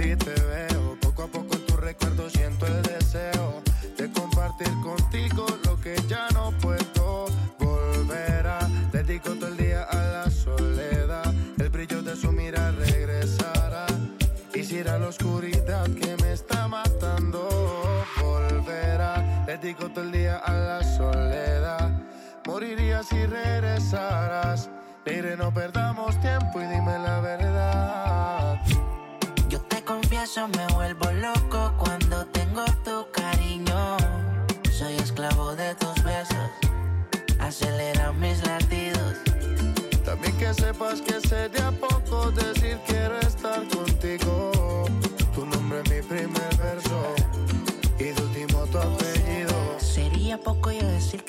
ti te veo. Poco a poco en tu recuerdo siento el deseo de compartir contigo lo que ya no puedo volver a. Dedico todo el día a la soledad. El brillo de su mira regresará. Quisiera la oscuridad que me está matando. Volverá. Dedico todo el día a la soledad. Moriría si regresaras. Mire, no perdamos tiempo y dime la verdad. Confieso, me vuelvo loco cuando tengo tu cariño. Soy esclavo de tus besos, acelera mis latidos. También que sepas que sé de a poco decir quiero estar contigo.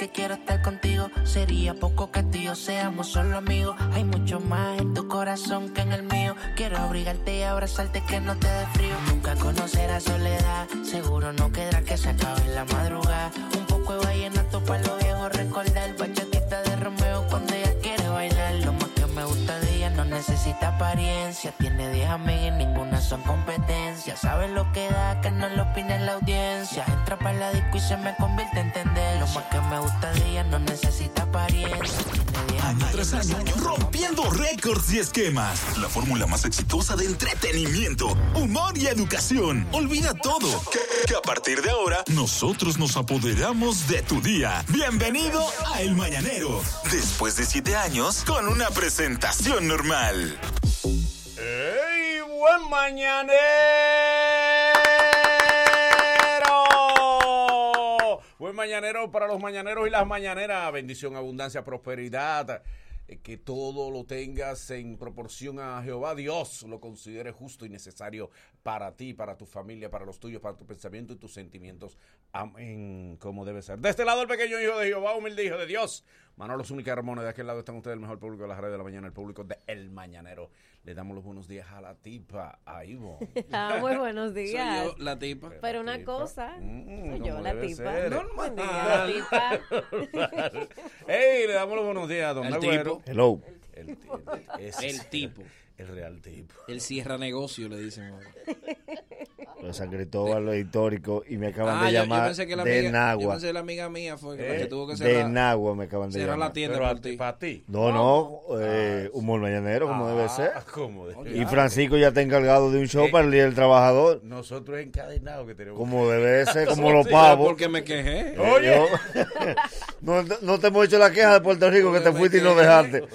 Que quiero estar contigo. Sería poco que tú seamos solo amigos. Hay mucho más en tu corazón que en el mío. Quiero abrigarte y abrazarte que no te dé frío. Nunca conocerás soledad. Seguro no quedará que se acabe en la madrugada. Un poco de vallenato para los viejos. Recordar bachatita de Romeo cuando necesita apariencia. Tiene 10 amigas y ninguna son competencia. Sabe lo que da, que no lo opine la audiencia. Entra para la disco y se me convierte en tendencia. Lo más que me gusta de ella no necesita apariencia. Tiene 10 Año tras año, rompiendo récords y esquemas. La fórmula más exitosa de entretenimiento, humor y educación. Olvida todo. Que, que a partir de ahora, nosotros nos apoderamos de tu día. Bienvenido a El Mañanero. Después de siete años, con una presentación normal. ¡Ey! ¡Buen mañanero! Buen mañanero para los mañaneros y las mañaneras. Bendición, abundancia, prosperidad. Eh, Que todo lo tengas en proporción a Jehová Dios, lo considere justo y necesario para ti, para tu familia, para los tuyos, para tu pensamiento y tus sentimientos. Amén, como debe ser. De este lado, el pequeño hijo de Jehová, humilde hijo de Dios. Manolo Zúñiga Ramón, de aquel lado están ustedes, el mejor público de la radio de la mañana, el público de El Mañanero. Le damos los buenos días a la tipa, a Ivo. Ah, muy buenos Soy días. yo, la tipa. Pero una tipa. cosa, Mm, soy yo la tipa. ser. Día, la tipa. ¡Ey! Le damos los buenos días a Don El Agüero. tipo. Hello. El, ese El es tipo. El real tipo. El cierra negocio, le dicen San Cristóbal, los históricos, y me acaban Ah, de yo, yo llamar pensé que la de amiga, yo Nagua. pensé que la amiga mía fue que, la Eh, que tuvo que De cerrar, Nagua me acaban de cerrar la llamar. tienda Pero por a- ti. para ti. No, no, eh, humor mañanero, como debe ser. Ah, ¿cómo de- Y Francisco ya está encargado de un show para el Día del Trabajador, Nosotros encadenados que tenemos. como debe ser, como los pavos. Porque me quejé. Eh, Oye. yo- no, no te hemos hecho la queja de Puerto Rico que te fuiste y nos dejaste.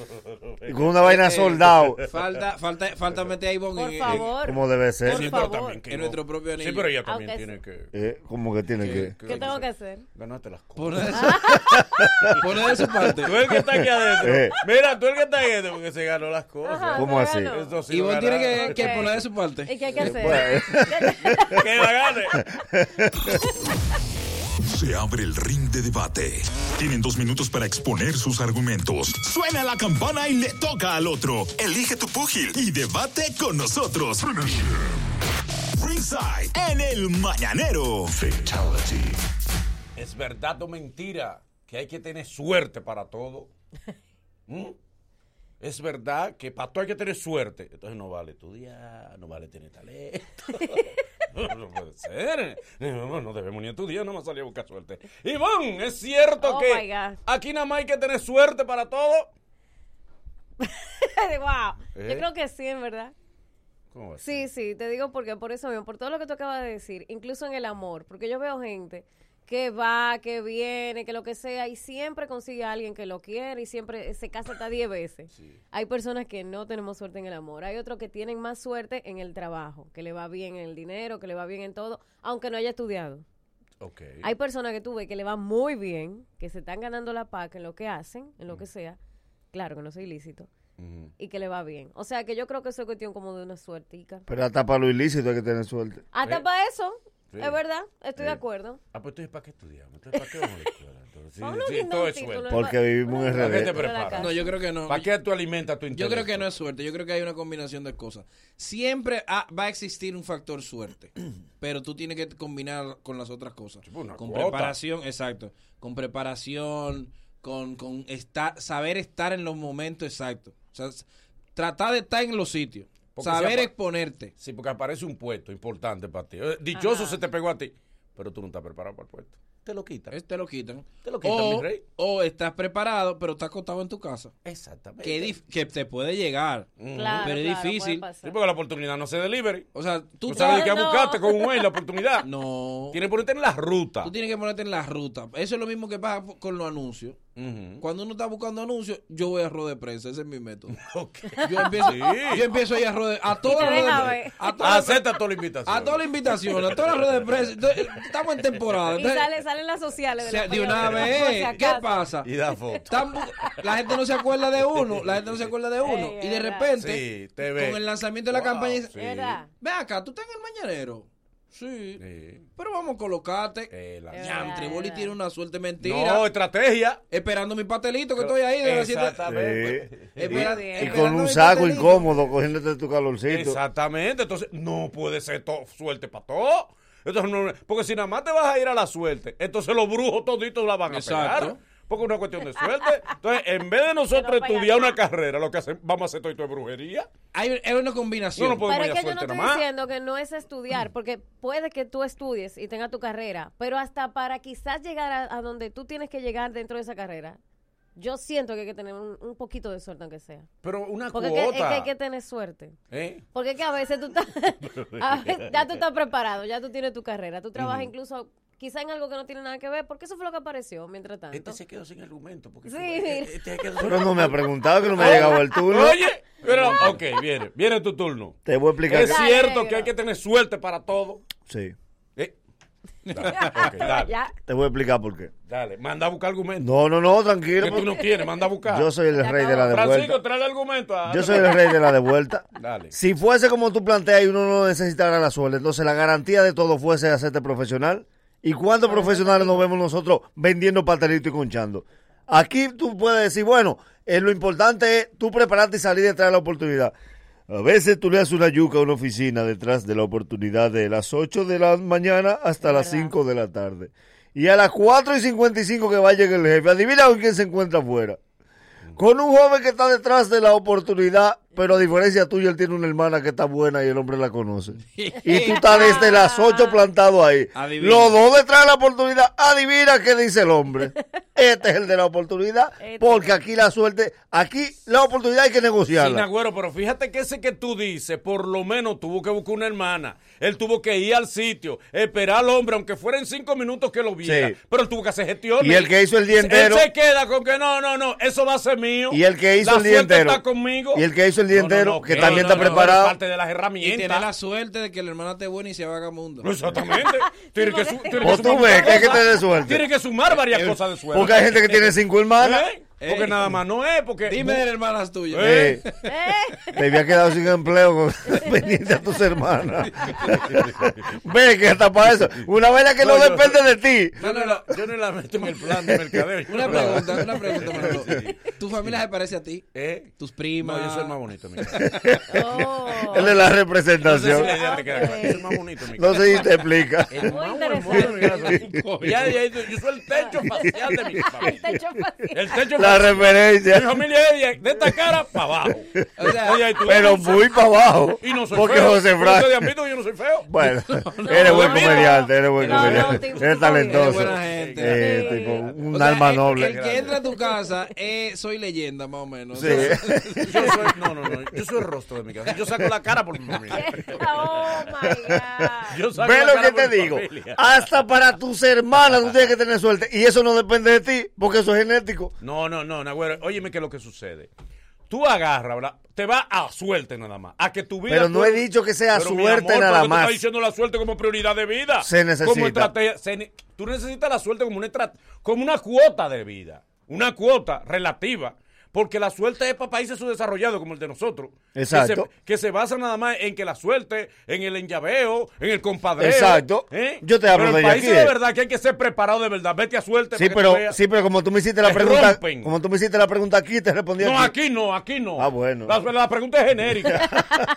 Y con una vaina soldado, Falta, falta, falta meter a Ivonne Por favor. como debe ser. Por favor. en no. nuestro propio anillo. Sí, pero ella también Aunque tiene que. Eh, como que tiene que... ¿Qué tengo que hacer? Ganarte las cosas. Poner de su, poner de su parte. Tú el que está aquí adentro. Eh. Mira, tú el que está aquí adentro porque se ganó las cosas. Ajá, ¿Cómo así? Eso sí Ivonne lo tiene que, que poner de su parte. ¿Y qué hay que hacer? Pues, Que la gane. Se abre el ring de debate. Tienen dos minutos para exponer sus argumentos. Suena la campana y le toca al otro. Elige tu púgil y debate con nosotros. Ringside en el mañanero. Fatality. ¿Es verdad o mentira que hay que tener suerte para todo? ¿Mm? Es verdad que para todo hay que tener suerte. Entonces no vale estudiar, no vale tener talento. No, no puede ser. No, no debemos ni estudiar, no me salir a buscar suerte. Ivonne, ¿es cierto Oh, que my God. aquí nada más hay que tener suerte para todo? wow. ¿Eh? Yo creo que sí, en verdad. ¿Cómo va a Sí, ser? sí, te digo porque por eso mismo, por todo lo que tú acabas de decir, incluso en el amor, porque yo veo gente que va, que viene, que lo que sea, y siempre consigue a alguien que lo quiere y siempre se casa hasta 10 veces. Hay personas que no tenemos suerte en el amor, hay otros que tienen más suerte en el trabajo, que le va bien en el dinero, que le va bien en todo, aunque no haya estudiado. Ok. Hay personas que tú ves que le va muy bien, que se están ganando la paca en lo que hacen, en lo que sea, claro que no soy ilícito, Y que le va bien. O sea que yo creo que eso es cuestión como de una suertica. Pero hasta para lo ilícito hay que tener suerte. Hasta Sí. para eso, Sí. es verdad, estoy de acuerdo. Ah, pues entonces ¿para qué estudiamos? Entonces ¿para qué vamos a la escuela? Entonces, sí, todo es suerte. Porque vivimos en ¿Para qué te RD. preparas? No, yo creo que no. ¿Para qué tú alimentas tu Yo intelecto? creo que no es suerte, yo creo que hay una combinación de cosas. Siempre ha- va a existir un factor suerte, pero tú tienes que combinar con las otras cosas. Pues, una con cuota. preparación, exacto. Con preparación, con, con estar, saber estar en los momentos exactos. O sea, tratar de estar en los sitios. Porque Saber si exponerte. Sí, porque aparece un puesto importante para ti. Eh, Dichoso se te pegó a ti, pero tú no estás preparado para el puesto. Te lo quitan. Este lo quitan. Te lo quitan, o, mi rey. o estás preparado, pero estás acostado en tu casa. Exactamente. Que, dif- que te puede llegar. Claro, pero es claro, difícil. Sí, porque la oportunidad no se delivery. O sea, tú Tú sabes de qué No. buscaste con un mail la oportunidad. No. Tienes que ponerte en la ruta. Tú tienes que ponerte en la ruta. Eso es lo mismo que pasa con los anuncios. Cuando uno está buscando anuncios, yo voy a rueda de prensa. Ese es mi método. Yo empiezo, Sí. yo empiezo a ir a rueda a todas las. A todas las- Acepta toda la invitación. a todas las invitaciones, a todas las ruedas de prensa. Estamos en temporada. Y Entonces, sale, salen las sociales. De, la de una vez, ¿qué pasa? Y da foto. La gente no se acuerda de uno, la gente no se acuerda de uno. Y de verdad. repente, Sí, te ve. con el lanzamiento de la Wow, campaña, dice, ve acá, tú estás en el mañanero. Sí. Sí. Pero vamos a colocarte. Eh, la- tiene una suerte mentira. No, estrategia. Esperando mi pastelito que estoy ahí de. Exactamente. Espera- Muy bien. Y con un saco pastelito. incómodo cogiéndote tu calorcito. Exactamente. Entonces, no puede ser todo suerte para todo. Entonces, no- porque si nada más te vas a ir a la suerte, entonces los brujos toditos la van a Exacto. pegar. Porque es una cuestión de suerte. Entonces, en vez de nosotros estudiar una carrera, lo que hacemos, vamos a hacer todo esto de brujería. Hay, es una combinación. No, no puedo- Pero es que yo no estoy nomás. diciendo que no es estudiar, porque puede que tú estudies y tengas tu carrera, pero hasta para quizás llegar a, a donde tú tienes que llegar dentro de esa carrera, yo siento que hay que tener un, un poquito de suerte, aunque sea. Pero una Porque es que, es cuota. que hay que tener suerte. ¿Eh? Porque es que a veces tú estás, a veces ya tú estás preparado, ya tú tienes tu carrera, tú trabajas incluso quizá en algo que no tiene nada que ver, porque eso fue lo que apareció mientras tanto. Este se quedó sin argumento. Porque Sí, fue- mira. este quedó- Pero no me ha preguntado que no me ha llegado el turno. Oye, pero, ok, viene, viene tu turno. Te voy a explicar. Es que- cierto negro. que hay que tener suerte para todo. Sí. Eh, Dale, ok, dale, Ya. Te voy a explicar por qué. dale, manda a buscar argumentos. No, no, no, tranquilo. que tú porque no quieres, manda a buscar. Yo soy el Ya rey de la devuelta. Francisco, trae el argumento. a- Yo soy el rey de la devuelta. Dale. Si fuese como tú planteas y uno no necesitara la suerte, entonces la garantía de todo fuese hacerte profesional. ¿Y cuántos profesionales nos vemos nosotros vendiendo pastelitos y conchando? Aquí tú puedes decir, bueno, eh, lo importante es tú prepararte y salir detrás de la oportunidad. A veces tú le das una yuca a una oficina detrás de la oportunidad de las 8 de la mañana hasta las verdad. 5 de la tarde. Y a las 4 y 55 que va a llegar el jefe, adivina con quién se encuentra afuera. Con un joven que está detrás de la oportunidad, pero a diferencia tuya, él tiene una hermana que está buena y el hombre la conoce. Y tú estás desde las 8 plantado ahí. Adivina. Los dos detrás de la oportunidad, adivina qué dice el hombre. Este es el de la oportunidad, Este. porque aquí la suerte, aquí la oportunidad hay que Sí, negociarla. Nagüero, pero fíjate que ese que tú dices, por lo menos tuvo que buscar una hermana. Él tuvo que ir al sitio, esperar al hombre, aunque fueran cinco minutos que lo viera. Sí. Pero él tuvo que hacer gestiones. Y el que hizo el día entero- Él se queda con que no, no, no, eso va a ser mío. Y el que hizo La el día entero. está conmigo. Y el que hizo el día No, no, entero, no, que ¿qué? también No, está no, no, preparado. parte de las Y herramientas. tiene la suerte de que la hermana esté buena y sea vagamundo. Exactamente. tiene que, su- tiene que Pues tú sumar ves muchas que hay que cosas. tener suerte. Tiene que sumar varias cosas de suerte. Porque hay gente que tiene cinco hermanas. ¿Eh? Porque Ey. nada más no es, porque... Dime de las hermanas tuyas. Eh. Eh, te había quedado sin empleo con- pendiente a tus hermanas. Ve que hasta para eso. Una vaina que no, No, yo- depende de ti. Yo no, la, yo no la meto en el plan de mercadeo. Una no pregunta, una pregunta, Manolo. ¿Tu familia se parece a ti? ¿Eh? ¿Tus primas? No, yo soy el más bonito, mi casa. Oh. El de la No sé si representación. la idea te queda clara. Yo soy el más bonito, mi No sé si te explica. El Muy más interesante. hermoso. Ya, ya, yo soy el techo facial de mi El familia. techo fácil. El techo La facial. Mi referencia. familia es de- de esta cara para abajo. O sea, Oye, y tú- Pero muy para abajo. Y no soy Porque feo. José ¿Pero Fran. ustedes han visto que yo no soy feo? Bueno, eres buen comediante, eres buen comediante. te- Eres eres talentoso. buena gente. Eh, Sí. tipo, un o sea, alma el- noble. El, que entra a tu casa es soy leyenda, más o menos. Sí. Yo soy, no, no, no. Yo soy el rostro de mi casa. Yo saco la cara por mi familia. Oh my God. Yo saco Ve la lo cara que te digo. familia. Hasta para tus hermanas tú tienes que tener suerte. Y eso no depende de ti, porque eso es genético. No, no, no, Nagüero. Óyeme qué es lo que sucede. Tú agarras, ¿verdad? Te va a suerte nada más. A que tu vida. Pero no tú- he dicho que sea Pero, suerte amor, nada pero tú más. estás diciendo la suerte como prioridad de vida. Se necesita. Como estrategia. se ne- tú necesitas la suerte como una, como una cuota de vida. Una cuota relativa. Porque la suerte es para países subdesarrollados como el de nosotros. Que Exacto. se, que se basa nada más en que la suerte, en el enllaveo, en el compadreo. Exacto. ¿eh? Yo te hablo pero de países aquí, de eh. verdad que hay que ser preparado de verdad. Vete a suerte. Sí, que pero, sí, pero como tú me hiciste la Te pregunta, rompen. como tú me hiciste la pregunta aquí, te respondí No, aquí. aquí no, aquí no. Ah, bueno. La, la pregunta es genérica.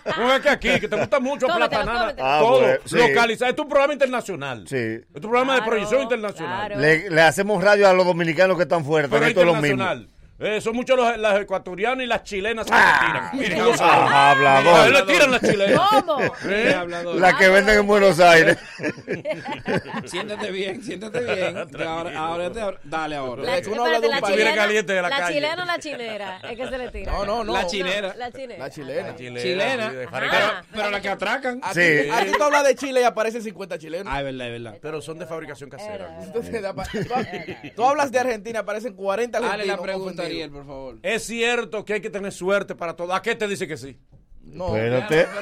no es que aquí, que te gusta mucho platanada. Ah, todo. bueno, sí. Esto es un programa internacional. Sí. Es un programa de proyección internacional. claro. Le, le hacemos radio a los dominicanos que están fuera, Pero también todos los mismos. Eh, son muchos los, las ecuatorianas y las chilenas que Ah, le tiran. Ah, no saben. hablador. A él le tiran las chilenas. ¿Cómo? ¿Eh? La que venden en Buenos Aires. Siéntate bien, siéntate bien. Ahora, ahora te- dale ahora. La, Tú no hablas de un la país. chilena, caliente de la calle. chilena o la chilera es que se le tira. No, no, no. La chinera. la chinera. La chilena. Chilena. Ajá. fabrica- Pero, pero la que atracan. Aquí, Sí. aquí tú hablas de Chile y aparecen 50 chilenos. Ah, es verdad, es verdad. Pero son de fabricación casera. Tú, tú hablas de Argentina, aparecen 40 Dale argentinos. la pregunta. Ariel, por favor. Es cierto que hay que tener suerte para todo. ¿A qué te dice que sí? No, Espérate.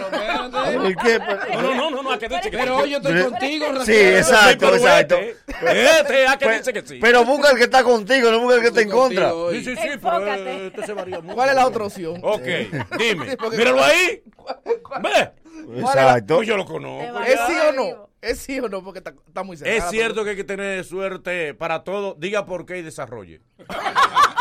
No, no, no, no, no, ¿a qué te dice que Pero hoy yo estoy contigo, Sí, exacto, exacto. Este, ¿a qué Pues, dice que sí? Pero busca el que está contigo, no busca el que está en contra. Sí, sí, sí, pero eh, este se varía mucho. ¿Cuál es la otra opción? Ok, dime. Míralo ahí. Ve. Exacto. Pues yo lo conozco. ¿Es sí o no? ¿Es sí o no? Porque está, está muy cerrada. Es cierto que hay que tener suerte para todo. Diga por qué y desarrolle.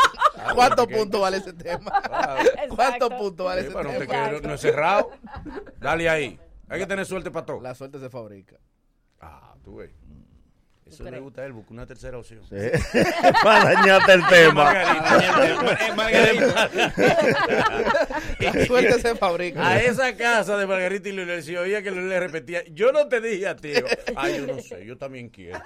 ¿Cuántos puntos vale ese tema? ¿Cuántos puntos vale Sí, ese tema? quiero- no es cerrado. Dale ahí. Hay que tener suerte para todo. La suerte se fabrica. Ah, tú ves. Eso le gusta a él, busca una tercera opción. Sí. Para dañarte el tema. Margarita. La suerte se fabrica. A esa casa de Margarita y Lulel, si oía que Lulel le repetía, yo no te dije a ti. Yo, Ay, yo no sé, yo también quiero.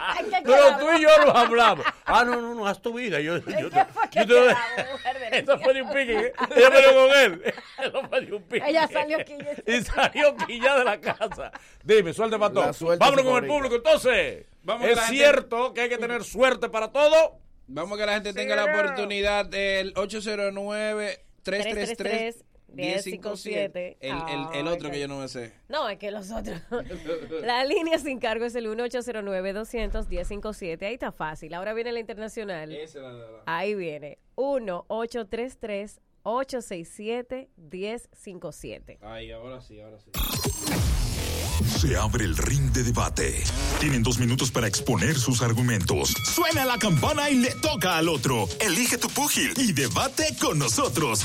Ay, ¿qué Pero tú y yo lo hablamos. Ah, no, no, no, haz tu vida. Yo, yo, ¿Qué yo, que te- Eso fue de un pique. ¿eh? Ella peleó con él. Eso fue de un pique. Ella salió quilla. Y salió quilla de la casa. Dime, suerte para La todo. suerte Vámonos con el público. Entonces, Vamos es cierto que hay que tener suerte para todo. Vamos a que la gente tenga la oportunidad del 809-333-1057. El, el, el otro que yo no me sé. No, es que los otros. la línea sin cargo es el 1-809-200-1057. Ahí está fácil. Ahora viene la internacional. Ahí viene. 1-833-867-1057. Ay, ahora sí, ahora sí. Se abre el ring de debate. Tienen dos minutos para exponer sus argumentos. Suena la campana y le toca al otro. Elige tu púgil y debate con nosotros.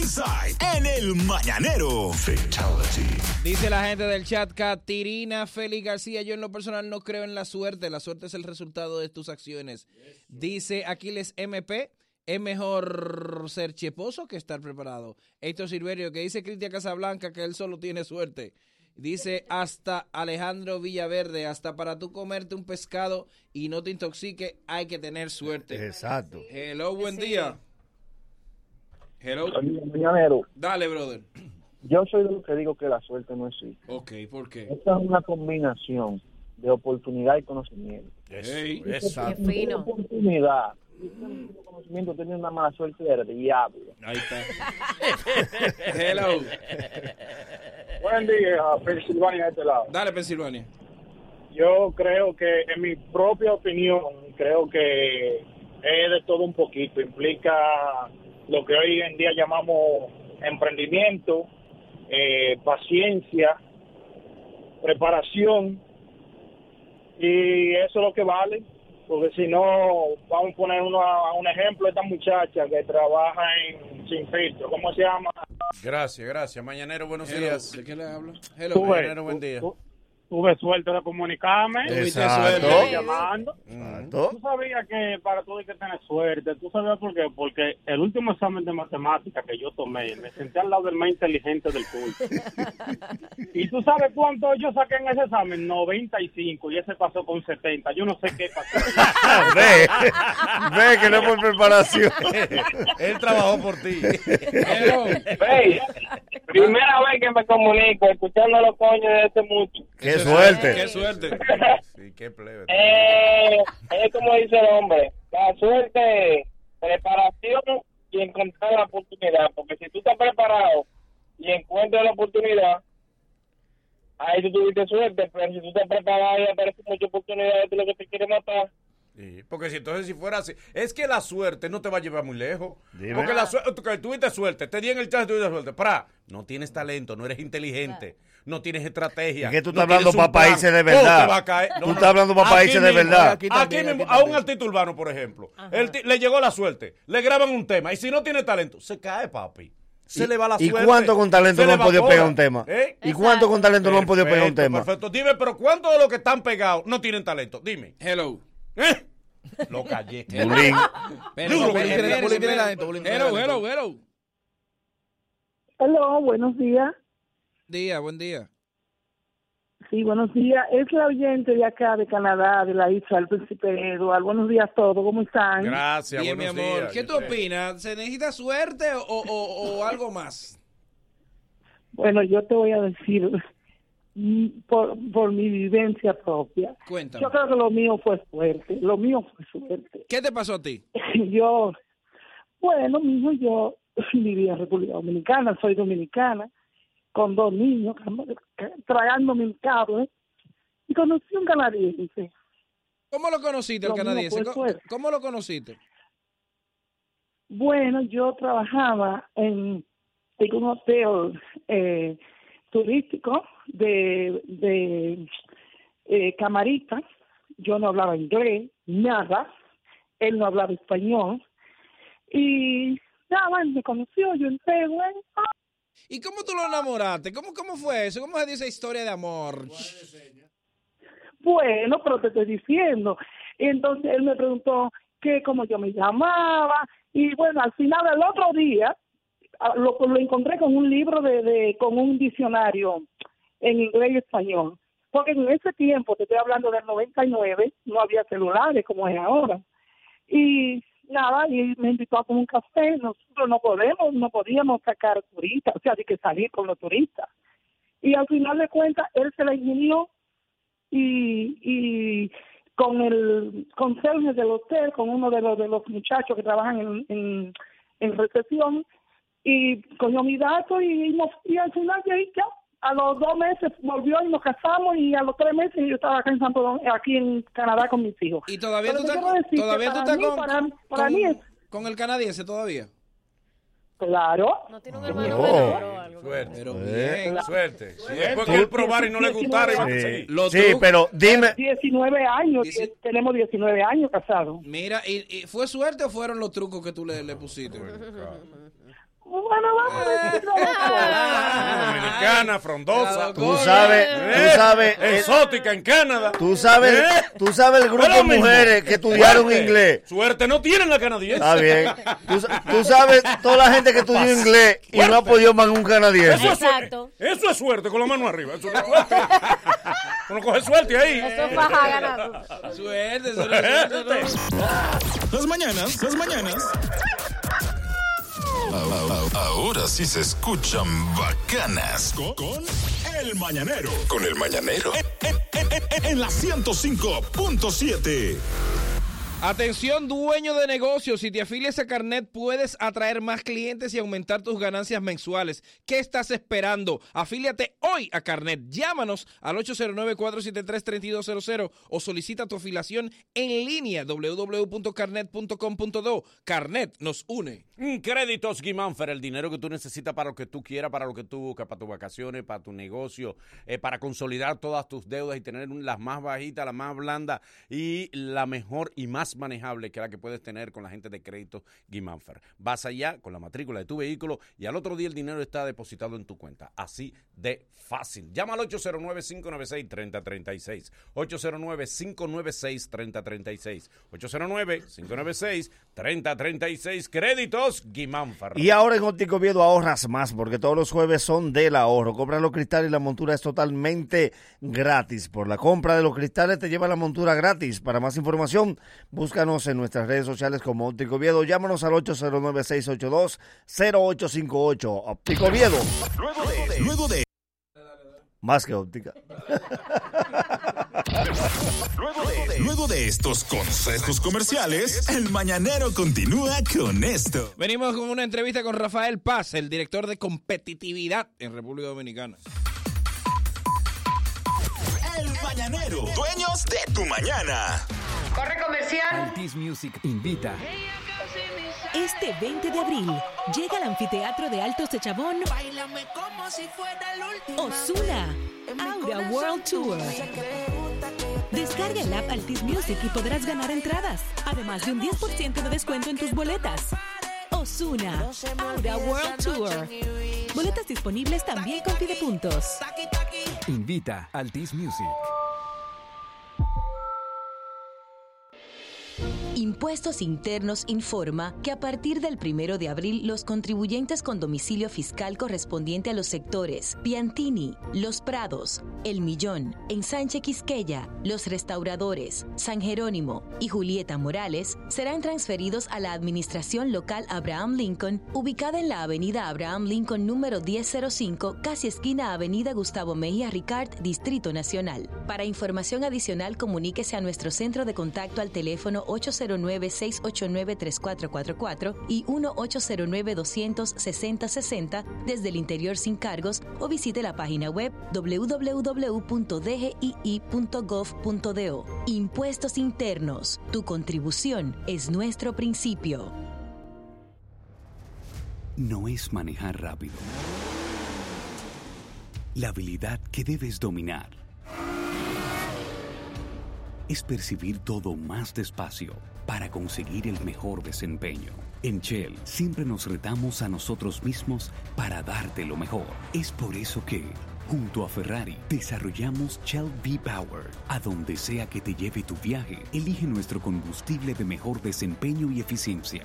Ringside en el mañanero. Fatality. Dice la gente del chat, Catirina Félix García, yo en lo personal no creo en la suerte, la suerte es el resultado de tus acciones. Dice Aquiles MP, es mejor ser cheposo que estar preparado. Héctor Silverio, que dice Cristian Casablanca que él solo tiene suerte. Dice hasta Alejandro Villaverde, hasta para tú comerte un pescado y no te intoxique, hay que tener suerte. Exacto. Hello, buen Sí. día. Hello. Mañanero, Dale, brother. yo soy de los que digo que la suerte no existe. Ok, ¿por qué? Esta es una combinación de oportunidad y conocimiento. Hey. Qué Si fino. oportunidad y tienes conocimiento, tienes una mala suerte del diablo. Ahí está. Hello. Buen día, Pensilvania de este lado. Dale, Pensilvania. Yo creo que, en mi propia opinión, creo que es de todo un poquito. Implica lo que hoy en día llamamos emprendimiento, eh, paciencia, preparación, y eso es lo que vale. Porque si no, vamos a poner uno a, a un ejemplo, esta muchacha que trabaja en Sin Filtro, ¿cómo se llama? Gracias, gracias. Mañanero, buenos Hello. días. ¿De qué le hablo? Hello. Mañanero, buen día. Tuve suerte de comunicarme. Exacto. suerte. llamando. Exacto. Tú sabías que para todo hay que tener suerte. ¿Tú sabías por qué? Porque el último examen de matemática que yo tomé, me senté al lado del más inteligente del curso. ¿Y tú sabes cuánto yo saqué en ese examen? 95 y ese pasó con 70. Yo no sé qué pasó. Ve, ve que no es por preparación. Él trabajó por ti. Hey, primera vez que me comunico escuchando los coños de este mucho. Qué Es- suerte. Qué suerte. Sí, qué plebe. Eh, es como dice el hombre, la suerte, es preparación y encontrar la oportunidad, porque si tú estás preparado y encuentras la oportunidad, ahí tú tuviste suerte, pero si tú estás preparado y aparecen muchas oportunidades, tú lo que te quiere matar. Sí, porque si entonces si fuera así, es que la suerte no te va a llevar muy lejos. Dime. Porque la suerte, tú que tuviste suerte, te di en el chance, tuviste suerte. Para, no tienes talento, no eres inteligente, no tienes estrategia. Es que tú no estás hablando tienes un pa' países de plan. ¿Cómo verdad. te va a caer? Tú estás hablando pa' países de mismo, verdad. Aquí, mismo, aquí a un artista urbano, por ejemplo, le llegó la suerte, le graban un tema y si no tiene talento, se cae, papi. Se ¿Y- le va la y suerte. cuánto con talento no le han podido pegar un tema? ¿Eh? ¿Y cuánto con talento no han podido pegar un tema? Perfecto. Dime, pero ¿cuántos de los que están pegados no tienen talento? Dime. Hello. ¿Eh? Lo callé. Bulín. Pero, hello, hello. Hola, buenos días. Día, buen día. Sí, buenos días. Es la oyente de acá de Canadá, de la isla del Príncipe Eduardo. Buenos días a todos. ¿Cómo están? Gracias, Bien, mi buenos amor. días. ¿Qué tú opinas? ¿Se necesita suerte o, o- o algo más? Bueno, yo te voy a decir por, por mi vivencia propia. Cuéntame. Yo creo que lo mío fue suerte. Lo mío fue suerte. ¿Qué te pasó a ti? Yo, bueno, mijo, yo viví en República Dominicana, soy dominicana, con dos niños, tragándome un cable, y conocí un canadiense. ¿Cómo lo conociste, el Lo canadiense? fue ¿Cómo, suerte. cómo lo conociste? Bueno, yo trabajaba en, en un hotel eh, turístico de, de eh, camarita. Yo no hablaba inglés, nada. Él no hablaba español. Y nada, él me conoció, yo entré, bueno, ¿Y cómo tú lo enamoraste? ¿Cómo, cómo fue eso? ¿Cómo se dice esa historia de amor? Bueno, pero te estoy diciendo. Y entonces él me preguntó que cómo yo me llamaba. Y bueno, al final del otro día lo, lo encontré con un libro de, de con un diccionario en inglés y español. Porque en ese tiempo, te estoy hablando del 99, no había celulares como es ahora. Y nada, y me invitó a comer un café. Nosotros no podemos, no podíamos sacar turistas, o sea, de que salir con los turistas. Y al final de cuentas, él se la ingenió y, y con el conserje del hotel, con uno de los, de los muchachos que trabajan en, en, en recepción, y cogió mi dato y, y al final de ahí ya, a los dos meses volvió y nos casamos y a los tres meses yo estaba acá en Santo Dom- aquí en Canadá con mis hijos. ¿Y todavía Pero tú estás, todavía tú estás mí- con, para- para con- mí es- con el canadiense todavía? Claro. No tiene un hermano Oh. algo. Suerte. Pero Eh. bien. Suerte. Si después que él probar y no le gustara, iba a Sí, pero dime, 19 años, Dice- tenemos 19 años casados. Mira, ¿y, y fue suerte o fueron los trucos que tú le, le pusiste? Bueno, vamos a decirlo Una Dominicana, frondosa. tú sabes, Eh, tú sabes, eh, Exótica en Canadá. tú sabes, ¿Eh? tú sabes el grupo de mujeres que estudiaron inglés. Suerte no tienen la canadiense. Está bien. Tú, sa- tú sabes toda la gente que estudió inglés y no ha podido más un canadiense. Eso es, Exacto. eso es suerte, con la mano arriba. Eso no es suerte. Tú no coges suerte ahí. Eso es faja ganando. Suerte, suerte. Las mañanas, las mañanas. Ahora sí se escuchan bacanas. Con, con El Mañanero. Con El Mañanero. En, en- en- en la 105.7. Atención, dueño de negocios. Si te afilias a Carnet, puedes atraer más clientes y aumentar tus ganancias mensuales. ¿Qué estás esperando? Afíliate hoy a Carnet. Llámanos al 809-473-3200 o solicita tu afiliación en línea www.carnet.com.do. Carnet nos une. Mm, Créditos Guimánfer, el dinero que tú necesitas para lo que tú quieras, para lo que tú buscas, para tus vacaciones, para tu negocio, eh, para consolidar todas tus deudas y tener las más bajitas, las más blandas y la mejor y más manejable que la que puedes tener con la gente de Créditos Guimánfer. Vas allá con la matrícula de tu vehículo y al otro día el dinero está depositado en tu cuenta. Así de fácil. Llama al 809-596-3036. 809-596-3036. 809-596-3036. Créditos Guimánfer. Y ahora en Óptico Viedo ahorras más porque todos los jueves son del ahorro. Compra los cristales y la montura es totalmente gratis. Por la compra de los cristales te lleva la montura gratis. Para más información, búscanos en nuestras redes sociales como Óptico Viedo. Llámanos al 809-682-0858. Óptico Viedo, Luego de, más que óptica. luego de estos consejos comerciales, El Mañanero continúa con esto. Venimos con una entrevista con Rafael Paz, el director de competitividad en República Dominicana. El Mañanero. Dueños de tu mañana. Corre comercial. Altis Music invita. Este 20 de abril llega al anfiteatro de Altos de Chabón Osuna Aura World Tour. Descarga el app Altis Music y podrás ganar entradas, además de un 10% de descuento en tus boletas. Osuna Aura World Tour. Boletas disponibles también con Puntos. Invita Altis Music. Impuestos Internos informa que a partir del primero de abril los contribuyentes con domicilio fiscal correspondiente a los sectores Piantini, Los Prados, El Millón, Ensanche Quisqueya, Los Restauradores, San Jerónimo y Julieta Morales serán transferidos a la Administración Local Abraham Lincoln, ubicada en la Avenida Abraham Lincoln número 1005, casi esquina Avenida Gustavo Mejía Ricard, Distrito Nacional. Para información adicional, comuníquese a nuestro centro de contacto al teléfono 809-689-3444 y 1-809-260-60 desde el interior sin cargos o visite la página web www.dgii.gov.do. Impuestos internos. Tu contribución es nuestro principio. No es manejar rápido. La habilidad que debes dominar es percibir todo más despacio para conseguir el mejor desempeño. En Shell siempre nos retamos a nosotros mismos para darte lo mejor. Es por eso que, junto a Ferrari, desarrollamos Shell V-Power. A donde sea que te lleve tu viaje, elige nuestro combustible de mejor desempeño y eficiencia.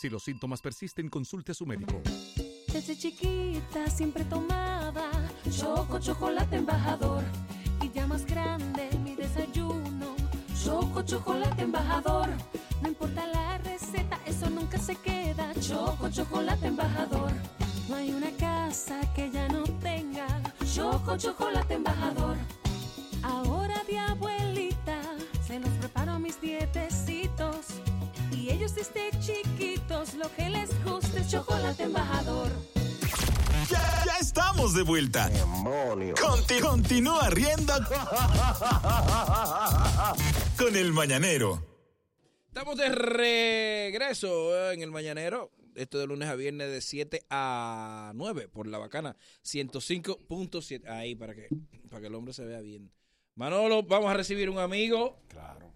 Si los síntomas persisten, consulte a su médico. Desde chiquita siempre tomaba Choco Chocolate Embajador. Y ya más grande mi desayuno, Choco Chocolate Embajador. No importa la receta, eso nunca se queda. Choco Chocolate Embajador. No hay una casa que ya no tenga Choco Chocolate Embajador. Ahora de abuelita se los preparo a mis dietecitos. Y ellos desde chiquitos lo que les gusta es chocolate embajador. Ya, ya estamos de vuelta. Conti- continúa riendo con el mañanero. Estamos de regreso eh, en el Mañanero. Esto de lunes a viernes de 7 a 9 por la bacana 105.7. Ahí para que, para que el hombre se vea bien. Manolo, vamos a recibir un amigo. Claro.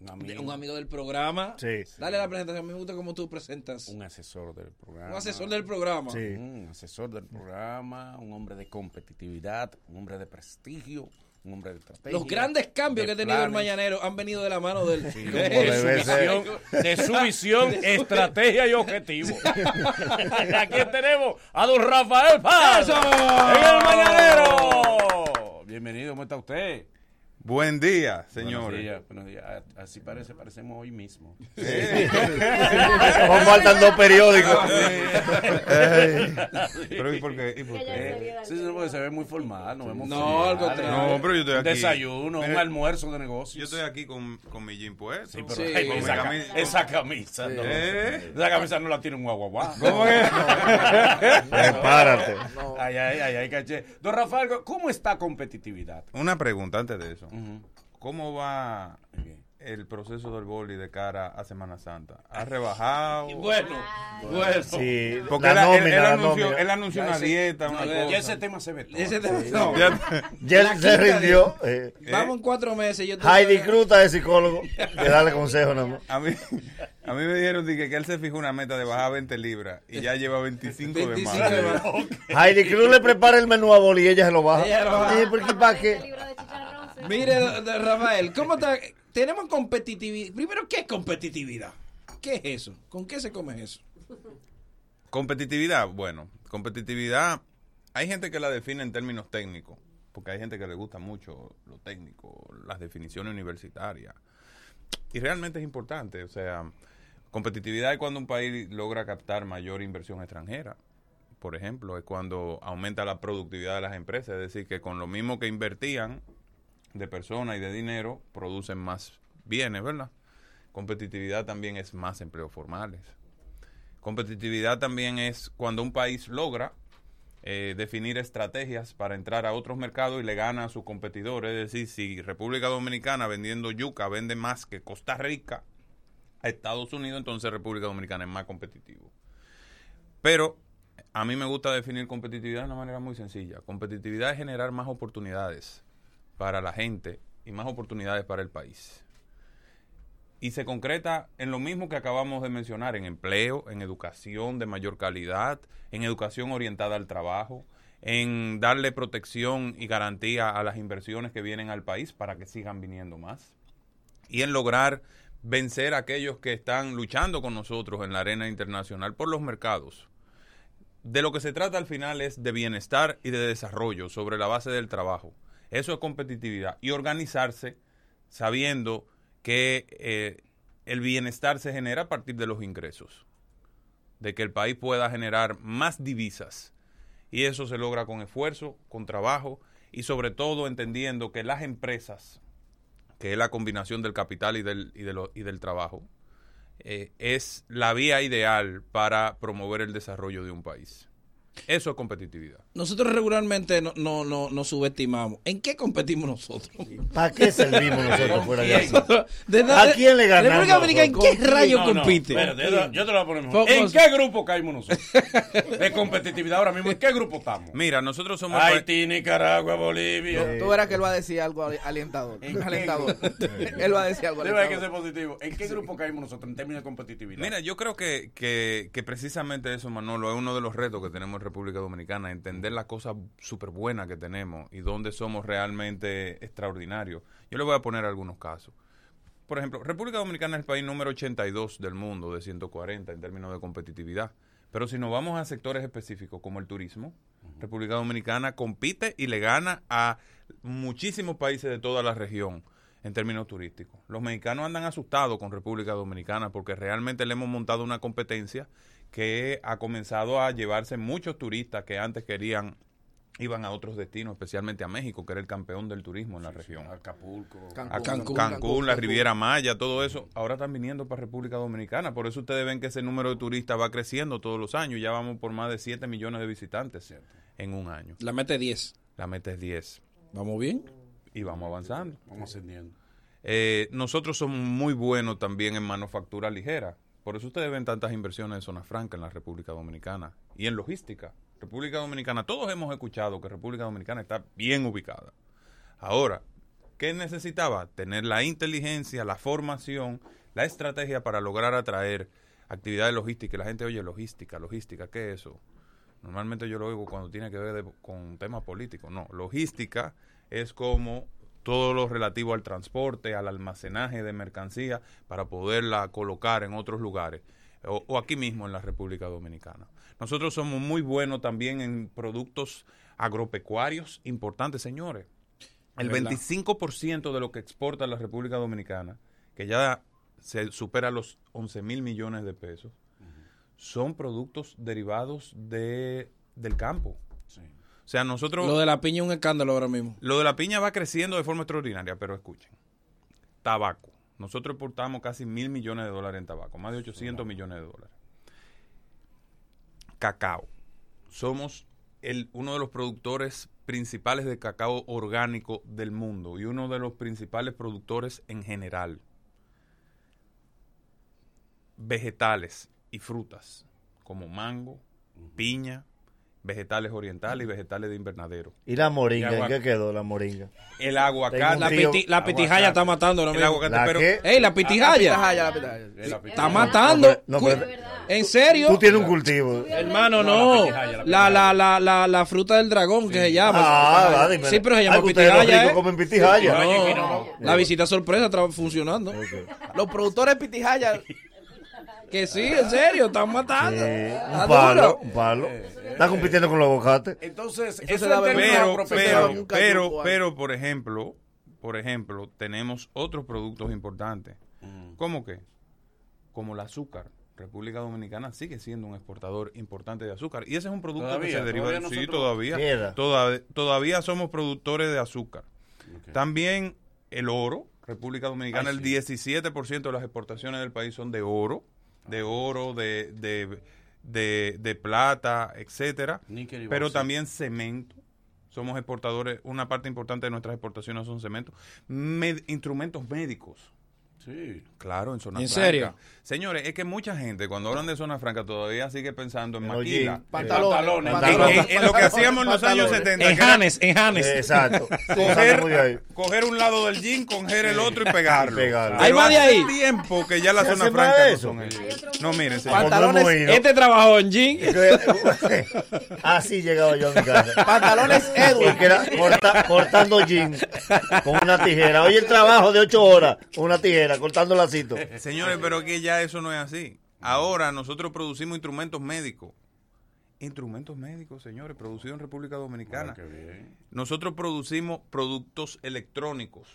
Un amigo. Un amigo del programa. Sí. Dale la presentación. Me gusta cómo tú presentas. Un asesor del programa. Un asesor del programa. Sí. Un asesor del programa, un hombre de competitividad, un hombre de prestigio, un hombre de estrategia. Los grandes cambios que ha tenido el. Mañanero han venido de la mano del. Sí, de de, su visión, de su visión, estrategia y objetivo. Aquí tenemos a don Rafael Paz ¡Eso! en el Mañanero. Bienvenido, ¿cómo está usted? Buen día, Buenos señores. días, buenos días. Así parece, parecemos hoy mismo. Como faltan dos periódicos. Pero ¿y por qué? ¿Y por qué? Sí, sí, porque se ve muy formal, nos vemos No, al contrario. No, pero yo estoy aquí. desayuno, un almuerzo de negocios. Yo estoy aquí con, con mi jean puesto. Sí, pero Sí. esa, ca- camisa- esa camisa, no. ¿Eh? Esa camisa no la tiene un guaguaguá. ¿Cómo es? Prepárate. Ay, ay, ay, ay, caché. Don Rafael, ¿cómo está competitividad? Una pregunta antes de eso. ¿Cómo va el proceso del boli de cara a Semana Santa? ¿Ha rebajado? Bueno, bueno. Sí, Porque la él, él- nómina, él la anunció, nómina. él anunció Ya una ese- dieta, una no, cosa. ya ese tema se ve todo. Ese tema- Sí, no. ya- Ya se rindió. eh. Vamos en cuatro meses. Yo Heidi Cruz está de psicólogo. De darle consejos nada más. a, mí, a mí me dijeron dije, que él se fijó una meta de bajar 20 libras y ya lleva 25, 25 de más. Heidi Cruz le prepara el menú a Boli y ella se lo baja. Ella lo baja. ¿por qué, para qué? Mire, Rafael, ¿cómo está? Tenemos competitividad. Primero, ¿qué es competitividad? ¿Qué es eso? ¿Con qué se come eso? Competitividad, bueno, competitividad, hay gente que la define en términos técnicos, porque hay gente que le gusta mucho lo técnico, las definiciones universitarias. Y realmente es importante, o sea, competitividad es cuando un país logra captar mayor inversión extranjera. Por ejemplo, es cuando aumenta la productividad de las empresas, es decir, que con lo mismo que invertían de personas y de dinero, producen más bienes, ¿verdad? Competitividad también es más empleos formales. Competitividad también es cuando un país logra eh, definir estrategias para entrar a otros mercados y le gana a sus competidores. Es decir, si República Dominicana vendiendo yuca vende más que Costa Rica a Estados Unidos, entonces República Dominicana es más competitivo. Pero a mí me gusta definir competitividad de una manera muy sencilla. Competitividad es generar más oportunidades para la gente y más oportunidades para el país. Y se concreta en lo mismo que acabamos de mencionar, en empleo, en educación de mayor calidad, en educación orientada al trabajo, en darle protección y garantía a las inversiones que vienen al país para que sigan viniendo más. Y en lograr vencer a aquellos que están luchando con nosotros en la arena internacional por los mercados. De lo que se trata al final es de bienestar y de desarrollo sobre la base del trabajo. Eso es competitividad. Y organizarse sabiendo que eh, el bienestar se genera a partir de los ingresos. De que el país pueda generar más divisas. Y eso se logra con esfuerzo, con trabajo y sobre todo entendiendo que las empresas que es la combinación del capital y del, y del trabajo, eh, es la vía ideal para promover el desarrollo de un país. Eso es competitividad. Nosotros regularmente no, no, no, nos subestimamos. ¿En qué competimos nosotros? ¿Para qué servimos nosotros fuera de? ¿De ¿A quién le ganamos? República Dominicana, ¿en qué ¿Con rayo no, compite? espérate, yo, te- yo te lo voy a poner mejor. ¿En qué grupo caímos nosotros? De competitividad ahora mismo, ¿en qué grupo estamos? Mira, nosotros somos... Haití, Nicaragua, Bolivia. Tú verás que él va a decir algo alentador. alentador. él va a decir algo Debe que alentador. ser positivo. ¿En qué grupo caímos nosotros en términos de competitividad? Mira, yo creo que, que, que precisamente eso, Manolo, es uno de los retos que tenemos en República Dominicana, entender las cosas súper buenas que tenemos y dónde somos realmente extraordinarios. Yo le voy a poner algunos casos. Por ejemplo, República Dominicana es el país número 82 del mundo de 140 en términos de competitividad. Pero si nos vamos a sectores específicos como el turismo, República Dominicana compite y le gana a muchísimos países de toda la región en términos turísticos. Los mexicanos andan asustados con República Dominicana porque realmente le hemos montado una competencia que ha comenzado a llevarse muchos turistas que antes querían iban a otros destinos, especialmente a México, que era el campeón del turismo en la región. Acapulco. A Cancún, Cancún, la Riviera Maya, todo eso, ahora están viniendo para República Dominicana. Por eso ustedes ven que ese número de turistas va creciendo todos los años. Ya vamos por más de 7 millones de visitantes en un año. La meta es 10. La meta es 10. ¿Vamos bien? Y vamos avanzando. Vamos ascendiendo. Eh, nosotros somos muy buenos también en manufactura ligera. Por eso ustedes ven tantas inversiones en zona franca en la República Dominicana y en logística. República Dominicana, todos hemos escuchado que República Dominicana está bien ubicada. Ahora, ¿qué necesitaba? Tener la inteligencia, la formación, la estrategia para lograr atraer actividades logísticas. La gente oye logística, logística, ¿qué es eso? Normalmente yo lo oigo cuando tiene que ver de- con temas políticos. No, logística es como todo lo relativo al transporte, al almacenaje de mercancía para poderla colocar en otros lugares o, o aquí mismo en la República Dominicana. Nosotros somos muy buenos también en productos agropecuarios importantes, señores. El Es verdad. 25% de lo que exporta la República Dominicana, que ya se supera los 11 mil millones de pesos, son productos derivados de, del campo. O sea, nosotros... Lo de la piña es un escándalo ahora mismo. Lo de la piña va creciendo de forma extraordinaria, pero escuchen. Tabaco. Nosotros exportamos casi mil millones de dólares en tabaco, más de 800 millones de dólares. Cacao. Somos el, uno de los productores principales de cacao orgánico del mundo y uno de los principales productores en general. Vegetales y frutas, como mango, piña, vegetales orientales y vegetales de invernadero. ¿Y la moringa? ¿En qué quedó la moringa? El aguacate. La, piti- la pitijaya está matando ahora El aguacate, ¿La pero- qué? ¡Ey, la pitijaya! La pitijaya, la pitijaya. Está matando. No, Cu- pero- ¿En serio? Tú tienes un cultivo. Hermano, no. La, la, la, la, la fruta del dragón que se llama. Ah, va, dime. Sí, pero se llama Ay, los pitijaya. ricos ¿eh? comen pitijaya. No, la visita sorpresa está funcionando. Los productores pitijaya. Que sí, en serio, están matando. Un palo, duro. un palo. Está compitiendo con los aguacates. Entonces, Eso términos pero, pero, pero, pero, por ejemplo, por ejemplo, tenemos otros productos importantes. ¿Cómo que? Como el azúcar. República Dominicana sigue siendo un exportador importante de azúcar. Y ese es un producto que se deriva todavía Sí, nosotros- todavía. Toda- todavía somos productores de azúcar. También el oro. República Dominicana, Ay, el 17% de las exportaciones del país son de oro. De oro, de, de de, de plata, etcétera, pero también cemento. Somos exportadores, una parte importante de nuestras exportaciones son cemento, Med- instrumentos médicos. Sí. Claro, en zona ¿En franca. serio? Señores, es que mucha gente cuando hablan de zona franca todavía sigue pensando en maquila. jeans. Pantalones. En, en- en lo que hacíamos en los años 70. En que Janes, en Janes. Exacto. Coger, un lado del jean, coger el otro y pegarlo. Pegarlo. Pero Hay más de hace ahí. tiempo que ya la ¿Se zona franca no eso? son eso. No, miren, señor. Pantalones- Este trabajó en jean. Así llegaba yo a mi casa. Pantalones Edwin. Era corta- cortando jean con una tijera. Oye, el trabajo de ocho horas con una tijera, cortando lacito. Señores, pero que ya eso no es así. Ahora nosotros producimos instrumentos médicos. Instrumentos médicos, señores, producidos en República Dominicana. Qué bien. Nosotros producimos productos electrónicos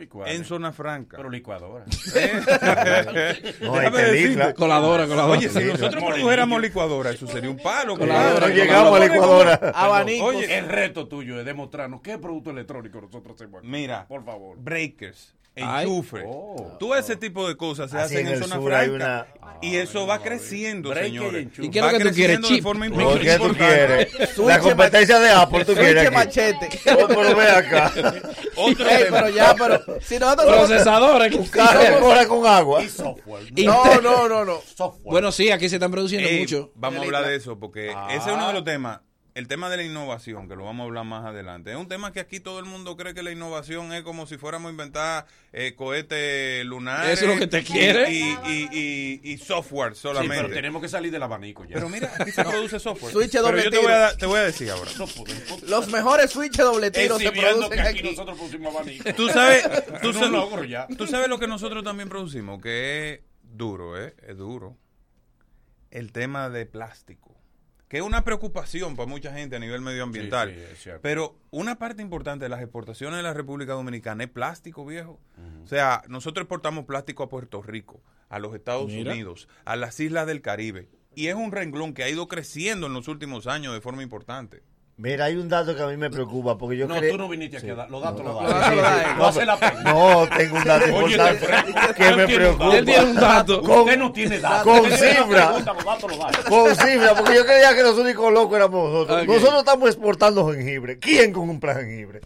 ¿Y cuál en zona franca. Pero licuadora. ¿Eh? No. Coladora, coladora. Oye, si nosotros produjéramos licuadora, eso sería un palo. Coladora, compadre. No llegamos a licuadora. Abanicos. Oye, El reto tuyo es demostrarnos qué producto electrónico nosotros hacemos aquí. Mira, Por favor. breakers. Enchufe. Oh. Todo ese tipo de cosas se hacen en en, zona franca. Y eso va creciendo, señores. ¿Y qué es lo que tú quieres? de forma ¿Por qué tú quieres? La competencia de Apple, tú quieres. Aquí. machete. Oh, pero ve acá. Otro Ey, tema. pero ya, pero si nosotros Procesadores. Carga, corre con agua. Y software. No, no, no, no. Software. Bueno, sí, aquí se están produciendo Ey, mucho. Vamos a hablar de eso porque Ah. ese es uno de los temas. El tema de la innovación, que lo vamos a hablar más adelante, es un tema que aquí todo el mundo cree que la innovación es como si fuéramos a inventar eh, cohetes lunares. Eso es lo que te quiere. Y, y, y- y software Sí, solamente. pero tenemos que salir del abanico ya. Pero mira, aquí se produce software. Switch pero doble yo te tiro. voy, a, dar- te voy a decir ahora. Los mejores switches doble tiro se que producen aquí aquí. nosotros pusimos abanico. Tú sabes, tú sabes, logro ya. tú sabes lo que nosotros también producimos, que es duro, ¿eh? Es duro. El tema de plástico. Que es una preocupación para mucha gente a nivel medioambiental. Sí. Pero una parte importante de las exportaciones de la República Dominicana es plástico, viejo. O sea, nosotros exportamos plástico a Puerto Rico, a los Estados Mira. Unidos, a las islas del Caribe. Y es un renglón que ha ido creciendo en los últimos años de forma importante. Mira, hay un dato que a mí me preocupa porque yo No, creo- tú no viniste aquí a dar. Los datos los datos. No hace la pena. No, tengo un dato importante que me preocupa. Él tiene un dato. Con- Usted no tiene datos. con cifra. pregunta, Los datos los da. Con cifra, porque yo creía que los únicos locos éramos nosotros. Nosotros estamos exportando jengibre. ¿Quién compra jengibre?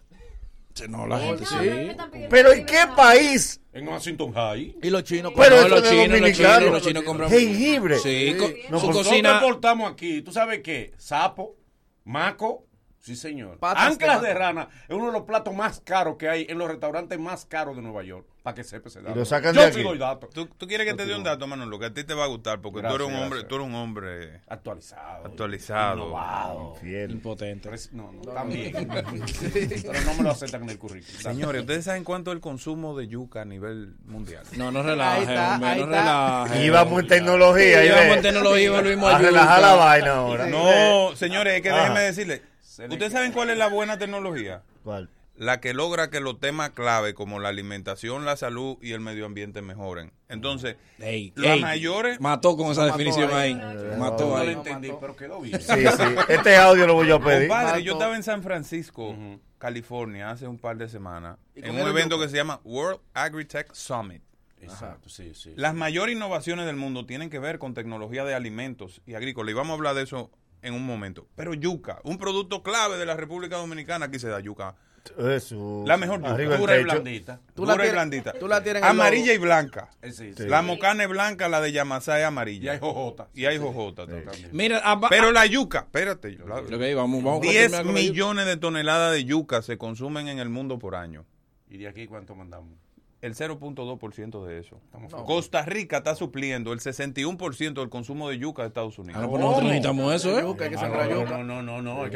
No, la gente sí. Pero ¿en qué país? En Washington High. Y los chinos. Pero No, los chinos, los chinos, los chinos compran Jengibre. Sí, co- No, su pues cocina. Nosotros exportamos aquí, ¿tú sabes qué? Sapo, maco, sí señor. Patas Anclas de rana es uno de los platos más caros que hay en los restaurantes más caros de Nueva York. Para que sepa ese dato. lo sacan Yo de aquí. doy datos. ¿Tú, tú quieres que te dé un dato, Manolo, que a ti te va a gustar, porque tú Gracias, eres un hombre, gracias. tú eres un hombre Actualizado. actualizado. Innovado. Fiel. Impotente. Pero es- No, no, también. Pero no me lo aceptan en el currículum. Señores, ¿ustedes saben cuánto es el consumo de yuca a nivel mundial? No, no Ahí relaje, está, hombre, ahí no está. relaje. Íbamos en tecnología. y Íbamos en tecnología y volvimos a a relajar la vaina ahora. No, señores, es que déjenme decirle. ¿Ustedes saben cuál es la buena tecnología? ¿Cuál? La que logra que los temas clave como la alimentación, la salud y el medio ambiente mejoren. Entonces, Ey, las ey, mayores... Mató con esa Mató definición ahí. ahí. Mató No lo ahí. entendí, pero quedó bien. Sí, sí. Este audio lo voy a pedir. Compadre, yo estaba en San Francisco, California, hace un par de semanas, ¿Y en un evento que se llama World Agritech Summit. Exacto, sí, sí. Las mayores innovaciones del mundo tienen que ver con tecnología de alimentos y agrícola. Y vamos a hablar de eso en un momento. Pero yuca, un producto clave de la República Dominicana, aquí se da yuca. Eso. La mejor yuca. Dura y blandita. Tú la Dura y blandita. tú la tienes en el Amarilla y blanca. Eh, sí, Sí. sí. La mocana es blanca, la de Yamasá es amarilla. Y hay jojota. Y hay jojota también. Mira, aba- Pero la yuca, espérate. yo la- Ok, vamos, vamos a 10 terminar con la yuca. millones de toneladas de yuca se consumen en el mundo por año. ¿Y de aquí cuánto mandamos? El 0.2% de eso. Costa Rica está supliendo el 61% del consumo de yuca de Estados Ah, Unidos. no, pues nosotros necesitamos eso, ¿eh? Yuca, hay que Ah, sembrar no, yuca. no, no, no.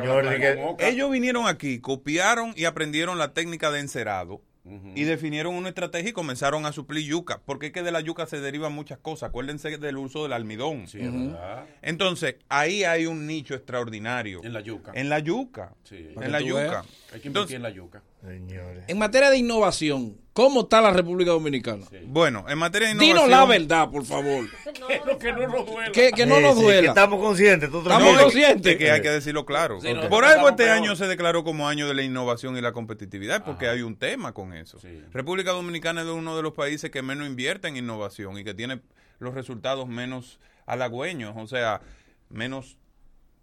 Ellos vinieron aquí, copiaron y aprendieron la técnica de encerado y definieron una estrategia y comenzaron a suplir yuca, porque es que de la yuca se derivan muchas cosas. Acuérdense del uso del almidón. Sí, es verdad. Entonces, ahí hay un nicho extraordinario. En la yuca. En la yuca. Sí. En la yuca. Hay que invertir Entonces, en la yuca. Señores. En materia de innovación, ¿cómo está la República Dominicana? bueno, en materia de innovación... Dinos la verdad, por favor. Pero que no nos duela. Que, que no Sí, nos sí, que duela. estamos conscientes. Estamos conscientes. Es que hay que decirlo claro. Sí, no, Por algo este peor. año se declaró como año de la innovación y la competitividad, porque hay un tema con eso. Sí. República Dominicana es uno de los países que menos invierte en innovación y que tiene los resultados menos halagüeños. O sea, menos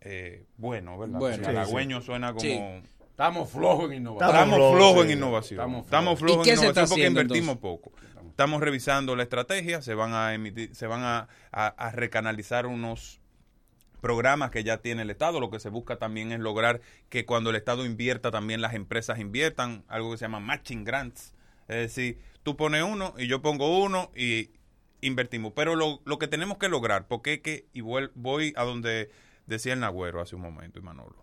eh, bueno, ¿verdad? Bueno. Halagüeño sí. suena como... Estamos flojos en innovación. Estamos, flojos en innovación. Estamos Estamos flojos. flojos, ¿Y qué en se está innovación porque haciendo, invertimos entonces? poco. Estamos revisando la estrategia, se van a emitir, se van a, a- a recanalizar unos programas que ya tiene el Estado. Lo que se busca también es lograr que cuando el Estado invierta, también las empresas inviertan, algo que se llama matching grants. Es decir, tú pones uno y yo pongo uno y invertimos. Pero lo, lo que tenemos que lograr, porque es que, y vuel- voy a donde decía el Nagüero hace un momento, y Manolo.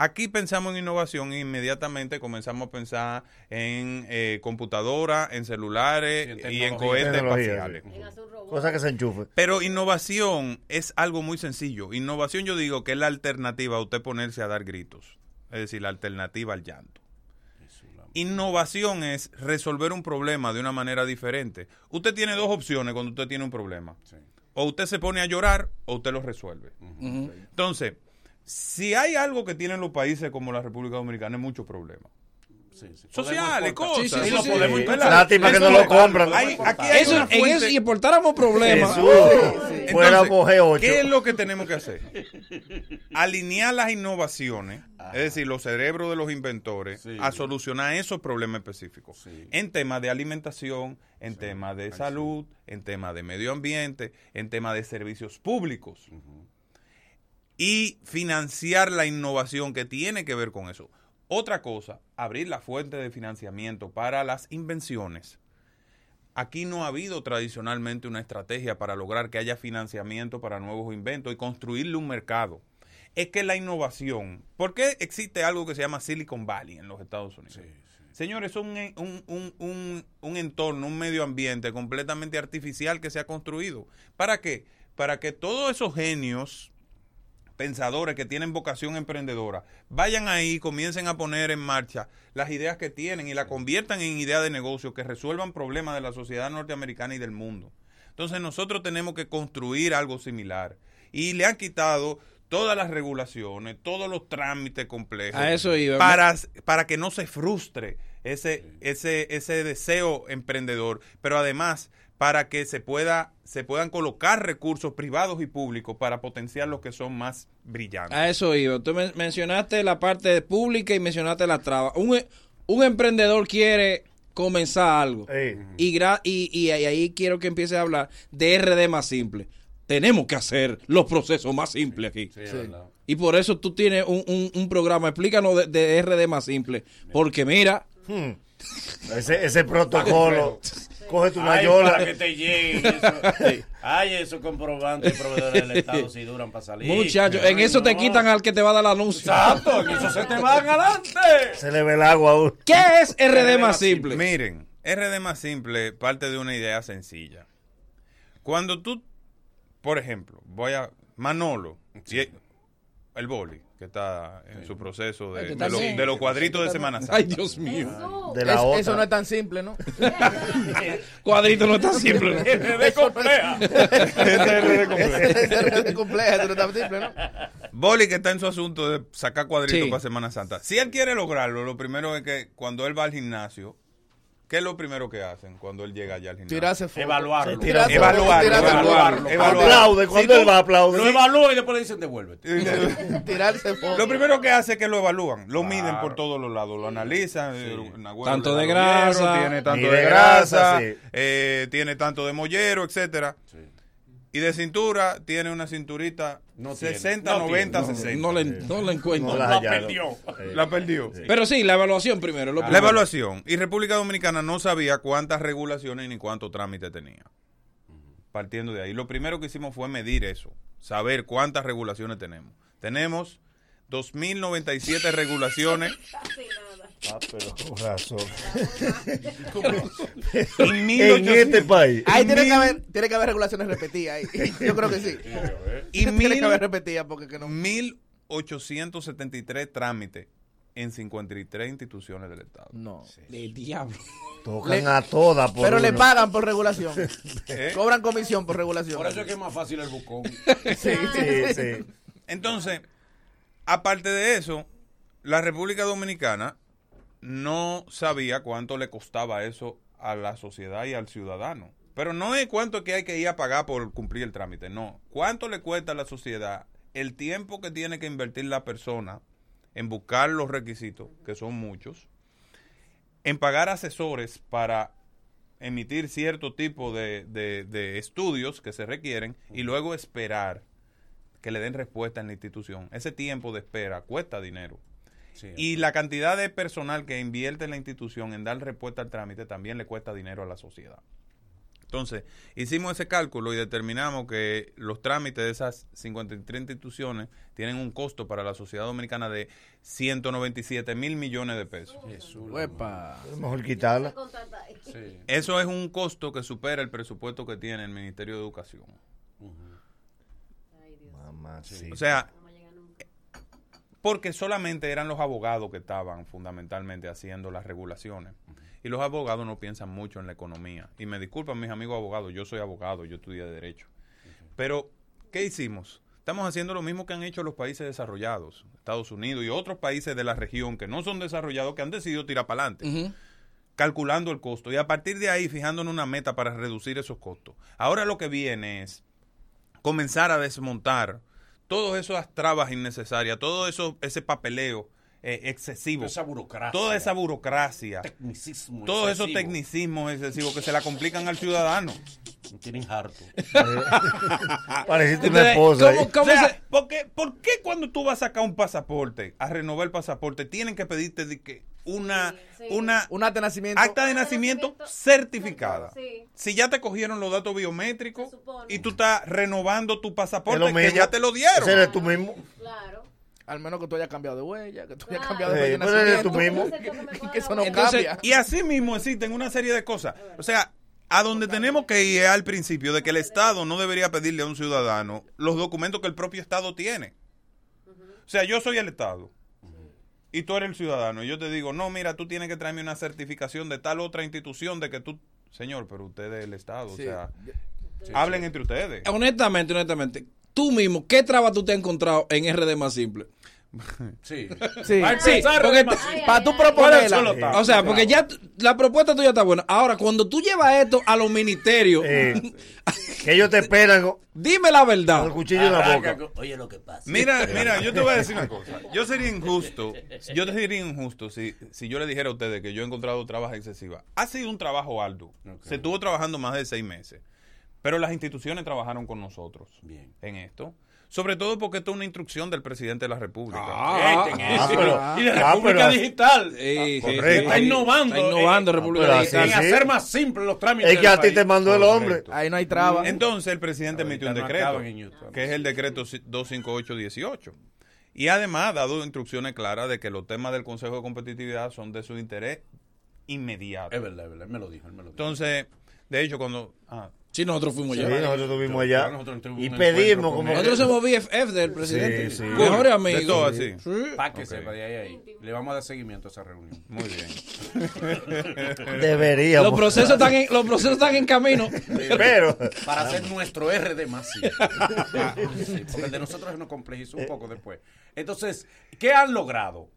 Aquí pensamos en innovación e inmediatamente comenzamos a pensar en eh, computadoras, en celulares Sí, y en cohetes espaciales. Cosa que se enchufe. Pero innovación es algo muy sencillo. Innovación yo digo que es la alternativa a usted ponerse a dar gritos. Es decir, la alternativa al llanto. Innovación es resolver un problema de una manera diferente. Usted tiene dos opciones cuando usted tiene un problema. O usted se pone a llorar o usted lo resuelve. Entonces, si hay algo que tienen los países como la República Dominicana es muchos problemas. Sociales, cosas. Sí, sí, Y lo sí, podemos sí. importar. Lástima que no lo compran. hay- aquí hay Eso, en eso, si exportáramos problemas. Entonces, Fuera G8. ¿Qué es lo que tenemos que hacer? Alinear las innovaciones, es decir, los cerebros de los inventores, Sí. a solucionar esos problemas específicos. Sí. En temas de alimentación, en temas de salud, en temas de medio ambiente, en temas de servicios públicos. Y financiar la innovación que tiene que ver con eso. Otra cosa, abrir la fuente de financiamiento para las invenciones. Aquí no ha habido tradicionalmente una estrategia para lograr que haya financiamiento para nuevos inventos y construirle un mercado. Es que la innovación, ¿por qué existe algo que se llama Silicon Valley en los Estados Unidos? Señores, es un, un, un, un, un entorno, un medio ambiente completamente artificial que se ha construido. ¿Para qué? Para que todos esos genios pensadores que tienen vocación emprendedora vayan ahí y comiencen a poner en marcha las ideas que tienen y la conviertan en ideas de negocio que resuelvan problemas de la sociedad norteamericana y del mundo. Entonces nosotros tenemos que construir algo similar y le han quitado todas las regulaciones, todos los trámites complejos A eso iba. para, para que no se frustre ese, ese, ese deseo emprendedor, pero además para que se pueda se puedan colocar recursos privados y públicos para potenciar los que son más brillantes. A eso iba. Tú men- mencionaste la parte pública y mencionaste las trabas. Un, e- un emprendedor quiere comenzar algo. Y, gra- y, y ahí- ahí quiero que empiece a hablar de RD más simple. Tenemos que hacer los procesos más simples aquí. Sí. Y por eso tú tienes un, un- un programa. Explícanos de, de RD más simple. Porque mira, Hmm. Ese, ese protocolo. Cógete una Ay, yola. para que te llegue. Eso. Ay, esos comprobantes y proveedores del Estado si duran para salir. muchachos, en eso te no. quitan al que te va a dar el anuncio. Exacto, en eso se te van adelante. Se le ve el agua a uno. ¿Qué es RD más simple? Miren, RD más simple parte de una idea sencilla. Cuando tú, por ejemplo, voy a Manolo, y el boli, que está en su proceso de, Este de, lo- también. de los cuadritos de Semana Santa. Ay, Dios mío. De la Es- otra. eso no es tan simple, ¿no? Cuadrito no está simple. ¿no? RD compleja. es es compleja, eso no es tan simple, ¿no? Boli que está en su asunto de sacar cuadritos Sí. para Semana Santa. Si él quiere lograrlo, lo primero es que cuando él va al gimnasio, ¿qué es lo primero que hacen cuando él llega allá al gimnasio? Tirarse fotos. Evaluarlo. Tirarse Evaluarlo, evaluarlo, evaluarlo. Aplaude. Cuando Si él va a aplaudir. Lo evalúan y después le dicen devuélvete. Tirarse fotos. Lo primero que hace es que lo evalúan, lo miden por todos los lados, lo analizan. eh, Nagüero Tanto de grasa. tiene tanto de grasa, grasa, sí. eh, tiene tanto de mollero, etcétera. Y de cintura tiene una cinturita No tiene, 60, no 90, tiene. 60. No le, no le encuentro. No la La perdió. La perdió. Pero sí, la evaluación primero. lo La primero. evaluación. Y República Dominicana no sabía cuántas regulaciones ni cuánto trámite tenía. Partiendo de ahí. Lo primero que hicimos fue medir eso. Saber cuántas regulaciones tenemos. Tenemos 2.097 regulaciones Ah, pero con razón. en 1.800 este país. Ahí tiene Mil- que haber, tiene que haber regulaciones repetidas ahí. Yo creo que sí. y tiene que mil- haber repetidas porque que no. 1.873 trámites en 53 instituciones del Estado. No. El diablo. Tocan Le- a todas. Por Pero le pagan por regulación. ¿Eh? Cobran comisión por regulación. Por eso es que es más fácil el bucón. Sí, Sí, sí. Entonces, aparte de eso, la República Dominicana no sabía cuánto le costaba eso a la sociedad y al ciudadano. Pero no es cuánto que hay que ir a pagar por cumplir el trámite, no. ¿Cuánto le cuesta a la sociedad el tiempo que tiene que invertir la persona en buscar los requisitos, que son muchos, en pagar asesores para emitir cierto tipo de, de- de estudios que se requieren y luego esperar que le den respuesta en la institución. Ese tiempo de espera cuesta dinero. Y la cantidad de personal que invierte en la institución en dar respuesta al trámite también le cuesta dinero a la sociedad. Entonces, hicimos ese cálculo y determinamos que los trámites de esas 53 instituciones tienen un costo para la sociedad dominicana de 197 mil millones de pesos. Es mejor quitarla. Eso es un costo que supera el presupuesto que tiene el Ministerio de Educación. O sea, porque solamente eran los abogados que estaban fundamentalmente haciendo las regulaciones. Y los abogados no piensan mucho en la economía. Y me disculpan mis amigos abogados, yo soy abogado, yo estudié Derecho. Pero, ¿qué hicimos? Estamos haciendo lo mismo que han hecho los países desarrollados, Estados Unidos y otros países de la región que no son desarrollados, que han decidido tirar para adelante calculando el costo y a partir de ahí fijándonos una meta para reducir esos costos. Ahora lo que viene es comenzar a desmontar todas esas trabas innecesarias, todo eso, ese papeleo eh, excesivo. Esa burocracia. Toda esa burocracia. Tecnicismo Todos esos tecnicismos excesivos que se la complican al ciudadano. Me tienen harto. Pareciste una esposa. ahí. O sea, ¿por, qué, por qué cuando tú vas a sacar un pasaporte, a renovar el pasaporte, tienen que pedirte de que una, una, Un acta de nacimiento. acta de nacimiento certificada? Sí. Si ya te cogieron los datos biométricos y tú estás renovando tu Es pasaporte lo que ya te lo dieron. Ese eres tú mismo. Al menos que tú hayas cambiado de huella, que tú hayas cambiado de huella eres tú mismo. Y que eso no Entonces, cambia. y así mismo existen una serie de cosas. O sea, a donde tenemos que ir es al principio de que el Estado no debería pedirle a un ciudadano los documentos que el propio Estado tiene. O sea, yo soy el Estado y tú eres el ciudadano. Y yo te digo, no, mira, tú tienes que traerme una certificación de tal otra institución de que tú... Señor, pero usted es el Estado. Sí. O sea, hablen entre ustedes. Honestamente, honestamente, tú mismo, ¿qué traba tú te has encontrado en RD más simple? Sí. Sí. Sí, porque. Para tú ¿Cuál es proponerla. O sea, porque ya la propuesta tuya está buena. Ahora, cuando tú llevas esto a los ministerios, Eh, que ellos te esperan dime la verdad. el cuchillo en la Arranca boca. con- Oye, lo que pasa. Mira, mira, yo te voy a decir una cosa. Yo sería injusto, yo te sería injusto si, si yo le dijera a ustedes que yo he encontrado trabajo excesiva. Ha sido un trabajo arduo. Se estuvo trabajando más de seis meses. Pero las instituciones trabajaron con nosotros Bien. en esto. Sobre todo porque esto es una instrucción del presidente de la República. Ah, ah, eso. pero- y de ah, República pero- Digital. Sí, sí, correcto. Está sí. innovando. Está innovando eh, República Digital. en sí. hacer más simples los trámites. Es que a ti te mandó el hombre. Ahí no hay traba. Entonces el presidente emitió un decreto, que es el decreto 25818. Y además ha dado instrucciones claras de que los temas del Consejo de Competitividad son de su interés inmediato. Es verdad, es verdad. Él me lo dijo. Él me lo dijo. Entonces, de hecho, cuando... ah, Sí, nosotros fuimos Sí, allá. nosotros estuvimos allá nosotros y pedimos como Nosotros somos BFF del presidente. Sí, sí. Mejores de amigos. todo así. Sí. Para que sepa, de ahí a ahí. Le vamos a dar seguimiento a esa reunión. Muy bien. deberíamos. Los procesos, están en, los procesos están en camino. pero Para hacer nuestro RD más. Sí, porque el de nosotros nos complejizó un poco después. Entonces, ¿qué han logrado?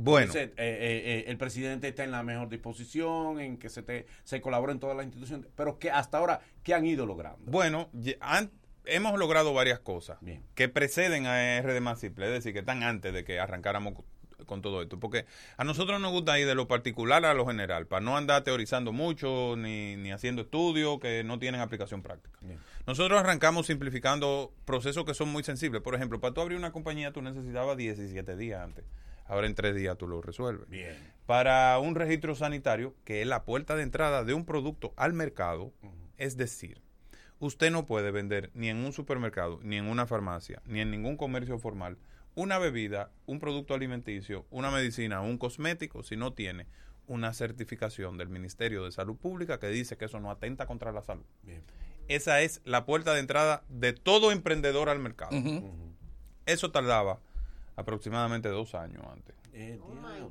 Bueno, Dice, eh, eh, eh, el presidente está en la mejor disposición, en que se te, se colabora en todas las instituciones, pero que hasta ahora, ¿qué han ido logrando? bueno, han- hemos logrado varias cosas Bien. que preceden a RD más simple, es decir, que están antes de que arrancáramos co- con todo esto, porque a nosotros nos gusta ir de lo particular a lo general, para no andar teorizando mucho ni, ni haciendo estudios que no tienen aplicación práctica. Bien. Nosotros arrancamos simplificando procesos que son muy sensibles. Por ejemplo, para tú abrir una compañía tú necesitabas 17 días antes. Ahora en tres días tú lo resuelves. Bien. Para un registro sanitario, que es la puerta de entrada de un producto al mercado, es decir, usted no puede vender ni en un supermercado, ni en una farmacia, ni en ningún comercio formal una bebida, un producto alimenticio, una medicina, un cosmético, si no tiene una certificación del Ministerio de Salud Pública que dice que eso no atenta contra la salud. Bien. Esa es la puerta de entrada de todo emprendedor al mercado. Eso tardaba aproximadamente dos años antes. Eh,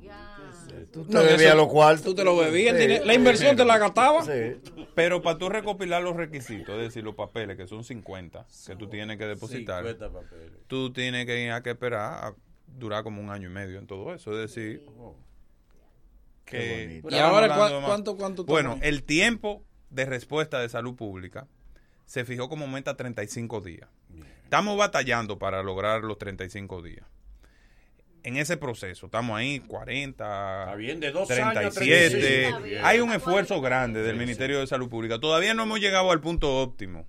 diablo, ¿qué es esto? tú te No, bebías los cuartos. Tú te lo bebías. Sí. La inversión te la gastabas. Sí. Pero para tú recopilar los requisitos, es decir, los papeles, que son 50, que tú tienes que depositar, 50 papeles. tú tienes que ir a que esperar a durar como un año y medio en todo eso. Es decir, que... bonito. ¿Y ahora más- cuánto, cuánto Bueno, el tiempo de respuesta de salud pública se fijó como aumenta a 35 días. Estamos batallando para lograr los 35 días. En ese proceso, estamos ahí 40, bien, de dos años, 37. 35. Está bien. Hay un esfuerzo grande del Sí, Ministerio de Salud Pública. Todavía no hemos llegado al punto óptimo,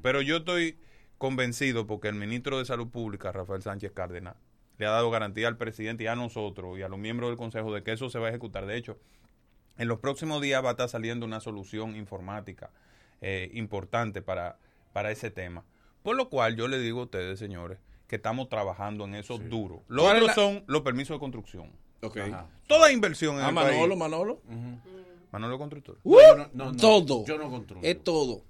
pero yo estoy convencido porque el ministro de Salud Pública, Rafael Sánchez Cárdenas, le ha dado garantía al presidente y a nosotros y a los miembros del Consejo de que eso se va a ejecutar. De hecho, en los próximos días va a estar saliendo una solución informática eh, importante para, para ese tema. Por lo cual yo le digo a ustedes, señores, que estamos trabajando en eso duro. Lo ¿Cuál es otro la- son los permisos de construcción. Ok. Toda inversión en Ah, el Manolo, país. Manolo. Manolo constructor. Uh, no, no, todo. yo no construyo. Es todo.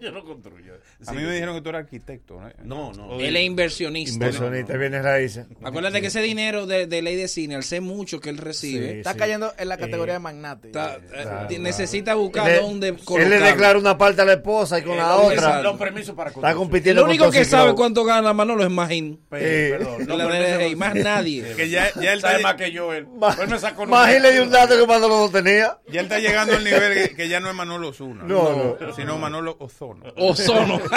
Yo no construyo. A mí me dijeron que tú eres arquitecto. ¿no? No, no. Él es inversionista. Inversionista, viene raíces. Acuérdate que ese dinero de, ley de cine, al ser mucho que él recibe, Está cayendo en la categoría de magnate. eh, necesita buscar le- dónde Él le declara una parte a la esposa y con la Eh, otra. Los permisos para Está compitiendo Lo único que sabe cuánto gana Manolo es Magín. Eh, más nadie. Que ya, ya él Sabe más que yo él. Magín le dio un dato que Manolo no tenía. ya él está llegando al nivel que, ya no es Manolo Osuna. No, Sino Manolo Ozono. Ozono.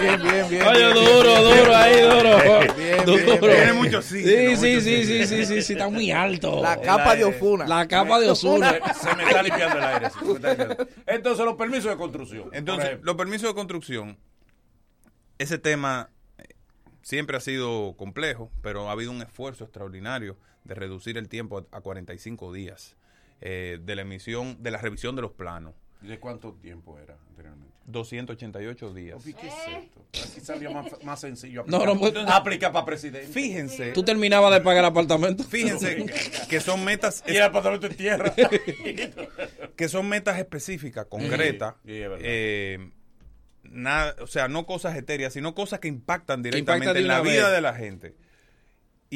bien, bien, bien. Oye, bien, duro, duro, ahí, duro. Bien, Duro. bien, Tiene mucho Sí, sí, sí, sí, sí, sí, sí, está muy alto. La capa de Osuna. La capa de Osuna. Se me está limpiando el aire. Entonces, los permisos de construcción. Entonces, los permisos de construcción, ese tema eh, siempre ha sido complejo, pero ha habido un esfuerzo extraordinario de reducir el tiempo a, a 45 días eh, de la emisión, de la revisión de los planos. ¿De cuánto tiempo era anteriormente? 288 días. ¿Qué es esto? Aquí salió más, más sencillo. No, Aplicar, no, pues- aplica para presidente. Fíjense, Tú terminabas de pagar el apartamento. fíjense que son metas Y el apartamento en tierra. que son metas específicas, concretas, Sí, es verdad. eh, nada, o sea, no cosas etéreas, sino cosas que impactan Que directamente impactan de en la vida vez. de la gente.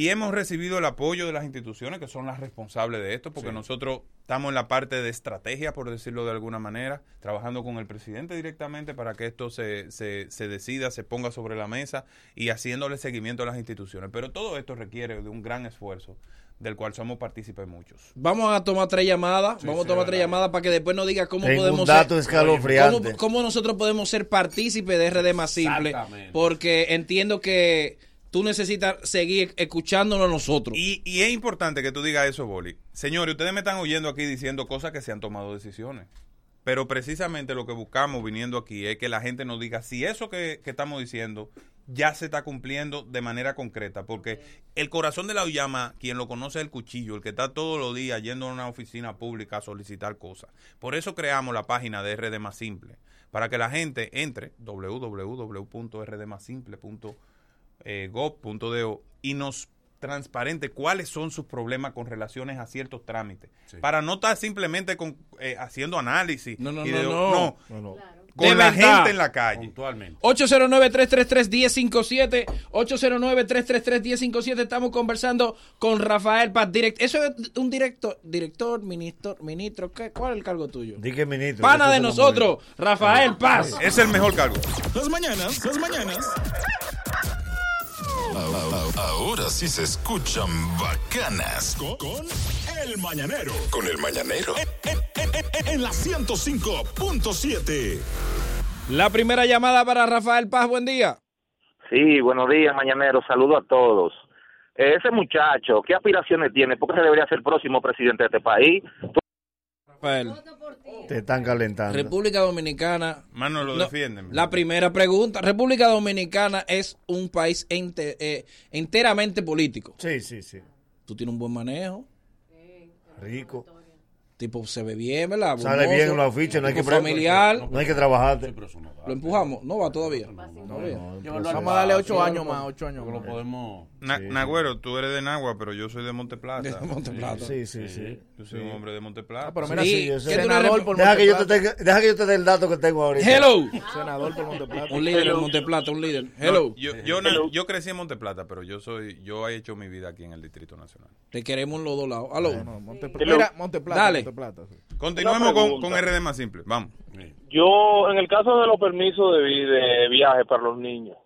Y hemos recibido el apoyo de las instituciones que son las responsables de esto, porque Sí. nosotros estamos en la parte de estrategia, por decirlo de alguna manera, trabajando con el presidente directamente para que esto se, se, se decida, se ponga sobre la mesa y haciéndole seguimiento a las instituciones. Pero todo esto requiere de un gran esfuerzo, del cual somos partícipes muchos. Vamos a tomar tres llamadas. Vamos a tomar es tres llamadas para que después nos diga cómo Tengo podemos un dato ser. escalofriante. ¿Cómo, cómo nosotros podemos ser partícipes de RD más simple? Porque entiendo que tú necesitas seguir escuchándonos nosotros. Y, es importante que tú digas eso, Boli. Señores, ustedes me están oyendo aquí diciendo cosas que se han tomado decisiones. Pero precisamente lo que buscamos viniendo aquí es que la gente nos diga si eso que, que estamos diciendo ya se está cumpliendo de manera concreta. Porque el corazón de la llama, quien lo conoce es el cuchillo, el que está todos los días yendo a una oficina pública a solicitar cosas. Por eso creamos la página de RD Más Simple. Para que la gente entre www.rdmasimple.com eh, gov.do y nos transparente cuáles son sus problemas con relaciones a ciertos trámites. Para no estar simplemente con, eh, haciendo análisis. No, no, y no, de- no. No, no. Con De la verdad. gente en la calle. Puntualmente. 809-333-1057, 809-333-1057. Estamos conversando con Rafael Paz. Direct. Eso es un director, director, ministro, ministro. ¿qué? ¿Cuál es el cargo tuyo? Di que ministro. Pana de nosotros, Rafael Paz. Es el mejor cargo. Las mañanas, las mañanas. Ahora sí se escuchan bacanas. Con, con El Mañanero. Con El Mañanero. En, en- en- en la 105.7. La primera llamada para Rafael Paz. Buen día. Sí, buenos días, mañanero. Saludo a todos. Eh, Ese muchacho, ¿qué aspiraciones tiene? ¿Por qué se debería ser el próximo presidente de este país? Rafael. Te están calentando. República Dominicana. Mano, lo No, defienden. La primera pregunta. República Dominicana es un país ente- eh, enteramente político. Sí, sí, sí. Tú tienes un buen manejo. Rico. Tipo, se ve bien, ¿verdad? Sale bien en los afiches, no hay que familiar. No hay que trabajarte. Lo empujamos. No va todavía. Todavía. Vamos a darle ocho años más, ocho años Lo podemos. Na- Nagüero, tú eres de Nagua, pero yo soy de Monteplata. De Monteplata. Sí, sí, sí. Yo soy un hombre de Monteplata. Ah, pero mira, Sí, sí, ¿qué tú senador por Deja que, yo te Monteplata. tenga- deja que yo te dé el dato que tengo ahorita. Hello. Senador por Monteplata. Un líder en Monteplata, un líder. No, Hello. yo, yo, yo crecí en Monteplata, pero yo soy, yo he hecho mi vida aquí en el Distrito Nacional. Te queremos en los dos lados. Hello. No, Monteplata. Mira, Monteplata, sí. Continuemos con, con RD más simple. Vamos. Yo, en el caso de los permisos de, de viaje para los niños,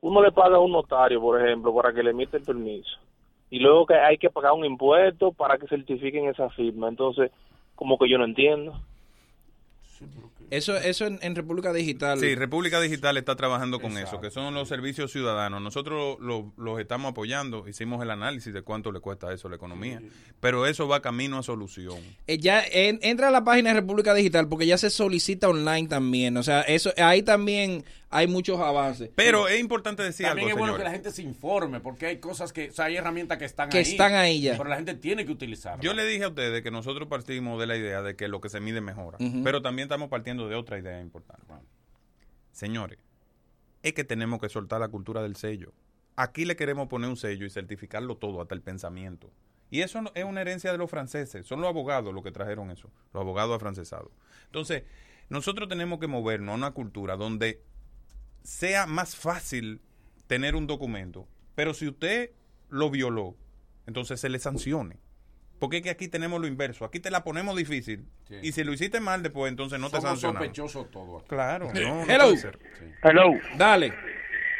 uno le paga a un notario, por ejemplo, para que le emita el permiso. Y luego que hay que pagar un impuesto para que certifiquen esa firma. Entonces, como que yo no entiendo. Eso, eso en, en República Digital. Sí, República Digital está trabajando con eso, que son los servicios ciudadanos. Nosotros lo- los estamos apoyando, hicimos el análisis de cuánto le cuesta eso a la economía, pero eso va camino a solución. Eh, ya en- entra a la página de República Digital porque ya se solicita online también. O sea, eso ahí también hay muchos avances. Pero es importante decir También algo, es bueno señores. que la gente se informe, porque hay cosas que, o sea, hay herramientas que están Que ahí. están ahí ya. Pero la gente tiene que utilizarlas. Yo le dije a ustedes que nosotros partimos de la idea de que lo que se mide mejora, pero también estamos partiendo de otra idea importante. Señores, es que tenemos que soltar la cultura del sello. Aquí le queremos poner un sello y certificarlo todo, hasta el pensamiento. Y eso no- es una herencia de los franceses. Son los abogados los que trajeron eso, los abogados afrancesados. Entonces, nosotros tenemos que movernos a una cultura donde sea más fácil tener un documento, pero si usted lo violó, entonces se le sancione. Porque es que aquí tenemos lo inverso. Aquí te la ponemos difícil. Sí. Y si lo hiciste mal después, entonces no te Somos sancionamos. sospechosos todo aquí. Claro. No, no Hello. Hello. Dale.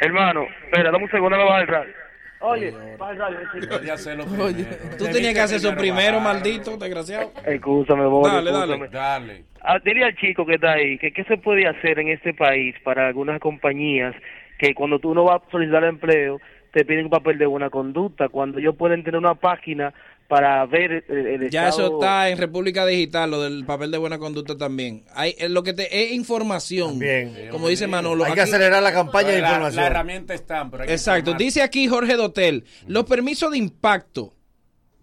Hermano, espera, dame un segundo, no baja el radio. Oye, radio. Debería hacerlo Oye, tú tenías que hacer eso primero, maldito, desgraciado. Escúchame, Boli, Dale, dale. escúchame. Dale. Ah, dile al chico que está ahí que qué se puede hacer en este país para algunas compañías que cuando tú no vas a solicitar empleo te piden un papel de buena conducta, cuando ellos pueden tener una página para ver el, el Ya estado... eso está en República Digital, lo del papel de buena conducta también. Hay eh, lo que te es información. Bien. Como dice Manolo. Hay que acelerar la campaña de La, la información. herramienta está, pero hay que Exacto. Dice aquí Jorge Dotel, los permisos de impacto,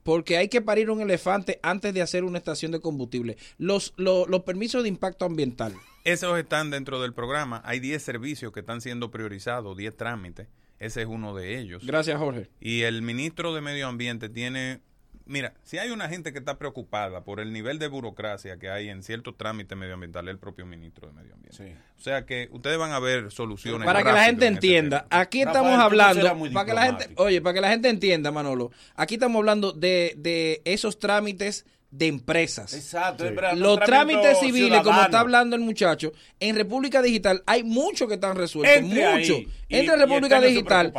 porque hay que parir un elefante antes de hacer una estación de combustible. Los, los, los permisos de impacto ambiental. Esos están dentro del programa. Hay 10 servicios que están siendo priorizados, 10 trámites. Ese es uno de ellos. Gracias, Jorge. Y el ministro de Medio Ambiente tiene... Mira, si hay una gente que está preocupada por el nivel de burocracia que hay en ciertos trámites medioambientales, el propio ministro de Medio Ambiente. O sea que ustedes van a ver soluciones. Para que la gente en ese entienda, aquí Rafael, estamos hablando, para que la gente, oye, para que la gente entienda, Manolo, aquí estamos hablando de, de esos trámites de empresas. Exacto, es verdad, Los trámites trámite civiles, como está hablando el muchacho, en República Digital hay muchos que están resueltos, Entre ahí, muchos. Entre y República Digital,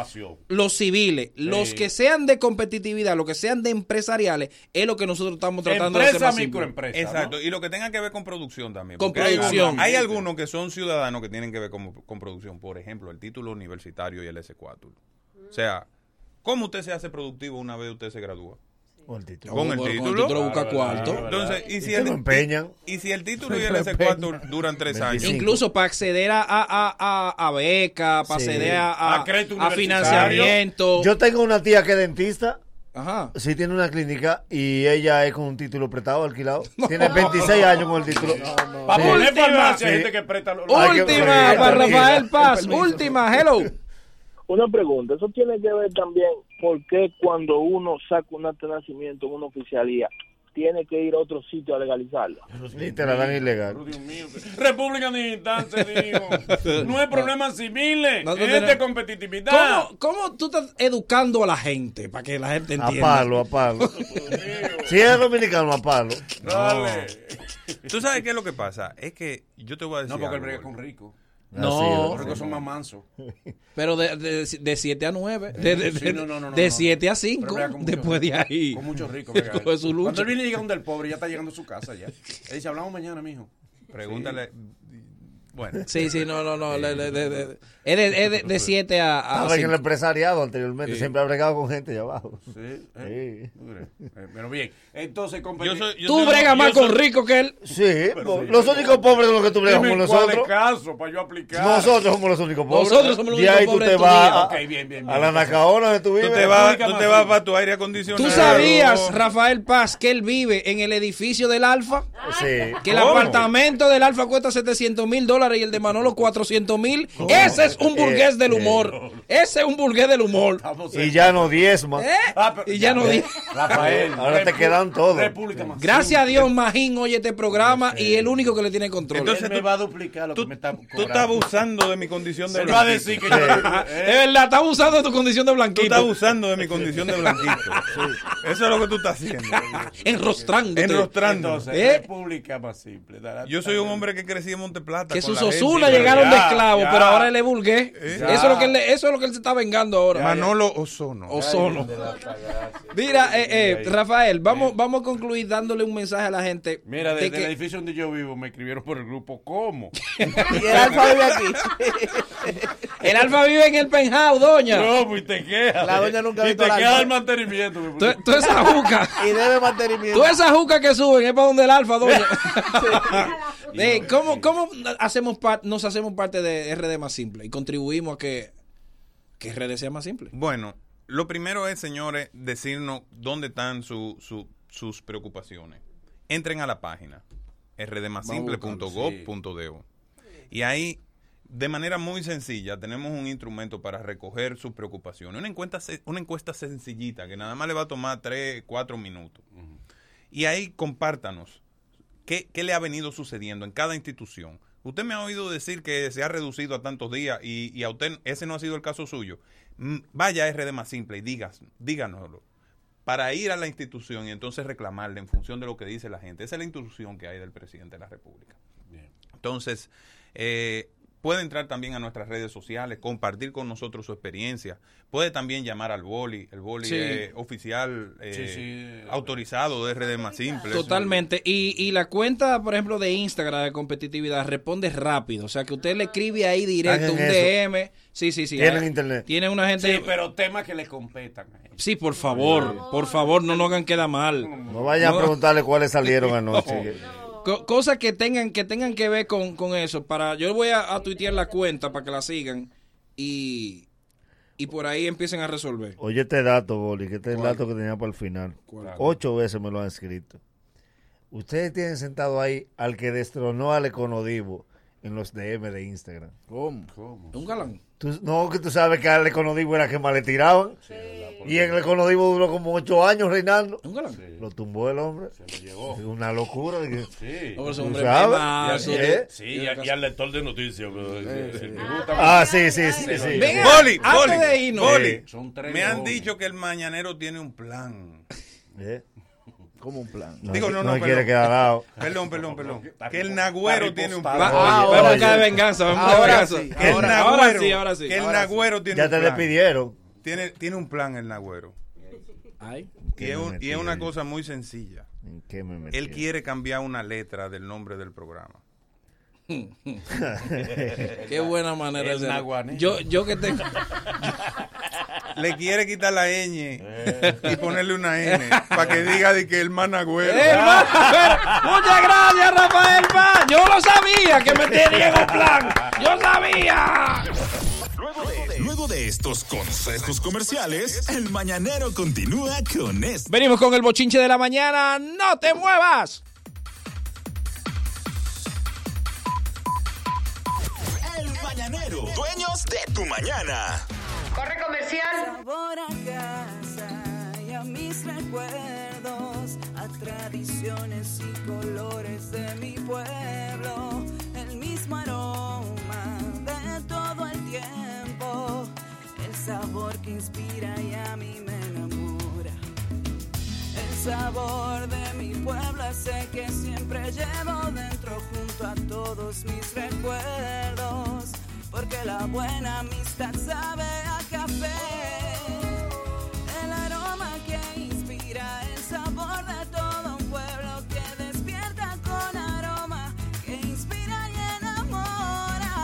los civiles, los que sean de competitividad, los que sean de empresariales, es lo que nosotros estamos tratando de hacer más simple. Exacto, y lo que tenga que ver con producción también. Con hay producción. algunos- Hay, algunos que son ciudadanos que tienen que ver con, con producción. Por ejemplo, el título universitario y el S4. O sea, ¿cómo usted se hace productivo una vez usted se gradúa? Con el título. Con el Con el título. busca cuarto. Entonces, y si, el, empeñan. y si el título y el S4 duran tres años. Incluso para acceder a, a, a, beca, para Sí. acceder a, a, financiamiento. Yo tengo una tía que es dentista. Ajá. Sí, tiene una clínica y ella es con un título prestado, alquilado. Tiene 26 años con el título. Para Sí. poner farmacia, Sí. hay gente que presta los... Hay que- Última para. Rafael Paz. Permiso. Última, hello. Una pregunta, eso tiene que ver también por qué cuando uno saca un acta de nacimiento en una oficialía, tiene que ir a otro sitio a legalizarlo. Y te la dan ilegal. República Digital se dijo. No hay problemas civiles, Nosotros es de competitividad. ¿Cómo, ¿Cómo tú estás educando a la gente para que la gente A entienda? palo, a palo. si es dominicano, a palo. Dale. ¿Tú sabes qué es lo que pasa? Es que yo te voy a decir. No, porque algo, brega con rico. No. Los ricos son más mansos. Pero de, de, de 7 a 9. De, de, Sí, de, no, no, no, de no. 7 a Pero 5. brega con mucho Después de ahí. Con muchos ricos. Cuando él viene llegando del pobre, ya está llegando a su casa ya. Él dice, hablamos mañana, mijo. Pregúntale. Bueno. Sí, sí, no, no, no. de- de- es de- es de- de 7 a, a Estaba en el empresariado anteriormente. Sí. Siempre ha bregado con gente allá abajo. Sí, eh, eh, Pero bien, entonces, Tú bregas más soy- con rico que él. Sí, los únicos pobres son los que tú bregas como nosotros. caso para yo aplicar. Nosotros somos los únicos pobres. Nosotros somos los De únicos ahí tú te de tu vas vida. a, Ok, bien, bien, a bien. la Nacaona donde tú Tú vives. te vas, República tú te vas para tu aire acondicionado. ¿Tú sabías, Rafael Paz, que él vive en el edificio del Alfa? Sí. Que el apartamento del Alfa cuesta 700 mil dólares y el de Manolo 400 mil. Ese es un burgués Eh, del eh. humor. Ese es un burgués del humor. Y ya no diezma. ¿Eh? Ah, Y ya no di- Rafael. Ahora te quedan todos. República. Gracias a Dios, Magín oye este programa y el único que le tiene control. Entonces, Él me tú- va a duplicar lo que me está Tú estás abusando de mi condición de Se va a blanquito. decir que yo... es verdad, está abusando de tu condición de Tú blanquito. estás abusando de mi condición de blanquito. Eso es lo que tú estás haciendo. Enrostrando. Entonces, ¿Eh? República más simple. Yo soy un hombre que crecí en Monteplata. Que sus Osuna llegaron de ya, esclavos, ya. pero ahora él es vulgué. Eh. Eso, es lo que él, eso es lo que él se está vengando ahora. Manolo Ozono. Ozono. Mira, eh, eh, Rafael, vamos, vamos a concluir dándole un mensaje a la gente. Mira, de desde que- el edificio donde yo vivo me escribieron por el grupo ¿Cómo? Y el alfa vive aquí. El alfa vive en el penthouse, doña. No, pues te quejas. La doña nunca ha Y visto te alfa. el mantenimiento. Tú, esa juca. Y debe mantenimiento. Tú esa juca que suben es para donde el alfa, doña. ¿cómo, cómo hacemos par- nos hacemos parte de RD más simple y contribuimos a que, que RD sea más simple? Bueno, lo primero es, señores, decirnos dónde están su- su- sus preocupaciones. Entren a la página rdmasimple.gov.do y ahí, de manera muy sencilla, tenemos un instrumento para recoger sus preocupaciones. Una encuesta, se- una encuesta sencillita que nada más le va a tomar 3, 4 minutos. Y ahí compártanos qué, qué le ha venido sucediendo en cada institución. Usted me ha oído decir que se ha reducido a tantos días y, y a usted ese no ha sido el caso suyo. Mm, Vaya a RD más simple y digas, díganoslo para ir a la institución y entonces reclamarle en función de lo que dice la gente. Esa es la instrucción que hay del presidente de la República. Entonces, eh, puede entrar también a nuestras redes sociales, compartir con nosotros su experiencia. Puede también llamar al boli. El boli Sí. es oficial eh, Sí, sí. autorizado de RD más simple. Totalmente. Y, y la cuenta, por ejemplo, de Instagram de competitividad responde rápido. O sea, que usted le escribe ahí directo un eso. DM. Sí, sí, sí. Tienen internet. Tienen una gente. Sí, pero temas que le competan. Sí, por favor, por favor, no nos hagan queda mal. No vayan a preguntarle cuáles salieron anoche. Co- cosas que tengan que tengan que ver con, con eso. Para yo voy a, a tuitear la cuenta para que la sigan y, y por ahí empiecen a resolver. Oye, este dato, Boli, que este es el dato que tenía para el final. ¿Cuál? Ocho veces me lo han escrito. Ustedes tienen sentado ahí al que destronó al Econodivo en los DM de Instagram. ¿Cómo? Un galán. Tú- no, que tú sabes que al Econodivo era que más le tiraban. y en el Econodivo duró como ocho años reinando. Un galán. Lo tumbó el hombre. Una locura. dije, Sí. Oh, ese ¿Tú hombre sabes? memazo. ¿Eh? Sí, y, a- y al lector de noticias. Ah, mucho. sí, sí, sí, Se lo sí. llevó. Venga, Boli, Boli, son tres me han dicho que el mañanero tiene un plan. ¿Eh? Como un plan. No, Digo, no, no, no quiere perdón. quedar dado. Perdón, perdón, perdón. Que el nagüero tiene un plan. Va- Oye, vamos a oye. buscar de venganza. Vamos a buscar de Ahora venganza. sí, Que el ahora- ahora nagüero, sí, ahora sí. que el Ahora sí. nagüero tiene Ya un te plan. despidieron. Tiene, tiene un plan el nagüero. Ay. Y es, un- y es una cosa muy sencilla. ¿En qué me metí? Él quiere cambiar una letra del nombre del programa. Qué buena manera de. Yo, yo que te. Le quiere quitar la ñ y ponerle una N para que diga de que el más nagüero. Hermano, pero, muchas gracias, Rafael Paz. Yo lo sabía que me tenía en un plan. Yo sabía. Luego de estos consejos comerciales, el mañanero continúa con esto. Venimos con el bochinche de la mañana. ¡No te muevas! Mañanero, dueños de tu mañana. Corre comercial. Sabor a casa y a mis recuerdos, a tradiciones y colores de mi pueblo, el mismo aroma de todo el tiempo, el sabor que inspira y a mí me enamora. El sabor de mi pueblo ese que siempre llevo dentro junto a todos mis recuerdos, porque la buena amistad sabe a café. El aroma que inspira el sabor de todo un pueblo que despierta con aroma, que inspira y enamora.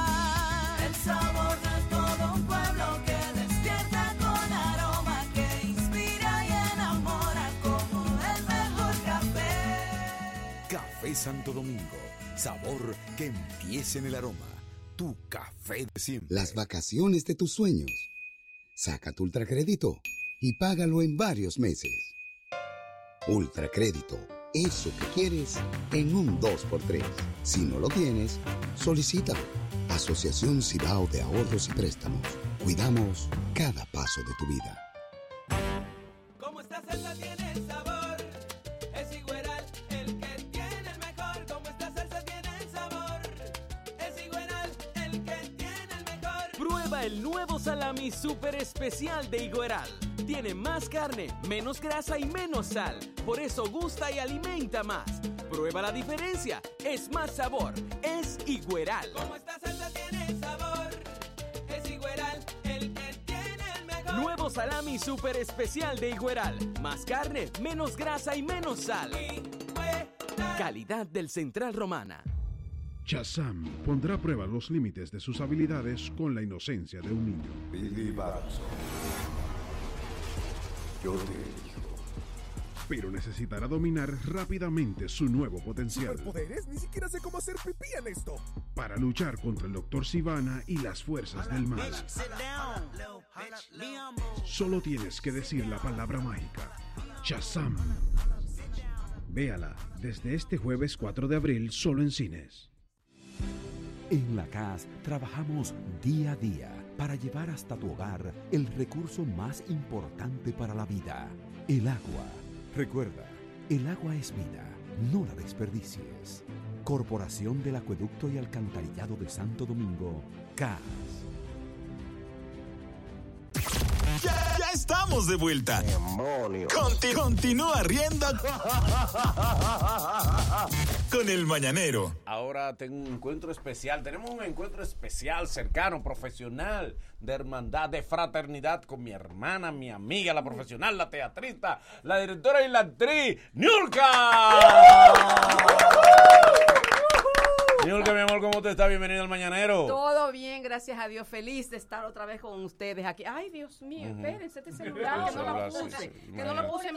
El sabor de todo un pueblo que despierta con aroma, que inspira y enamora como el mejor café. Café Santo Domingo. Sabor que empiece en el aroma. Tu café de siempre. Las vacaciones de tus sueños. Saca tu ultracrédito y págalo en varios meses. Ultracrédito, eso que quieres en un 2x3. Si no lo tienes, solicítalo. Asociación Cibao de Ahorros y Préstamos. Cuidamos cada paso de tu vida. Como esta salsa tiene el sabor, el nuevo salami super especial de Higueral. Tiene más carne, menos grasa y menos sal. Por eso gusta y alimenta más. Prueba la diferencia. Es más sabor. Es Higueral. Como esta salsa tiene sabor, es Igueral el que tiene el mejor. Nuevo salami super especial de Higueral. Más carne, menos grasa y menos sal. Calidad del Central Romana. Shazam pondrá a prueba los límites de sus habilidades con la inocencia de un niño. Billy Batson. Yo te elijo. Pero necesitará dominar rápidamente su nuevo potencial Superpoderes, ni siquiera sé cómo hacer pipí en esto. para luchar contra el Dr. Sivana y las fuerzas del mal. Solo tienes que decir la palabra mágica. Shazam. Véala desde este jueves 4 de abril solo en cines. En la CAS trabajamos día a día para llevar hasta tu hogar el recurso más importante para la vida, el agua. Recuerda, el agua es vida, no la desperdicies. Corporación del Acueducto y Alcantarillado de Santo Domingo, CAS. Ya, ya estamos de vuelta. Conti- continúa riendo con el mañanero. Ahora tengo un encuentro especial. Tenemos un encuentro especial, cercano, profesional, de hermandad, de fraternidad con mi hermana, mi amiga, la profesional, la teatrista, la directora y la actriz, ¡Niurka! Niurka, mi amor, ¿cómo te está? Bienvenido al Mañanero. Todo bien, gracias a Dios. Feliz de estar otra vez con ustedes aquí. Ay, Dios mío, Ujú. espérense este celular que no lo celular, sí, puse. sí, Que no lo imagínate. puse.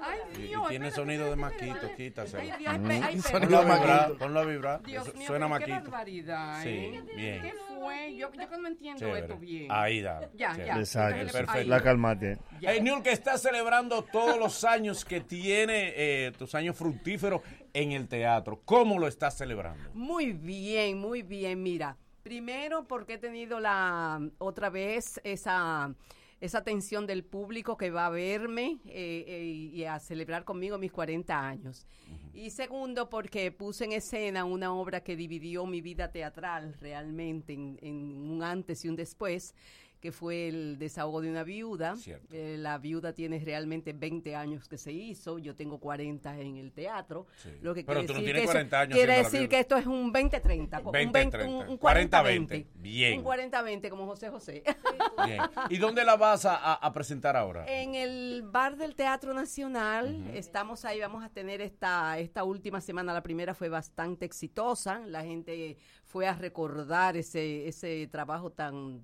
Ay, Y- y Dios. tiene espérate, sonido de espérate, maquito, espérate. quítaselo. Ay, Dios, ay, Ponlo perdón. a vibrar, ponlo a vibrar. Dios mío, suena pero qué maquito. barbaridad, Sí, ¿eh? bien. ¿Qué fue? Yo, yo que no entiendo Chévere. esto bien. Ahí da. Ya, Chévere. ya. Exacto. Perfecto. La calmate. Hey, Niul, que está celebrando todos los años que tiene, eh, tus años fructíferos en el teatro. ¿Cómo lo estás celebrando? Muy bien, muy bien. Mira, primero porque he tenido la otra vez esa esa atención del público que va a verme eh, eh, y a celebrar conmigo mis 40 años. Y segundo, porque puse en escena una obra que dividió mi vida teatral realmente en, en un antes y un después, que fue el desahogo de una viuda. Eh, la viuda tiene realmente 20 años que se hizo, yo tengo 40 en el teatro. Sí. Lo que Pero quiere tú no decir tienes que eso- 40 años Quiere decir que esto es un 20-30. un 20-30. un- un 40-20. 40-20. Bien. Un 40-20 como José José. Bien. ¿Y dónde la vas a, a- a presentar ahora? En el bar del Teatro Nacional, estamos ahí, vamos a tener esta, esta última semana, la primera fue bastante exitosa, la gente fue a recordar ese, ese trabajo tan,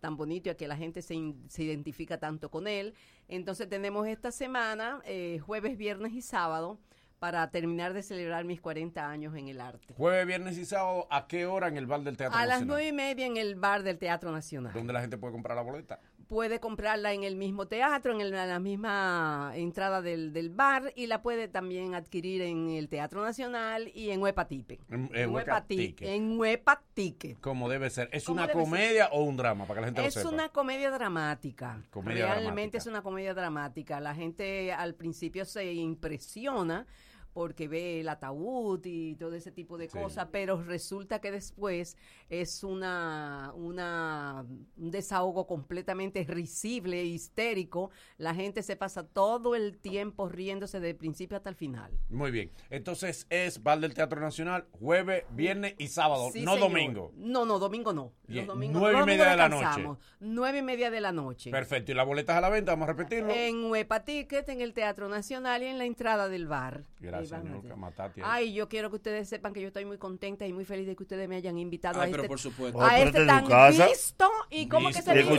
tan bonito y a que la gente se, in- se identifica tanto con él. Entonces tenemos esta semana, eh, jueves, viernes y sábado, para terminar de celebrar mis 40 años en el arte. Jueves, viernes y sábado, ¿a qué hora en el bar del Teatro A las Nacional? nueve y media en el bar del Teatro Nacional. ¿Dónde la gente puede comprar la boleta? Puede comprarla en el mismo teatro, en el- la misma entrada del, del bar y la puede también adquirir en el Teatro Nacional y en Huepa. En- en Huepa Ticket. En Huepa Ticket. Como debe ser. ¿Es ¿Cómo una ser? comedia o un drama? Para que la gente Es lo sepa. una comedia dramática. Comedia Realmente dramática. es una comedia dramática. La gente al principio se impresiona porque ve el ataúd y todo ese tipo de Sí. cosas, pero resulta que después es una, una un desahogo completamente risible, histérico. La gente se pasa todo el tiempo riéndose de principio hasta el final. Muy bien. Entonces es bar del Teatro Nacional, jueves, viernes y sábado, Sí, no señor. domingo. No, no, domingo no. Los Bien. domingos- Nueve y los media de la noche. Nueve y media de la noche. Perfecto. ¿Y las boletas a la venta? Vamos a repetirlo. En Huepa Ticket, en el Teatro Nacional y en la entrada del bar. Gracias, van a matate ahí. Ay, yo quiero que ustedes sepan que yo estoy muy contenta y muy feliz de que ustedes me hayan invitado Ay, a pero este, por supuesto. a este tan visto y cómo que se dice?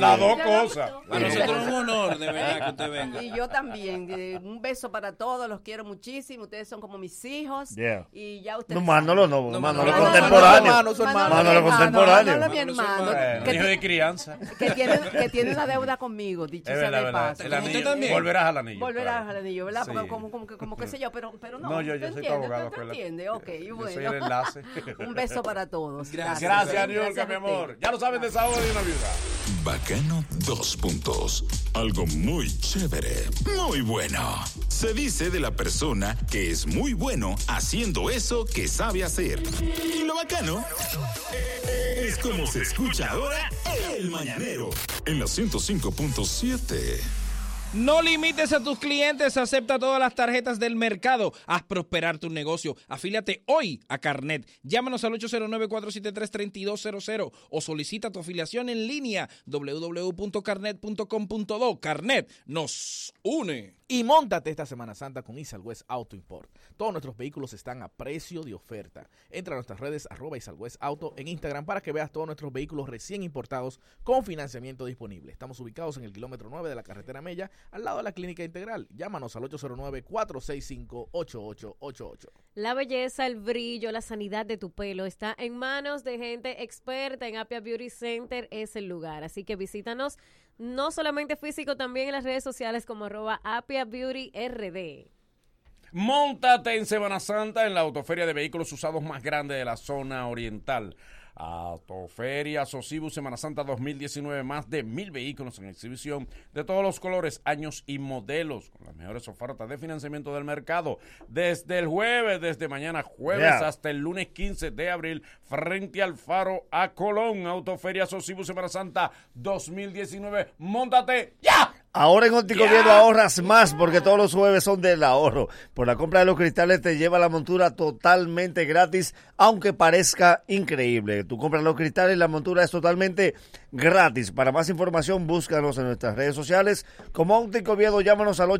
Las dos cosas. Para nosotros es un honor, de verdad, que usted venga. Y yo también. eh, un beso para todos, los quiero muchísimo. Ustedes son como mis hijos. Yeah. Y ya ustedes. No, Manolo no, No, Manolo contemporáneo. Manolo, contemporáneo. Manolo, mi hermano. Hijo de crianza. que tiene, una deuda conmigo, dicho sea de paso. El ¿Como anillo- usted también? Volverás al anillo. Volverás al anillo, ¿verdad? Sí. Como, como, como, que- como que sé yo, pero, pero no. No, yo- ¿tú yo soy tu abogado, ¿Tú- tú acuérdate. entiendes? Ok, Yo bueno. soy el enlace. Un beso para todos. Gracias. Gracias, Gracias mi amor. Ya lo sabes, desahogo de una viuda. Bacano, dos puntos. Algo muy chévere, muy bueno. Se dice de la persona que es muy bueno haciendo eso que sabe hacer. Y lo bacano es como se escucha ahora el mañanero en la 105.7. No limites a tus clientes, acepta todas las tarjetas del mercado. Haz prosperar tu negocio. Afíliate hoy a Carnet. Llámanos al 809-473-3200 o solicita tu afiliación en línea www.carnet.com.do. Carnet nos une. Y montate esta Semana Santa con Isal West Auto Import. Todos nuestros vehículos están a precio de oferta. Entra a nuestras redes arroba Isal West Auto en Instagram para que veas todos nuestros vehículos recién importados con financiamiento disponible. Estamos ubicados en el kilómetro 9 de la carretera Mella, al lado de la Clínica Integral. Llámanos al 809-465-8888. La belleza, el brillo, la sanidad de tu pelo está en manos de gente experta en Apia Beauty Center, es el lugar. Así que visítanos no solamente físico, también en las redes sociales como arroba Apia Beauty RD. Móntate en Semana Santa en la autoferia de vehículos usados más grande de la zona oriental. Autoferia Sosibu Semana Santa 2019, más de mil vehículos en exhibición de todos los colores, años y modelos, con las mejores ofertas de financiamiento del mercado. Desde el jueves, desde mañana jueves Yeah. hasta el lunes 15 de abril, frente al Faro a Colón. Autoferia Sosibu Semana Santa 2019. ¡Móntate ya! Ahora en Óptico Ya. Viedo ahorras más porque todos los jueves son del ahorro. Por la compra de los cristales te lleva la montura totalmente gratis, aunque parezca increíble. Tú compras los cristales y la montura es totalmente gratis. Para más información, búscanos en nuestras redes sociales. Como Óptico Viedo, llámanos al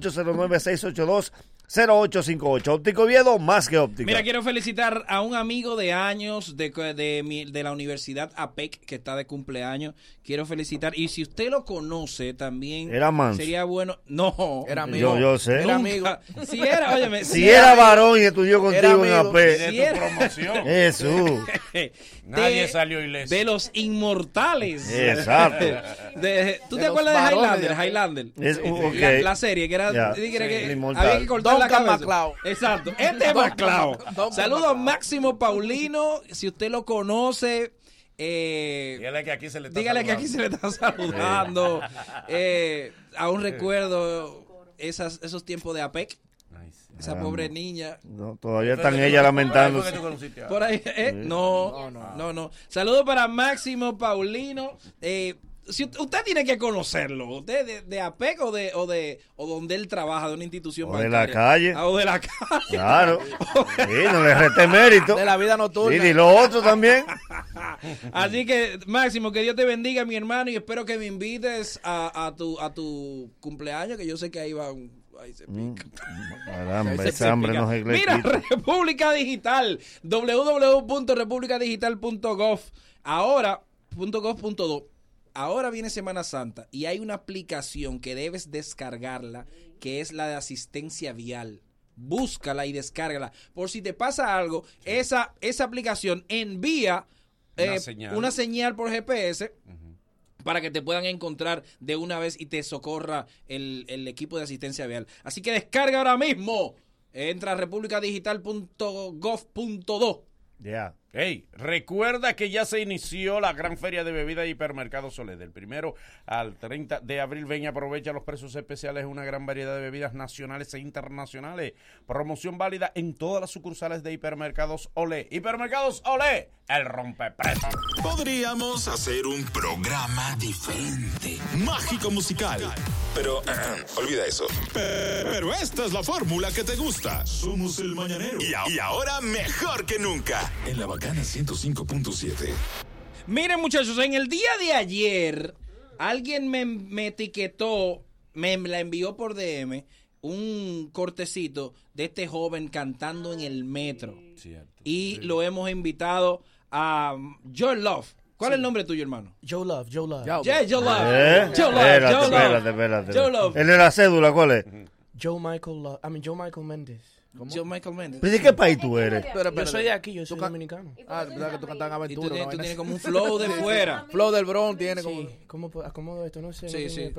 809-682-0858. Óptico Viedo, más que óptica. Mira, quiero felicitar a un amigo de años de, de, mi- de la Universidad APEC que está de cumpleaños. Quiero felicitar. Y si usted lo conoce también, Era manso. sería bueno. No, Era amigo. Yo- yo sé. Era Nunca. Si era, óyeme, si era varón y estudió Era contigo en amigo. AP. Si era- Jesús. Nadie de- salió ileso. De los inmortales. Exacto. De- ¿Tú De te acuerdas de Highlander? de- Highlander. Es- ok. la, la serie que era, era Sí, que el inmortal. había que cortar la cabeza. Exacto. Este es Duncan MacLeod. Mac- Duncan Saludos a Máximo Paulino. Si usted lo conoce, eh, Dígale que aquí se le está dígale que aquí se le está saludando. Eh, aún recuerdo esas, esos tiempos de APEC. Esa Caramba. pobre niña. No, todavía están ellas lamentándose. Por ahí, ¿eh? No, no, no, Saludos para Máximo Paulino. Eh, si usted, usted tiene que conocerlo, usted de, de APEC o de, o de o donde él trabaja, de una institución O de la calle. Ah, o de la calle. Claro. Sí, no le reste mérito. De la vida nocturna. Sí, y lo otro también. Así que, Máximo, que Dios te bendiga, mi hermano, y espero que me invites a, a tu, a tu cumpleaños, que yo sé que ahí va un... ahí se pica. Caramba, Ahí se ese hambre pica. no se le Mira. República Digital, www.republicadigital.gov. Ahora, .gov.do. Ahora viene Semana Santa y hay una aplicación que debes descargarla, que es la de asistencia vial. Búscala y descárgala. Por si te pasa algo, esa, esa aplicación envía Una eh, señal. una señal por GPS para que te puedan encontrar de una vez y te socorra el, el equipo de asistencia vial. Así que descarga ahora mismo. Entra a republicadigital.gov.do. Ya. Hey, recuerda que ya se inició la gran feria de bebidas y hipermercados Solé. Del primero al 30 de abril, ven y aprovecha los precios especiales una gran variedad de bebidas nacionales e internacionales. Promoción válida en todas las sucursales de hipermercados Olé. Hipermercados Olé, el rompeprecios. Podríamos hacer un programa diferente, mágico musical. Pero eh, olvida eso. Pero esta es la fórmula que te gusta. Somos el mañanero. Y, y ahora mejor que nunca. En la bacana 105.7. Miren, muchachos, en el día de ayer, alguien me, me etiquetó, me la envió por DM, un cortecito de este joven cantando en el metro. Y lo hemos invitado a Joe Love. ¿Cuál es el nombre tuyo, hermano? Joe Love, Joe Love. Yeah, Joe Love. ¿Eh? Joe Love, Espérate, Joe Love. espérate, espérate. Joe Love. El de la cédula, ¿cuál es? Joe Michael Love. I mean, Joe Michael Méndez. Joe Michael Méndez. ¿Pero de qué país tú eres? Yo soy de aquí, yo soy dominicano. Ah, verdad que tú cantas en aventura. tú tienes- tú como un flow de fuera. flow del Bronx tiene como... Sí, ¿cómo acomodo esto? No sé, Sí, sí.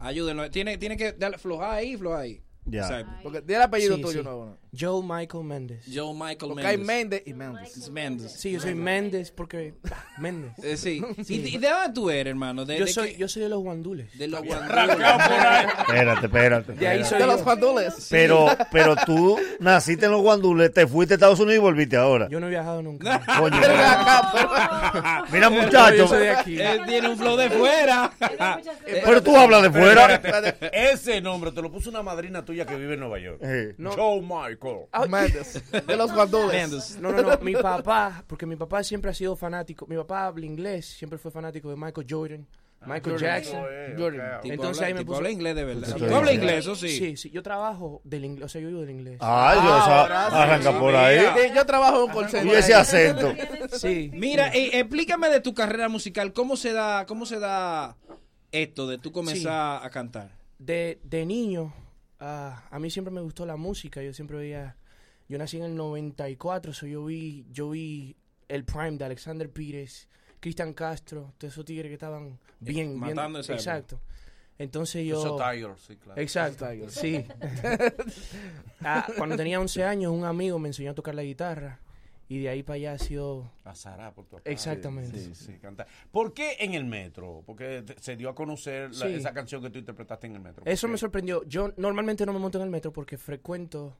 Ayúdenlo. Tiene, tiene que darle floja ahí, floja ahí. Ya. Exacto. Porque di el apellido Sí, tuyo sí. nuevo. ¿no? Joe Michael Méndez. Joe Michael Porque hay Méndez. Méndez y Méndez. Méndez. Sí, yo soy Méndez porque... ah, Méndez. Eh, sí. ¿Y, y de dónde tú eres, hermano? ¿De, yo, de soy, qué? yo soy de los guandules. De los Espérate, espérate. De ahí soy De yo. los guandules. Pero, pero tú naciste en los guandules, te fuiste a Estados Unidos y volviste ahora. Yo no he viajado nunca. Coño. Mira, Yo muchacho. soy de aquí. Él tiene un flow de fuera. Pero tú hablas de fuera. Ese nombre te lo puso una madrina tuya que vive en Nueva York. No. Joe Michael. Méndez. De los guandules. No, no, no. Mi papá, porque mi papá siempre ha sido fanático. Mi papá habla inglés, siempre fue fanático de Michael Jordan, Michael Jackson. Jordan. Tipo Entonces habla- ahí me puso- habla inglés de verdad. Entonces, Tú hablas inglés, eso sí. Sí, sí. Yo trabajo del inglés, o sea, yo vivo del inglés. Ay, Dios, Ahora sí. arranca por ahí. Sí, Yo trabajo en un call Y ese acento. Sí. Mira, eh, explícame de tu carrera musical, ¿cómo se da, cómo se da esto de tú comenzar a cantar? De, de niño, ah, a mí siempre me gustó la música. Yo siempre veía. Yo nací en el 94, so yo vi, yo vi el prime de Alexander Pires, Cristian Castro, todos esos tigres que estaban bien, bien. matando época. Exacto. Entonces yo. Esos Tigers, sí, claro. Exacto, sí. Ah, cuando tenía 11 años, un amigo me enseñó a tocar la guitarra. Y de ahí para allá ha sido. A Sara, por tu papá. Exactamente. Sí, sí, canta. ¿Por qué en el metro? Porque se dio a conocer la- Sí. esa canción que tú interpretaste en el metro. Eso ¿Por me sorprendió. Yo normalmente no me monto en el metro porque frecuento.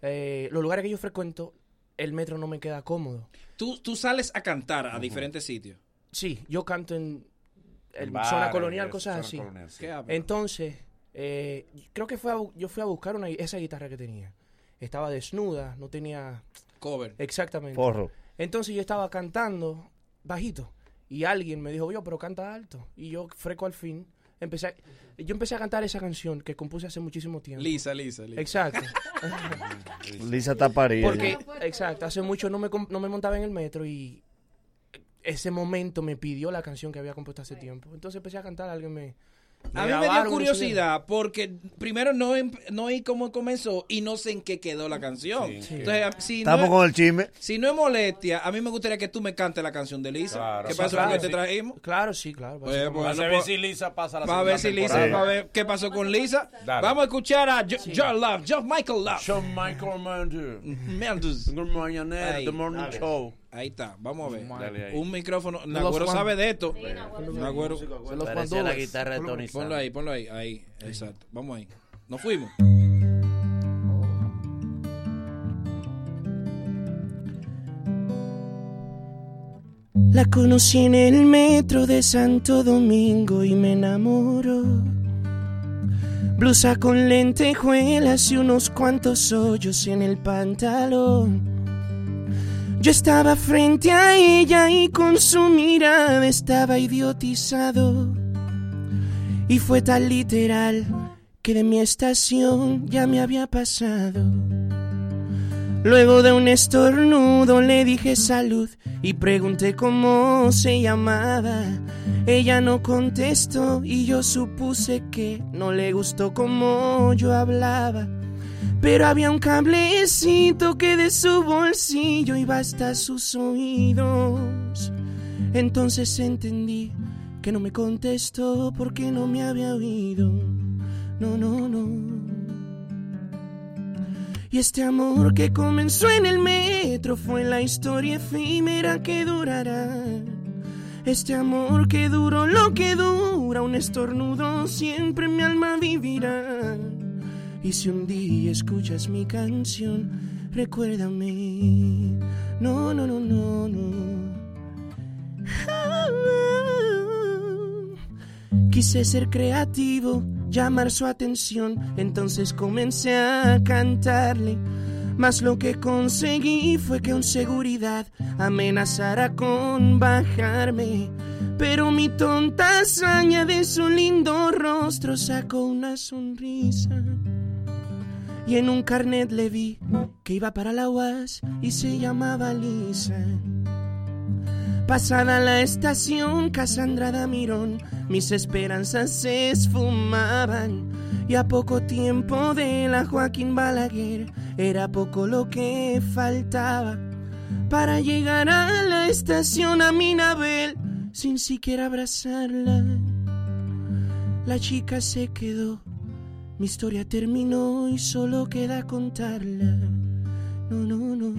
eh, los lugares que yo frecuento, el metro no me queda cómodo. Tú, tú sales a cantar a diferentes sitios. Sí, yo canto en, zona colonial, eso, cosas zona así. colonial, sí. Entonces, eh, creo que fue a yo fui a buscar una, esa guitarra que tenía. Estaba desnuda, no tenía... Cover. Exactamente. Porro. Entonces yo estaba cantando bajito y alguien me dijo, yo, pero canta alto. Y yo, freco al fin, empecé a- yo empecé a cantar esa canción que compuse hace muchísimo tiempo. Lisa, Lisa, Lisa. Exacto. Lisa está parida. Porque, exacto, hace mucho no me, no me montaba en el metro y ese momento me pidió la canción que había compuesto hace tiempo. Entonces empecé a cantar, alguien me... A mí me dio curiosidad porque primero no, em- no oí cómo comenzó y no sé en qué quedó la canción. Sí. Entonces, si Estamos no, con el chisme. si no es molestia, a mí me gustaría que tú me cantes la canción de Lisa. Claro. ¿Qué pasó claro, con que te trajimos? Claro, sí, claro. Pues, Vamos a ver pues, si Lisa pasa la a ver si Lisa, a ver qué pasó con Lisa. Dale. Vamos a escuchar a Jo- John Love, John Michael Love. John Michael. Mendes. Good Ahí. The Morning Dale. Show. Ahí está, vamos a ver. Dale ahí. Un micrófono. Nagüero sabe de esto. Nagüero. De los Parecía la guitarra de Tony Ponlo ahí, ponlo ahí. Ahí, exacto. Vamos ahí. Nos fuimos. La conocí en el metro de Santo Domingo y me enamoró. Blusa con lentejuelas y unos cuantos hoyos en el pantalón. Yo estaba frente a ella y con su mirada estaba idiotizado. Y fue tan literal que de mi estación ya me había pasado. Luego de un estornudo le dije salud y pregunté cómo se llamaba. Ella no contestó y yo supuse que no le gustó cómo yo hablaba. Pero había un cablecito que de su bolsillo iba hasta sus oídos. Entonces entendí que no me contestó porque no me había oído. No, no, no. Y este amor que comenzó en el metro fue la historia efímera que durará. Este amor que duró lo que dura, un estornudo siempre mi alma vivirá. Y si un día escuchas mi canción, recuérdame. No, no, no, no, no. Quise ser creativo, llamar su atención, entonces comencé a cantarle. Mas lo que conseguí fue que un seguridad amenazara con bajarme. Pero mi tonta hazaña de su lindo rostro sacó una sonrisa. Y en un carnet le vi que iba para la UAS y se llamaba Lisa. Pasada la estación Casandra Damirón, mis esperanzas se esfumaban. Y a poco tiempo de la Joaquín Balaguer, era poco lo que faltaba para llegar a la estación a Minabel sin siquiera abrazarla. La chica se quedó, mi historia terminó y solo queda contarla. no, no, no.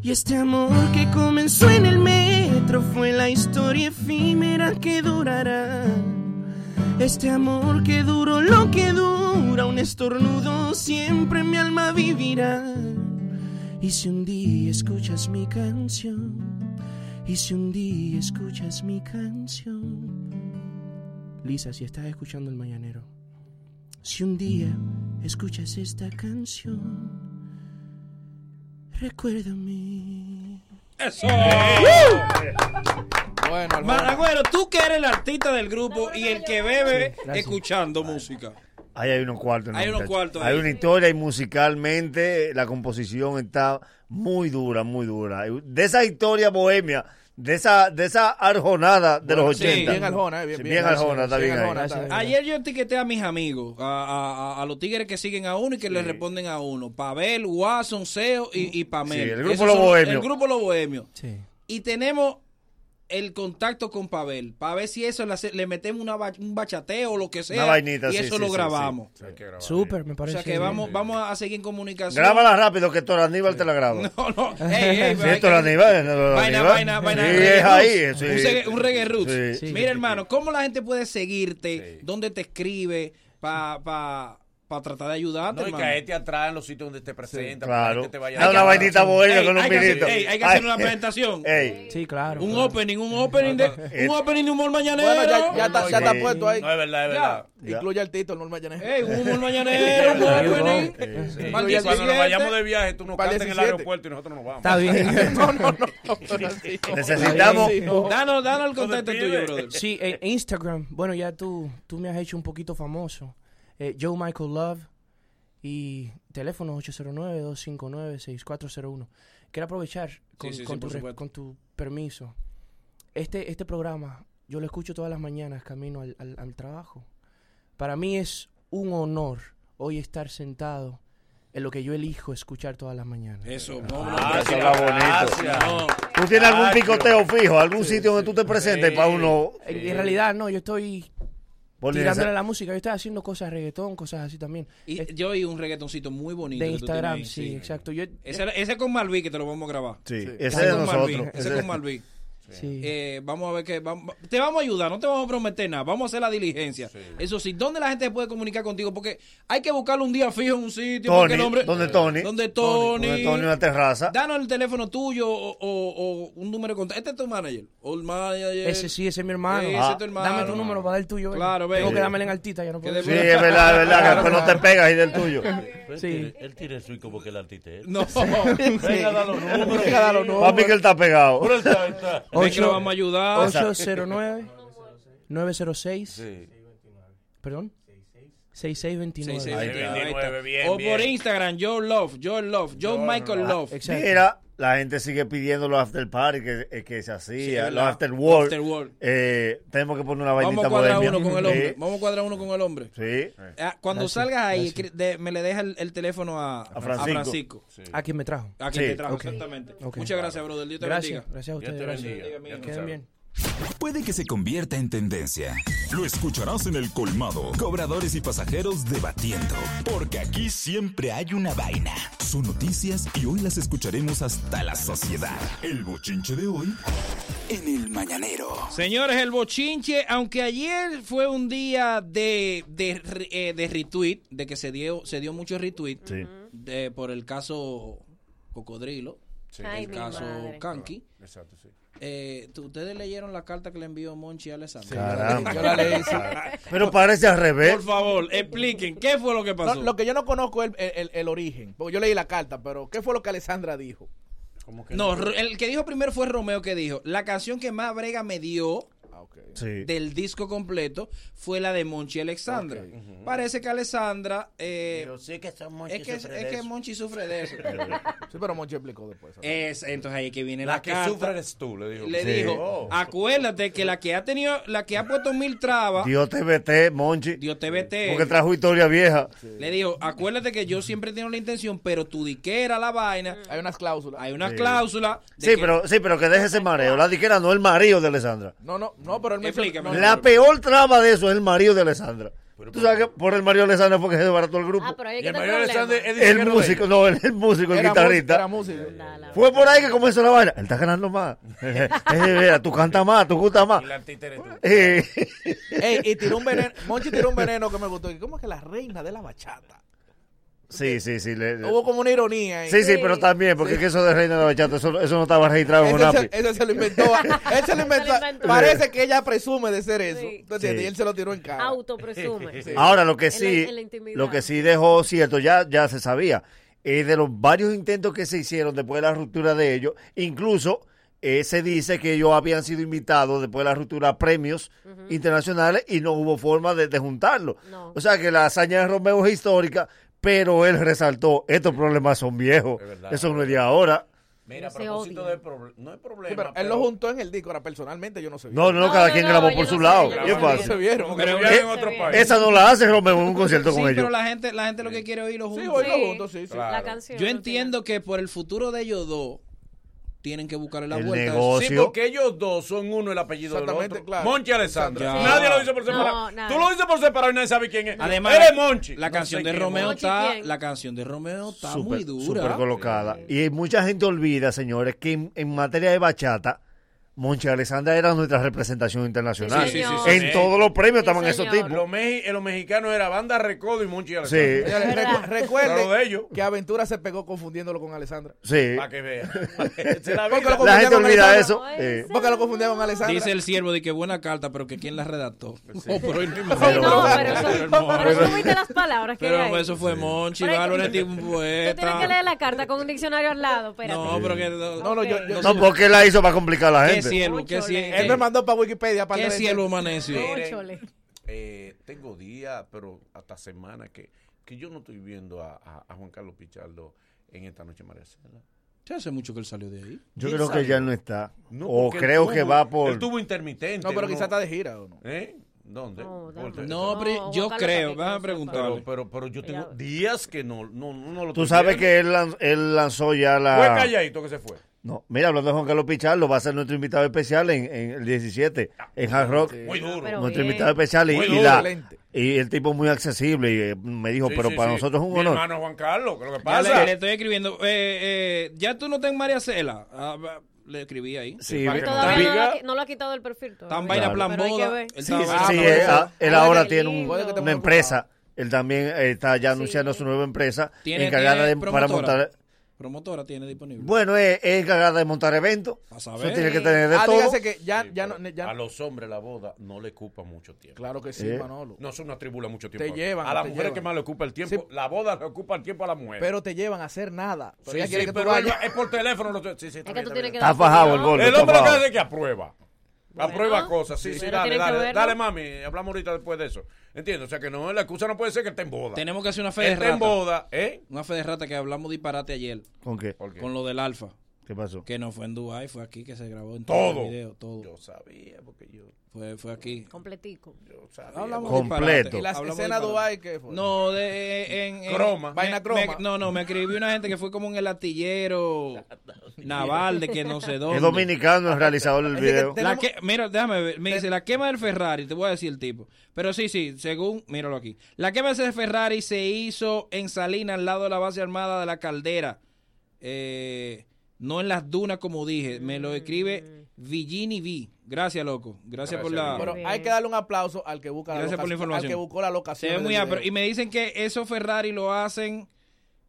Y este amor que comenzó en el metro fue la historia efímera que durará. Este amor que duró lo que dura, un estornudo siempre en mi alma vivirá. Y si un día escuchas mi canción, y si un día escuchas mi canción, Lisa, si estás escuchando el mañanero, si un día escuchas esta canción, recuérdame. Eso. Bueno, Maragüero, tú que eres el artista del grupo y el que bebe escuchando música. Ahí hay unos cuartos. ¿no, Hay unos cuartos Hay ahí. una historia y musicalmente la composición está muy dura, muy dura. De esa historia bohemia, de esa, de esa arjonada de los Sí, 80. bien arjona, eh, bien- Sí, bien bien arjona, está bien bien ahí. arjona, está- Ayer yo etiqueté a mis amigos, a, a- a- a los tigres que siguen a uno y que le responden a uno. Pavel, Watson, Seo y, y Pamel. Sí, el grupo Los Bohemios. El grupo Los Bohemios. Sí. Y tenemos el contacto con Pavel, para ver si eso le, hace- le metemos una un bachateo o lo que sea. Una vainita, y sí, eso sí, lo sí, grabamos. Súper, me O parece. sea que bien. vamos, vamos a seguir en comunicación. Grábala rápido que Héctor Aníbal te la graba. No, no. Ey, ey, Sí, hay Héctor que- Aníbal, Héctor Vaina, vaina, vaina. Es ahí, sí. Un, reggae- un reggae roots. Sí. Sí. Mira, hermano, ¿cómo la gente puede seguirte? ¿Dónde te escribe? Para pa, pa tratar de ayudarte, No, y caete atrás en los sitios donde te presentan. para claro. que te vaya una vainita bohemia Ey, con un hay que hacer- vinito. ey, hay que hacer una eh, presentación. Ey. Sí, claro. Un opening, un opening de un opening de humor mañanero. Bueno, ya, ya está, ya está puesto ahí. No, es verdad, es verdad. Ya. Incluye el título. Ey, un humor mañanero, un opening. Sí. Para Cuando nos 17. vayamos de viaje, tú nos Para cantas en el 17. aeropuerto y nosotros nos vamos. Está bien. no, no, no. Necesitamos. Danos, danos el contacto tuyo, brother. Sí, en Instagram. Bueno, ya tú, tú me has hecho un poquito famoso. Eh, Joe Michael Love y teléfono 809-259-6401. Quiero aprovechar con, Sí, sí, sí, con tu, con permiso. Este, este programa yo lo escucho todas las mañanas camino al, al- al trabajo. Para mí es un honor hoy estar sentado en lo que yo elijo escuchar todas las mañanas. Eso, no, no, Ah, eso gracias. está bonito. Gracias. No. ¿Tú tienes algún picoteo fijo? ¿Algún sitio donde tú te presentes Sí. para uno? En, en realidad, no, yo estoy tirándole esa- a la música. Yo estoy haciendo cosas de reggaetón, cosas así también. Y Es- yo oí un reggaetoncito muy bonito. de que tú tienes Instagram, ahí, sí, exacto. Yo, Ese, ese con Malví que te lo vamos a grabar. Sí, Sí. ese Ese es de con Malví, nosotros. Ese con Malví. Sí. Eh, vamos a ver que vamos, te vamos a ayudar, no te vamos a prometer nada, vamos a hacer la diligencia. Eso sí, ¿dónde la gente puede comunicar contigo? Porque hay que buscarlo un día fijo en un sitio. porque Tony, el ¿dónde Tony? ¿Dónde Tony? Donde Tony una terraza. Danos el teléfono tuyo o, o- o un número de contacto. Este es tu manager. O el manager. Ese sí, ese es mi hermano. Ese Ah. es tu hermano. Dame tu número para dar el tuyo. ven. Claro, ven. Tengo que darme en altita, ya no puedo. Sí, es verdad, es verdad. que después no te pegas ahí del tuyo. Sí. Él tiene su como que el artista. es. No. Venga, da los números. Venga, da los números. Papi, que él está pegado. El está, está. Que lo vamos a ayudar. 809 906 Sí. Perdón 6629 Ahí Ahí está, ahí está. está. Bien, o bien. por Instagram, Joe Love, Joe Love, Joe Michael Love. Exacto. Mira, la gente sigue pidiendo los after party que, eh, que se hacía, Sí, los ¿verdad? after work. After work. Eh, tenemos que poner una Vamos vainita a cuadrar uno con el hombre. Sí, Vamos a cuadrar uno con el hombre. Sí. Ah, Cuando Gracias, salgas ahí, de- me le deja el, el teléfono a, a Francisco. a quien me trajo A quien Sí. te trajo, Ok. exactamente. Ok. Muchas gracias, brother. Dios te gracias bendiga. gracias a Dios ustedes te gracias. bendiga. Bendiga, Que queden bien Puede que se convierta en tendencia. Lo escucharás en el colmado. Cobradores y pasajeros debatiendo. Porque aquí siempre hay una vaina. Son noticias y hoy las escucharemos hasta la sociedad. El bochinche de hoy en el mañanero. Señores, el bochinche, aunque ayer fue un día de, de, eh, de retweet, de que se dio, se dio mucho retweet Sí. de, por el caso Cocodrilo, Ay, el caso. Kanki. Exacto, sí. Eh, ¿tú- ¿Ustedes leyeron la carta que le envió Monchi a Alessandro? Caramba. Yo la leí, sí. Pero parece al revés. Por favor, expliquen, ¿qué fue lo que No, pasó? lo que yo no conozco es el, el- el origen. Porque yo leí la carta, pero ¿qué fue lo que Alessandra dijo? ¿Cómo que No, el que dijo primero fue Romeo que dijo, la canción que más brega me dio. Sí. del disco completo fue la de Monchi Alexandra. Parece que Alessandra... eh, Pero sí que son Monchi es que, sufre es de que. Monchi sufre de eso. Sí, pero Monchi explicó después. es, entonces ahí que viene la, La que carta. sufre eres tú, le dijo. Le Sí. dijo, Oh. acuérdate que la que ha tenido, la que ha puesto mil trabas, Dios te vete, Monchi. Dios te vete. Porque trajo historia vieja. Le dijo, acuérdate que yo siempre tengo la intención, pero tu diquera la vaina, Hay unas cláusulas. hay una Sí. cláusula. de Sí, que- pero, sí, pero que deje ese mareo. La diquera no es el marido de Alessandra. No, no, no, pero menciona- la peor trama de eso es el marido de Alessandra. Tú sabes que por el Mario Alessandro fue que se desbarató el grupo. Ah, pero hay que el Mario Alessandro es el músico, no, el, músico, el era guitarrista. Fue por ahí que comenzó la vaina. Él está ganando más. Eh, eh, tú cantas más, tú gustas más. Y la eh. Ey, y tiró un veneno, Monchi tiró un veneno que me gustó. ¿Cómo es que la reina de la bachata? Eh, sí, sí, sí. Hubo como una ironía. Ahí. Sí, sí, pero también, porque es que eso de Reina de Bachata, eso, eso no estaba registrado en un. Eso se lo inventó. él se lo inventó. Parece que ella presume de ser eso. Sí. Entonces. Y él se lo tiró en cara. Auto presume. Ahora, lo que sí, lo que sí dejó cierto, ya, ya se sabía, es de los varios intentos que se hicieron después de la ruptura de ellos, incluso... Eh, se dice que ellos habían sido invitados después de la ruptura a premios internacionales y no hubo forma de, de juntarlo. O sea que la hazaña de Romeo es histórica, pero él resaltó, estos problemas son viejos, eso no es de ahora. Mira, no a propósito del problema, no hay problema. Él lo juntó en el disco, ahora personalmente yo no sé. No, no, no, cada no, quien grabó por su lado. ¿Qué pasa? Se vieron. Esa no la hace Romeo en un concierto con ellos. pero la gente, la gente lo que quiere oírlo juntos. Sí, oírlo juntos, sí, sí. La canción, yo entiendo que por el futuro de ellos dos, tienen que buscarle la el vuelta. Negocio. Sí, porque ellos dos son uno el apellido Exactamente, del otro. Claro. Monchi Alessandra. Nadie lo dice por separado. No, Tú lo dices por separado y nadie sabe quién es. Además, eres Monchi. La canción de Romeo está, la canción de Romeo está muy dura. Súper colocada. Y mucha gente olvida, señores, que en materia de bachata Monche Alessandra era nuestra representación internacional. Sí, sí, sí, en todos los premios estaban esos tipos. Los, me eh, los mexicanos era Banda Recodo y Monche Alessandra. Recuerden claro que Aventura se pegó confundiéndolo con Alessandra. Sí. Para que vean. la, la, gente olvida eso. Eh. Porque lo confundía con Alessandra. Dice el siervo de que buena carta, pero que quién la redactó. Oh, pero, él mismo. no, pero, pero, pero eso, fuiste las palabras que Pero eso fue Monchi, Bárbara, es. Tú tienes que leer la carta con un diccionario al lado, espérate. No, pero que... No, no, yo... No, porque la hizo para complicar la gente cielo? ¿Qué cielo? Él me mandó para Wikipedia. Para ¿Qué cielo amaneció? Eh, tengo días, pero hasta semanas que, que yo no estoy viendo a, Juan Carlos Pichardo en esta noche María Cela. Ya hace mucho que él salió de ahí. Yo creo que ya no está. O creo que va por. Él tuvo intermitente. No, pero quizás está de gira o no. ¿Eh? ¿Dónde? No, pero yo creo, vas a preguntar. Pero, pero, pero, yo tengo días que no, no, no lo Tú sabes que él, lanzó ya la. Fue calladito que se fue. No, mira, hablando de Juan Carlos Pichardo, va a ser nuestro invitado especial en, el 17, ah, en Hard Rock. Muy duro. Nuestro invitado especial y, la, y el tipo es muy accesible. Y eh, me dijo, pero para nosotros es un honor. hermano Juan Carlos, ¿qué lo que pasa? le, le estoy escribiendo. eh, eh, ya tú no estás en María Cela. Ah, le escribí ahí. Sí, no no lo, ha, quitado del perfil. Tan vaina plan Sí, él ahora tiene una empresa. Él también eh, está ya anunciando su nueva empresa Tiene- encargada tiene para montar promotora tiene disponible? Bueno, es, es encargada de montar eventos. A. Eso tiene que tener de ah, todo. A los hombres la boda no le ocupa mucho tiempo. Claro que sí, eh. Manolo. No se una tribula mucho tiempo. Te llevan. A las mujeres que más le ocupa el tiempo. La boda le ocupa el tiempo a la mujer. Pero te llevan a hacer nada. Pero. Es por teléfono. Está fajado el gol. El hombre que hace que aprueba. Bueno, aprueba cosas, sí, sí, dale, dale, dale, mami, hablamos ahorita después de eso. Entiendo, o sea que no, la excusa no puede ser que esté en boda. Tenemos que hacer una fe de rata. en boda, ¿eh? Una fe de rata que hablamos disparate ayer. ¿Con qué? Con lo del alfa. ¿Qué pasó? Que no fue en Dubai, fue aquí que se grabó en todo, todo el video, todo. Yo sabía porque yo fue, fue aquí. Completico. Yo sabía. Hablamos completo. ¿Y la escena Dubai qué fue? No, de en, croma, vaina croma. No, no, me escribió una gente que fue como en el latillero naval de que no sé dónde. Es dominicano el realizador del video. Mira, déjame ver, me dice la quema del Ferrari, te voy a decir el tipo. Pero sí, sí, según, míralo aquí. La quema del Ferrari se hizo en Salinas al lado de la base armada de la Caldera. Eh no en las dunas como dije. Me lo escribe mm. Villini V. Gracias, loco. Gracias, por la. Pero hay que darle un aplauso al que busca Gracias la locación. Por la información. Al que buscó la locación. Se muy y me dicen que eso Ferrari lo hacen.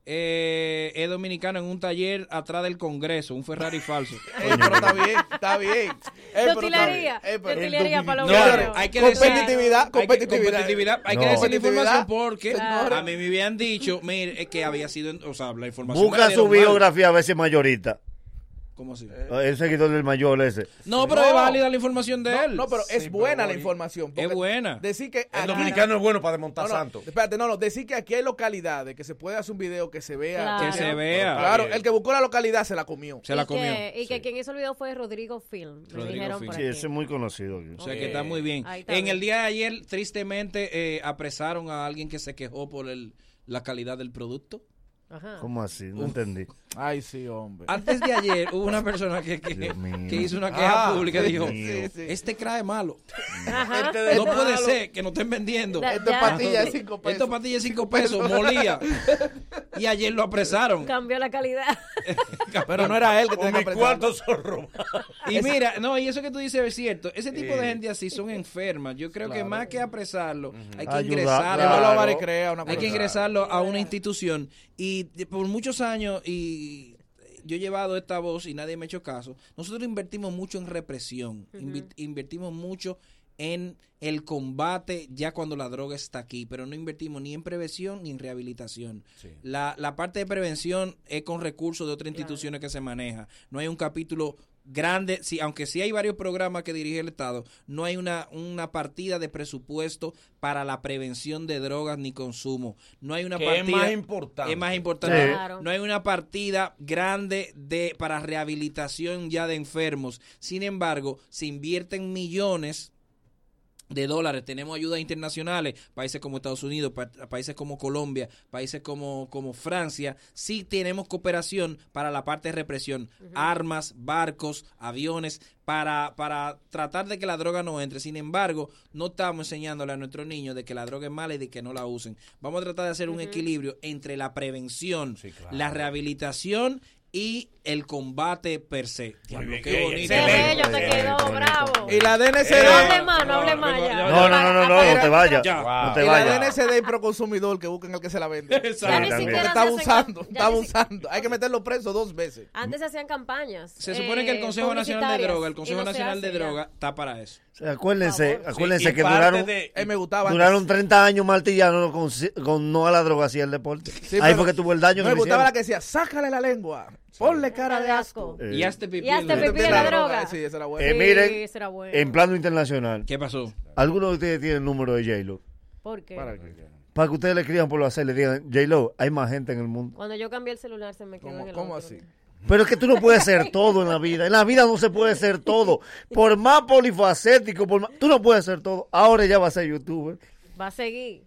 Eh, es dominicano en un taller atrás del Congreso, un Ferrari falso. Pero está bien, está bien lo tilaría. Lo tilaría para los hay que Competitividad, competitividad. Hay que decir la información porque a mí me habían dicho, mire, que había sido, o sea, la información. Busca su biografía a veces mayorita. ¿Cómo así? Eh, ah, él se quitó del mayor ese. No, pero no. es válida la información de él. No, pero es buena la información. Es buena. Decir que el dominicano es bueno para desmontar no. Espérate, no, no. Decir que aquí hay localidades que se puede hacer un video que se vea. Que se vea. Claro, el que buscó la localidad se la comió. Se la comió. Y que quien hizo el video fue Rodrigo Film. Rodrigo Film. Sí, ese es muy conocido. O sea que está muy bien. En el día de ayer, tristemente, eh, apresaron a alguien que se quejó por el, la calidad del producto. Ajá. ¿Cómo así? No entendí. Ay, sí, hombre. Antes de ayer hubo una persona que, que, hizo una queja Ah, pública y dijo, este crae malo. Ajá. Este No puede malo. ser que no estén vendiendo. Da- Esto patilla de 5 pesos. Esto patilla de 5 pesos, molía. Y ayer lo apresaron. Cambió la calidad. Pero no era él que tenía que cuartos son robados. Y mira, no, y eso que tú dices es cierto. Ese tipo de gente así son enfermas. Yo creo que más que apresarlo, hay que Ayudar, ingresarlo. claro. Hay que ingresarlo a una institución. Y por muchos años, y yo he llevado esta voz y nadie me ha hecho caso, nosotros invertimos mucho en represión. Invi- invertimos mucho en el combate ya cuando la droga está aquí, pero no invertimos ni en prevención ni en rehabilitación. La, la parte de prevención es con recursos de otras instituciones que se maneja. No hay un capítulo grande, sí, aunque sí hay varios programas que dirige el Estado, no hay una, una partida de presupuesto para la prevención de drogas ni consumo. No hay una Que es partida más importante. es más importante. Claro. No hay una partida grande de para rehabilitación ya de enfermos. Sin embargo, se invierten millones de dólares. Tenemos ayudas internacionales, países como Estados Unidos, pa- países como Colombia, países como, como Francia. Sí tenemos cooperación para la parte de represión. Armas, barcos, aviones, para, para tratar de que la droga no entre. Sin embargo, no estamos enseñándole a nuestros niños de que la droga es mala y de que no la usen. Vamos a tratar de hacer un equilibrio entre la prevención, la rehabilitación y el combate per se. Diablo, qué bonito. Bello te quedó, bravo. Y la No hable DNCD. más, no hable más ya. No, no, no, no, no, no te vayas. Ya. No te Y la vayas. DNCD y Proconsumidor que busquen al que se la vende. Se está abusando, está abusando. Hay que meterlo preso dos veces. Antes se hacían campañas. Se supone que el eh, Consejo Nacional de Droga, el y Consejo Nacional de. Droga, está para eso. Acuérdense, acuérdense y que duraron, de- me gustaba. duraron antes. 30 años martillando con, no a la droga hacia el deporte. Ahí fue que tuvo el daño. Me gustaba la que decía, sácale la lengua, ponle cara de asco. Eh, Y hazte pipí. Y hazte en la- pipí en la droga. Sí, esa era buena. Eh, Sí, miren, ese era bueno. en plano internacional, ¿Qué pasó? ¿alguno de ustedes tiene el número de J-Lo? ¿Por qué? Para que- Para que ustedes le escriban por WhatsApp y le digan, J-Lo, hay más gente en el mundo. Cuando yo cambié el celular se me quedó en ¿Cómo, el cómo otro. así? Pero es que tú no puedes ser todo en la vida. En la vida no se puede ser todo. Por más polifacético, por más- tú no puedes ser todo. Ahora ya va a ser youtuber. Va a seguir.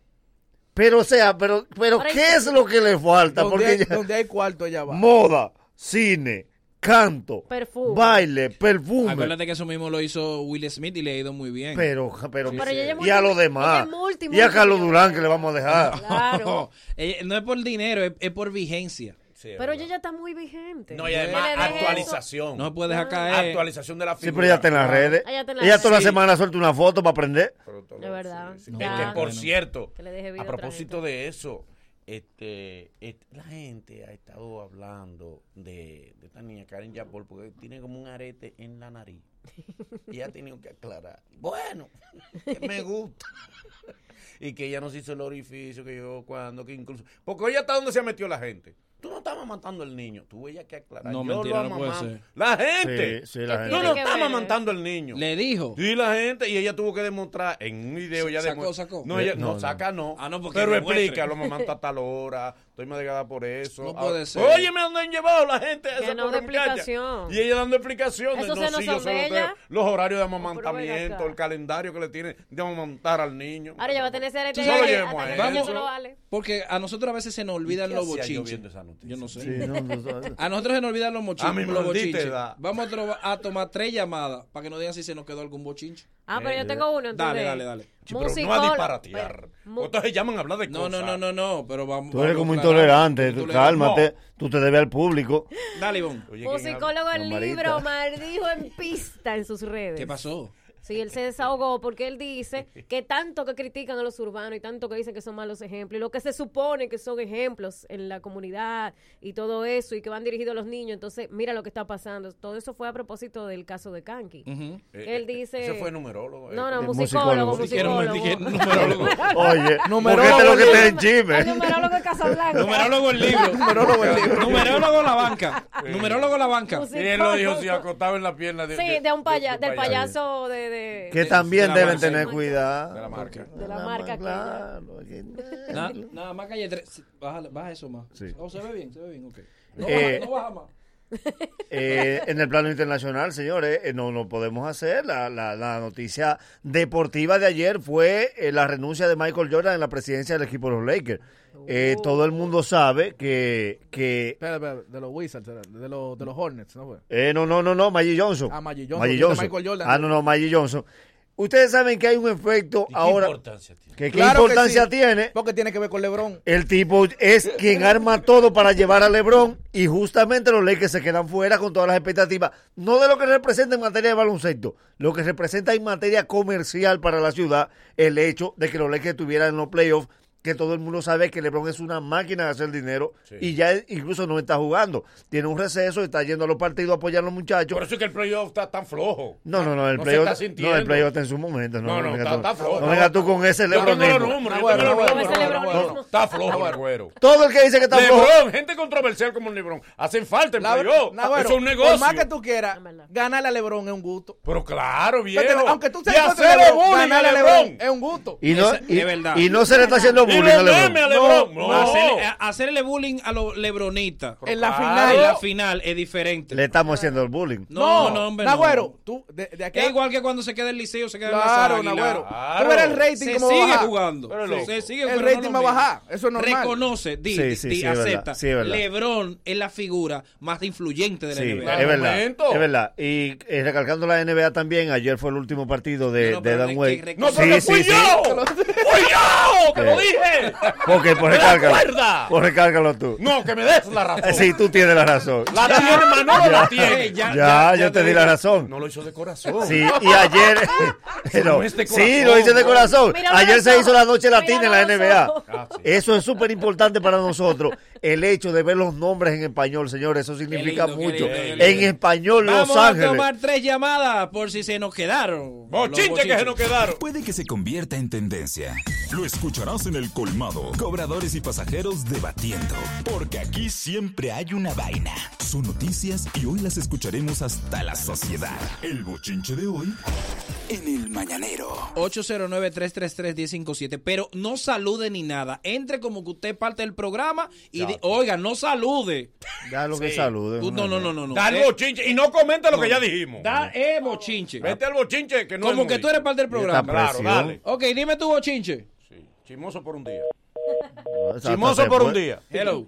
Pero, o sea, pero, pero Ahora ¿qué hay- es lo que le falta? Donde Porque hay, ya- donde hay cuarto, ella va. moda, cine, canto, Perfume. baile, perfume. Acuérdate que eso mismo lo hizo Will Smith y le ha ido muy bien. Pero, pero, Pero ella es y a multi- los demás. es multi- y a Carlos multi- Durán que le vamos a dejar. Claro. No, no es por dinero, es, es por vigencia. Sí, Pero ella ya está muy vigente. No, y además actualización. No se puede dejar caer. Actualización de la Sí, figura. pero ella está en las redes. Ella está en las Ella toda la semana suelta una foto para aprender. Pero De verdad. sí, sí. No. Es que, Ya. por Bueno. cierto, Que le deje vida a propósito de eso, este, et- la gente ha estado hablando de, de esta niña Karen Yapol porque tiene como un arete en la nariz. Y ha tenido que aclarar. Bueno, que me gusta. y que ella no se hizo el orificio que yo cuando, que incluso. Porque ella está donde se metió la gente. Tú no estabas matando al niño, tú ella que aclarar. No, Yo mentira, lo no puede ser. La gente. Sí, sí, la ¿Qué gente. Tú no estabas ver? amamantando al niño. Le dijo. Sí, la gente, y ella tuvo que demostrar en un video. Ya Sacó, demu- sacó. No, ella, Eh, no, no, no. saca no. Ah, no, porque Pero explica, lo amamanta a tal hora, estoy madegada por eso. No Ah, puede ser. Óyeme, ¿dónde han llevado la gente? esa no muchacha? explicación. Y ella dando explicaciones. Eso no, sí, yo son solo de tengo ella. los horarios de amamantamiento, el calendario que le tiene de amamantar al niño. Ahora ya va a tener ese no lo llevemos a vale. Porque a nosotros a veces se nos olvidan ¿Y qué los bochinches. Yo no sé. Sí, no, no, no. A nosotros se nos olvidan los, mochi- A los bochinches. edad. Vamos a tomar tres llamadas para que nos digan si se nos quedó algún bochinche. Ah, pero yo tengo uno. Dale, entonces. dale, dale. Sí, pero no a disparatear. Mu- Entonces llaman a hablar de No, cosas. no, no, no, no, pero vamos. Tú eres vamos como intolerante, tú Intolerante. cálmate, tú te debes al público. Dale, Ivonne. Oye, ¿quién Musicólogo No, Marita. libro maldijo en pista en sus redes. ¿Qué pasó? Sí, él se desahogó porque él dice que tanto que critican a los urbanos y tanto que dicen que son malos ejemplos y lo que se supone que son ejemplos en la comunidad y todo eso y que van dirigidos a los niños. Entonces, mira lo que está pasando. Todo eso fue a propósito del caso de Kanki. Eh, Él eh, dice... Ese fue numerólogo. eh. No, no, musicólogo, musicólogo. musicólogo. Numerólogo. Oye, Numerólogo, este es lo que el te numerólogo de Casablanca. Numerólogo el libro. Numerólogo el libro. Numerólogo la banca. Numerólogo la banca. Y él lo dijo, si acostaba en la pierna de, Sí, de un paya, del payaso. payaso de... de Que de también la deben marca. tener De cuidado. la marca. de la marca Claro, Nada más calle tres. Baja, baja eso más. Sí. Oh, se ve bien, se ve bien, ok. No, Eh, baja, no baja más. Eh, en el plano internacional, señores, eh, no, no podemos hacer. La, la- la noticia deportiva de ayer fue eh, la renuncia de Michael Jordan en la presidencia del equipo de los Lakers. Eh, todo el mundo sabe que... que Espera, espera, de los Wizards, de los, de los Hornets, ¿no fue? no, no, no, no, Magic Johnson. Ah, Magic Johnson, Magic dijiste Johnson. Michael Jordan. Ah, no, no, Magic Johnson. Ustedes saben que hay un efecto ahora... importancia que ¿Qué Claro que importancia sí, tiene? Porque tiene que ver con LeBron. El tipo es quien arma todo para llevar a LeBron y justamente los Lakers se quedan fuera con todas las expectativas, no de lo que representa en materia de baloncesto, lo que representa en materia comercial para la ciudad, el hecho de que los Lakers estuvieran en los playoffs, que todo el mundo sabe que LeBron es una máquina de hacer dinero y ya incluso no está jugando, tiene un receso, está yendo a los partidos a apoyar a los muchachos. Por eso es que el playoff está tan flojo. No, no, no, el No playoff está no, sintiendo. el playoff está en su momento. No, No, no, venga está- tú- está flojo. no venga tú con ese Yo tengo los lebronismo. números, yo Bueno, tengo los bueno, números. bueno, bueno, No, bueno. Está flojo el güero. Todo el que dice que está flojo. Lebron, gente controversial como el Lebron, hacen falta en La- playoff. Eso es un Por negocio. más que tú quieras, ganarle a LeBron es un gusto. Pero claro, viejo. Aunque tú Y seas contra LeBron, a ganarle a LeBron. LeBron es un gusto. Y no, y, y no se le está haciendo Y bullying a LeBron. memes a LeBron. No. Hacerle, bullying a los lebronistas. En la En final. la final es diferente. Le estamos haciendo el bullying. No, no, hombre. no. Nagüero, tú, de, de aquí a- Es igual que cuando se queda el liceo, se queda Claro, en águilas. Nagüero. Tú verás el rating Se sigue jugando. Pero se sigue, El pero rating no va lo a bajar. Eso es normal. Reconoce, di, Sí, di- acepta. sí, es verdad. LeBron es la figura más influyente de la Sí, NBA. es verdad. Es verdad. Y eh, recalcando la NBA también, ayer fue el último partido de, pero Dan de Wade. que No, sí, fui sí. yo. ¡Fui yo! ¡Te lo Sí. Porque, pues ¿Te das recárgalo. Pues recárgalo tú. No, que me des la razón. Eh, Sí, tú tienes la razón. La tiene, Manolo la Ya. tiene. Ya, yo te di la razón. No lo hizo de corazón. Sí, y ayer. Eso No, no es de sí, corazón, lo hice de corazón. Ayer los se hizo la noche latina en la los NBA. Ah, sí. Eso es súper importante para nosotros. El hecho de ver los nombres en español, señores, eso significa lindo, mucho. lindo, qué lindo. En español, Los Vamos Ángeles. a tomar tres llamadas por si se nos quedaron. Bochinche Los que se nos quedaron. Puede que se convierta en tendencia. Lo escucharás en el colmado. Cobradores y pasajeros debatiendo. Porque aquí siempre hay una vaina. Son noticias y hoy las escucharemos hasta la sociedad. El bochinche de hoy en el mañanero. 809-333-1057. Pero no salude ni nada. Entre como que usted es parte del programa y oiga, no salude. Ya lo que salude. No, no, no, no. no. Da el Eh, bochinche y no comente lo que ya dijimos. Da eh, bochinche. Vete al bochinche que no como que tú eres parte del programa. Claro, dale. Ok, dime tu bochinche. Chimoso por un día. Chimoso por un día. Hello.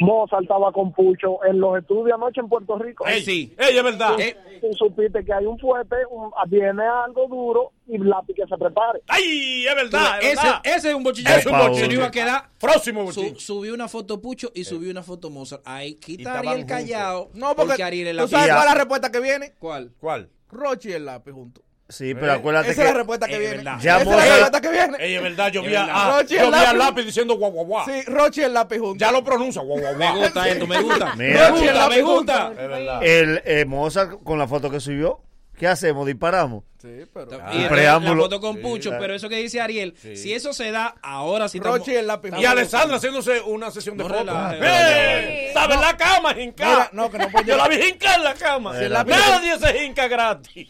Mozart estaba con Pucho en los estudios anoche en Puerto Rico. Ey, sí. Ey, es verdad. Eh, Tú supiste que hay un fuerte, un- viene algo duro y lápiz que se prepare. ¡Ay! Es verdad, es ese, verdad. ese es un bochinche. Es un iba a quedar. Próximo Su- subió una foto Pucho y subió una foto Mozart. Ahí quita Ariel callado. No, porque, Ariel es ¿tú sabes cuál es la respuesta que viene? ¿Cuál? ¿Cuál? Rochi y el lápiz juntos. Sí, pero acuérdate Esa es la que. respuesta que viene. verdad. Ya Esa es la respuesta que viene. Ey, es verdad, yo vi a, verdad. ah, al lápiz. diciendo guau, guau, guau. Sí, Rochi y el lápiz juntos. Ya lo pronuncia, guau, guau, Me guau. gusta esto, me gusta. Me Rochi, el lápiz me gusta. Es verdad. El eh, Mozart con la foto que subió. ¿Qué hacemos? ¿Disparamos? Sí, pero. Y Un el- preámbulo. la foto con Sí. Pucho, pero eso que dice Ariel, si eso se da, ahora sí estamos- y el lápiz Y. Alessandra haciéndose una sesión de No fotos. ¡Eh! ¿Sabes la cama, Jinca? Mira, no, que no puede Yo la vi hincar en la cama. Sí, el lápiz- Nadie se hinca gratis.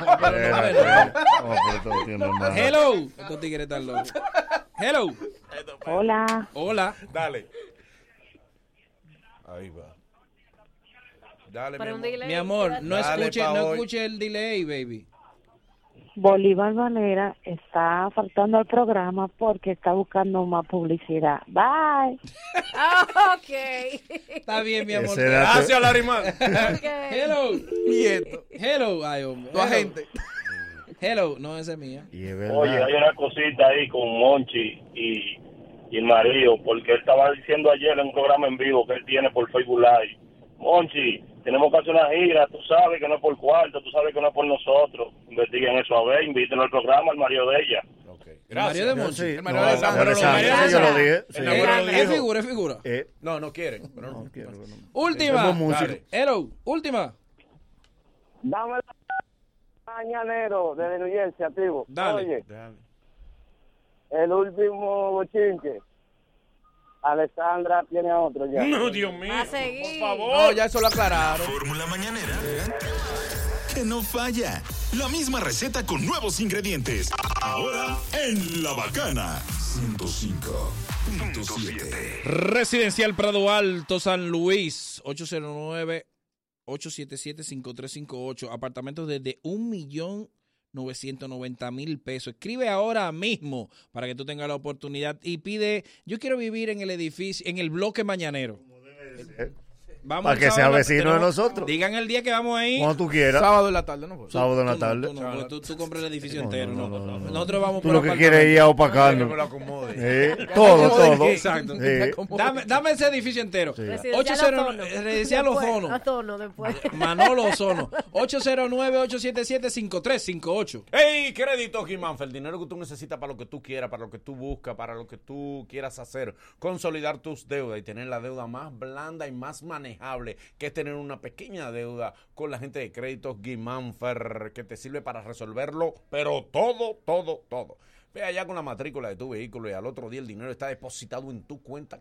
Hello. Estos tigres están locos. Hello. Hola. Hola. Dale. Ahí va. Dale, Para mi un amor. delay. Mi amor, no Dale escuche, no hoy. escuche el delay, baby. Bolívar Valera está faltando al programa porque está buscando más publicidad. Bye. Ok. Está bien, mi amor. Gracias, Larimar. Ok. Hello. Y esto. Hello. Ay, hombre. Tu Hello. agente. Hello. No, esa es mía. Y es verdad. Oye, hay una cosita ahí con Monchi y, y el marido, porque él estaba diciendo ayer en un programa en vivo que él tiene por Facebook Live. Monchi, tenemos que hacer una gira, tú sabes que no es por cuarto, tú sabes que no es por nosotros. Investiguen eso a ver, invítenlo al programa, al marido de ella. El marido de Monchi. Sí, El no, marido de lo sí, yo lo dije. sí. Es figura, es figura. Eh, No, no quieren. pero no. no quiero, no. Última. Hello. Última. Dame la mañanero desde New Jersey, activo. Dale. Oye, Dale. el último bochinche. Alessandra tiene a otro ya. No, Dios mío. A seguir. Por favor. No, ya eso lo aclararon. Fórmula mañanera. Que no falla. La misma receta con nuevos ingredientes. Ahora en La Bacana. 105.7. Residencial Prado Alto, San Luis, 809-877-5358. Apartamentos desde un millón 990 mil pesos. Escribe ahora mismo para que tú tengas la oportunidad y pide, yo quiero vivir en el edificio, en el bloque mañanero. Vamos Para que sea vecino de nosotros. Digan el día que vamos ahí. Cuando tú quieras. Sábado en la tarde, ¿no? Sábado en la tarde. tú no, porque tú, tú compras el edificio entero. no, No, no, no, Nosotros vamos Tú por lo que quieres es ir a opacando. Que me lo acomode. Sí, todo, todo. Exacto. Dame, dame ese edificio entero. Residencial 80 Ozono. Residencial Después, Ozono. Ozono, después. Manolo Ozono. 809-877-5358. ¡Hey, crédito, Gimanfa! El dinero que tú necesitas para lo que tú quieras, para lo que tú buscas, para lo que tú quieras hacer. Consolidar tus deudas y tener la deuda más blanda y más manejable, que es tener una pequeña deuda con la gente de créditos Gimanfer, que te sirve para resolverlo, pero todo, todo, todo. Ve allá con la matrícula de tu vehículo y al otro día el dinero está depositado en tu cuenta.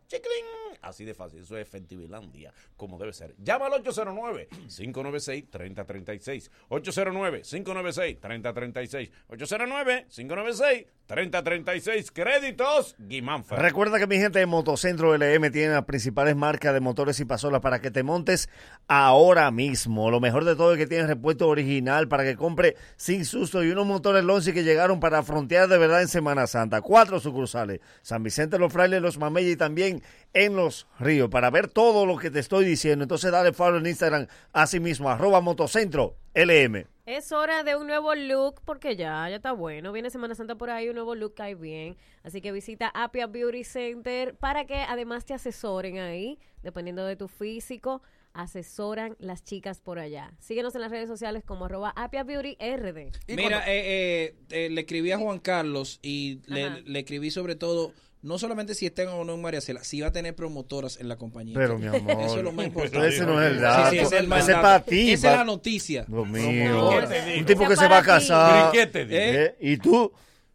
Así de fácil. Eso es Efectivilandia, como debe ser. Llama al 809-596-3036. 809-596-3036. 809-596-3036. Créditos Guimánfer. Recuerda que mi gente de Motocentro LM tiene las principales marcas de motores y pasolas para que te montes ahora mismo. Lo mejor de todo es que tienen repuesto original para que compre sin susto y unos motores Lonzi que llegaron para frontear de verdad en Semana Santa. Cuatro sucursales. San Vicente, Los Frailes, Los Mameyes y también en Los Ríos. Para ver todo lo que te estoy diciendo, entonces dale follow en Instagram así mismo, arroba Motocentro LM. Es hora de un nuevo look porque ya, ya está bueno. Viene Semana Santa por ahí, un nuevo look cae bien. Así que visita Apia Beauty Center para que además te asesoren ahí, dependiendo de tu físico. Asesoran las chicas por allá. Síguenos en las redes sociales como arroba Apia Beauty RD. Mira, eh, eh, eh, le escribí a Juan Carlos y le escribí sobre todo, no solamente si estén o no en María Cela, si va a tener promotoras en la compañía. Pero, mi amor, Eso es lo más importante. ese no es el dato. sí, ese es el Ese es para ti, Esa es la noticia. Dios mío. Un tipo que se va a casar. ¿Qué te? ¿Eh? ¿Y tú?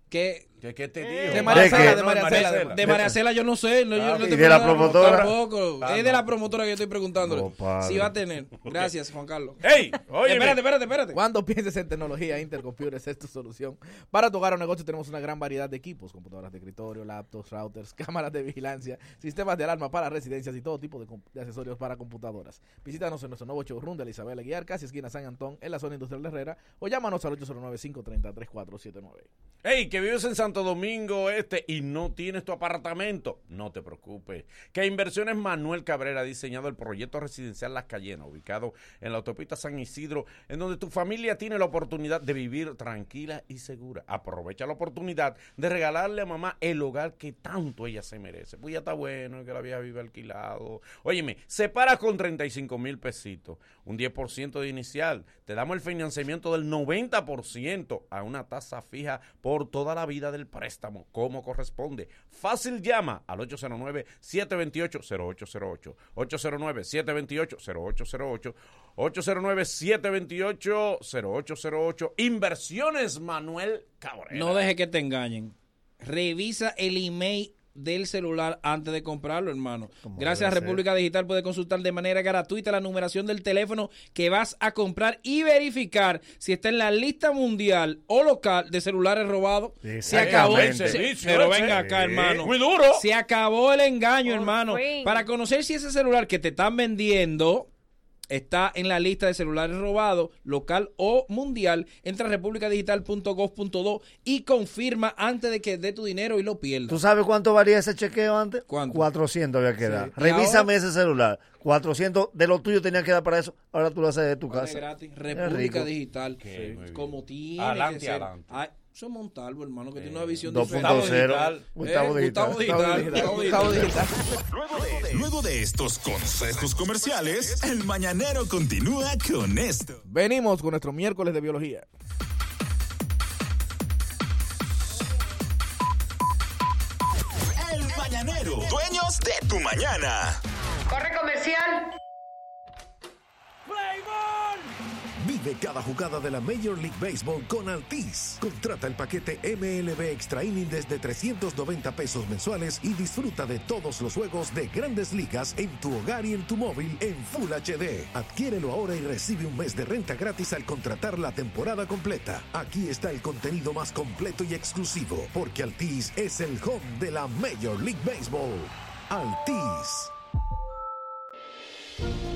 Que ¿Qué, qué te Eh. digo? de María ¿De Cela, qué? de No, María María Cela, Cela. de María Cela yo no sé, no, yo Ah, no ¿y de la promotora? Tampoco. Ah, es de la promotora que yo estoy preguntándole. Si va a tener. Gracias, Juan Carlos. ¡Ey! Oye, espérate, espérate, espérate. Cuando pienses en tecnología, Intercomputers es tu solución. Para tu hogar o negocio tenemos una gran variedad de equipos, computadoras de escritorio, laptops, routers, cámaras de vigilancia, sistemas de alarma para residencias y todo tipo de, accesorios para computadoras. Visítanos en nuestro nuevo showroom de la Isabel Aguiar, casi esquina San Antón, en la zona industrial de Herrera, o llámanos al 809-530-3479. Hey, que vives en Santo Domingo Este y no tienes tu apartamento, no te preocupes. Que Inversiones Manuel Cabrera ha diseñado el proyecto residencial Las Cayenas, ubicado en la autopista San Isidro, en donde tu familia tiene la oportunidad de vivir tranquila y segura. Aprovecha la oportunidad de regalarle a mamá el hogar que tanto ella se merece. Pues ya está bueno que la vieja vive alquilado. Óyeme, separa con 35 mil pesitos, un 10% de inicial. Te damos el financiamiento del 90% a una tasa fija por toda la vida del préstamo, como corresponde. Fácil llama al 809-728-0808. 809-728-0808. 809-728-0808. Inversiones Manuel Cabrera. No deje que te engañen. Revisa el email del celular antes de comprarlo, hermano. Gracias a República Digital puedes consultar de manera gratuita la numeración del teléfono que vas a comprar y verificar si está en la lista mundial o local de celulares robados. Se acabó. Exactamente. se- Sí, pero sí. acá, hermano. Muy duro. Se acabó el engaño, Por hermano. fin. Para conocer si ese celular que te están vendiendo está en la lista de celulares robados, local o mundial, entra a republicadigital.gov.do y confirma antes de que dé tu dinero y lo pierdas. ¿Tú sabes cuánto valía ese chequeo antes? ¿Cuánto? 400 había que dar. ¿Y Revísame ahora? ese celular. 400 de lo tuyo tenía que dar para eso. Ahora tú lo haces de tu Vale, casa. gratis. República. Digital. Como tiene Adelante, que ser. adelante. Ay, eso es Montalvo, hermano, que tiene una visión 2.0. diferente. Gustavo Eh, Digital. Gustavo Digital. Gustavo Gustavo Digital. Digital. Luego de estos consejos comerciales, el mañanero continúa con esto. Venimos con nuestro miércoles de biología. El mañanero, dueños de tu mañana. Corre comercial. Vive cada jugada de la Major League Baseball con Altis. Contrata el paquete MLB Extra Inning desde 390 pesos mensuales y disfruta de todos los juegos de grandes ligas en tu hogar y en tu móvil en Full HD. Adquiérelo ahora y recibe un mes de renta gratis al contratar la temporada completa. Aquí está el contenido más completo y exclusivo, porque Altis es el home de la Major League Baseball. Altis.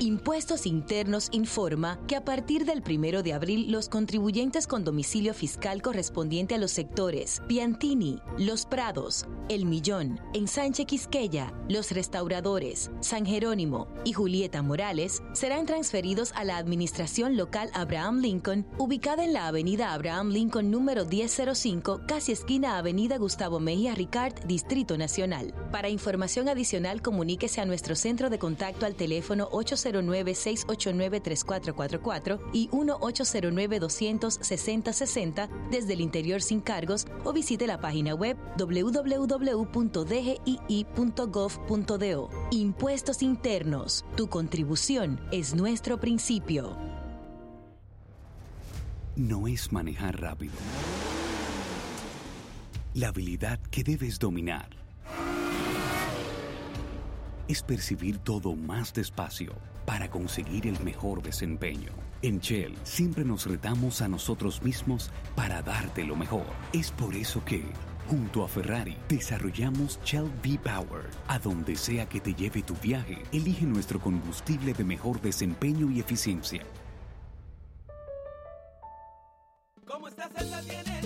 Impuestos Internos informa que a partir del primero de abril los contribuyentes con domicilio fiscal correspondiente a los sectores Piantini, Los Prados, El Millón, Ensanche Quisqueya, Los Restauradores, San Jerónimo y Julieta Morales serán transferidos a la Administración Local Abraham Lincoln, ubicada en la Avenida Abraham Lincoln número 1005, casi esquina Avenida Gustavo Mejía Ricard, Distrito Nacional. Para información adicional, comuníquese a nuestro centro de contacto al teléfono 809-689-3444 y 1-809-260-60 desde el interior sin cargos o visite la página web www.dgii.gov.do. Impuestos internos. Tu contribución es nuestro principio. No es manejar rápido. La habilidad que debes dominar es percibir todo más despacio para conseguir el mejor desempeño. En Shell siempre nos retamos a nosotros mismos para darte lo mejor. Es por eso que, junto a Ferrari, desarrollamos Shell V-Power. A donde sea que te lleve tu viaje, elige nuestro combustible de mejor desempeño y eficiencia. Tiene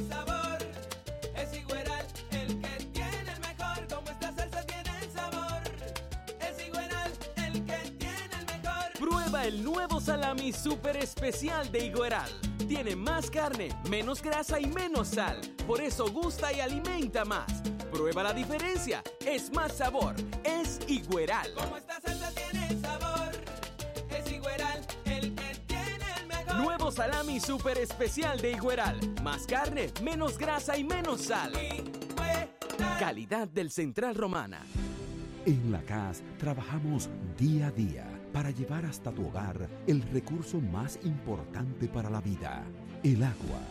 el nuevo salami super especial de Igueral. Tiene más carne, menos grasa y menos sal. Por eso gusta y alimenta más. Prueba la diferencia. Es más sabor. Es Igueral. Como esta salsa tiene sabor, es Igueral el que tiene el mejor. Nuevo salami super especial de Igueral. Más carne, menos grasa y menos sal. Calidad del Central Romana. En la CAS trabajamos día a día para llevar hasta tu hogar el recurso más importante para la vida, el agua.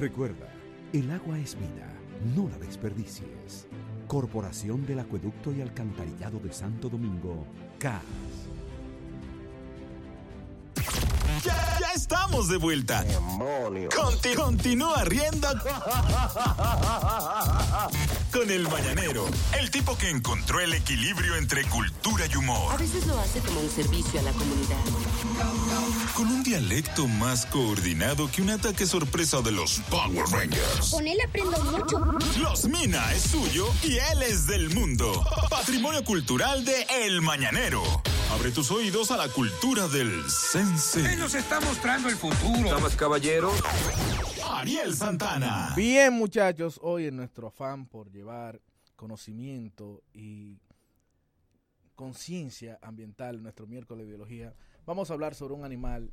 Recuerda, el agua es vida, no la desperdicies. Corporación del Acueducto y Alcantarillado de Santo Domingo, CAS. Ya, ya estamos de vuelta. Conti- continúa riendo con el mañanero, el tipo que encontró el equilibrio entre cultura y humor, A veces lo hace como un servicio a la comunidad. con un dialecto más coordinado que un ataque sorpresa de los Power Rangers. Con él aprendo mucho. Los Mina es suyo y él es del mundo. Patrimonio cultural de El Mañanero. Abre tus oídos a la cultura del sense. Nos está mostrando el futuro. Damas, caballeros. Ariel Santana. Bien, muchachos, hoy en nuestro afán por llevar conocimiento y conciencia ambiental, nuestro miércoles de biología, vamos a hablar sobre un animal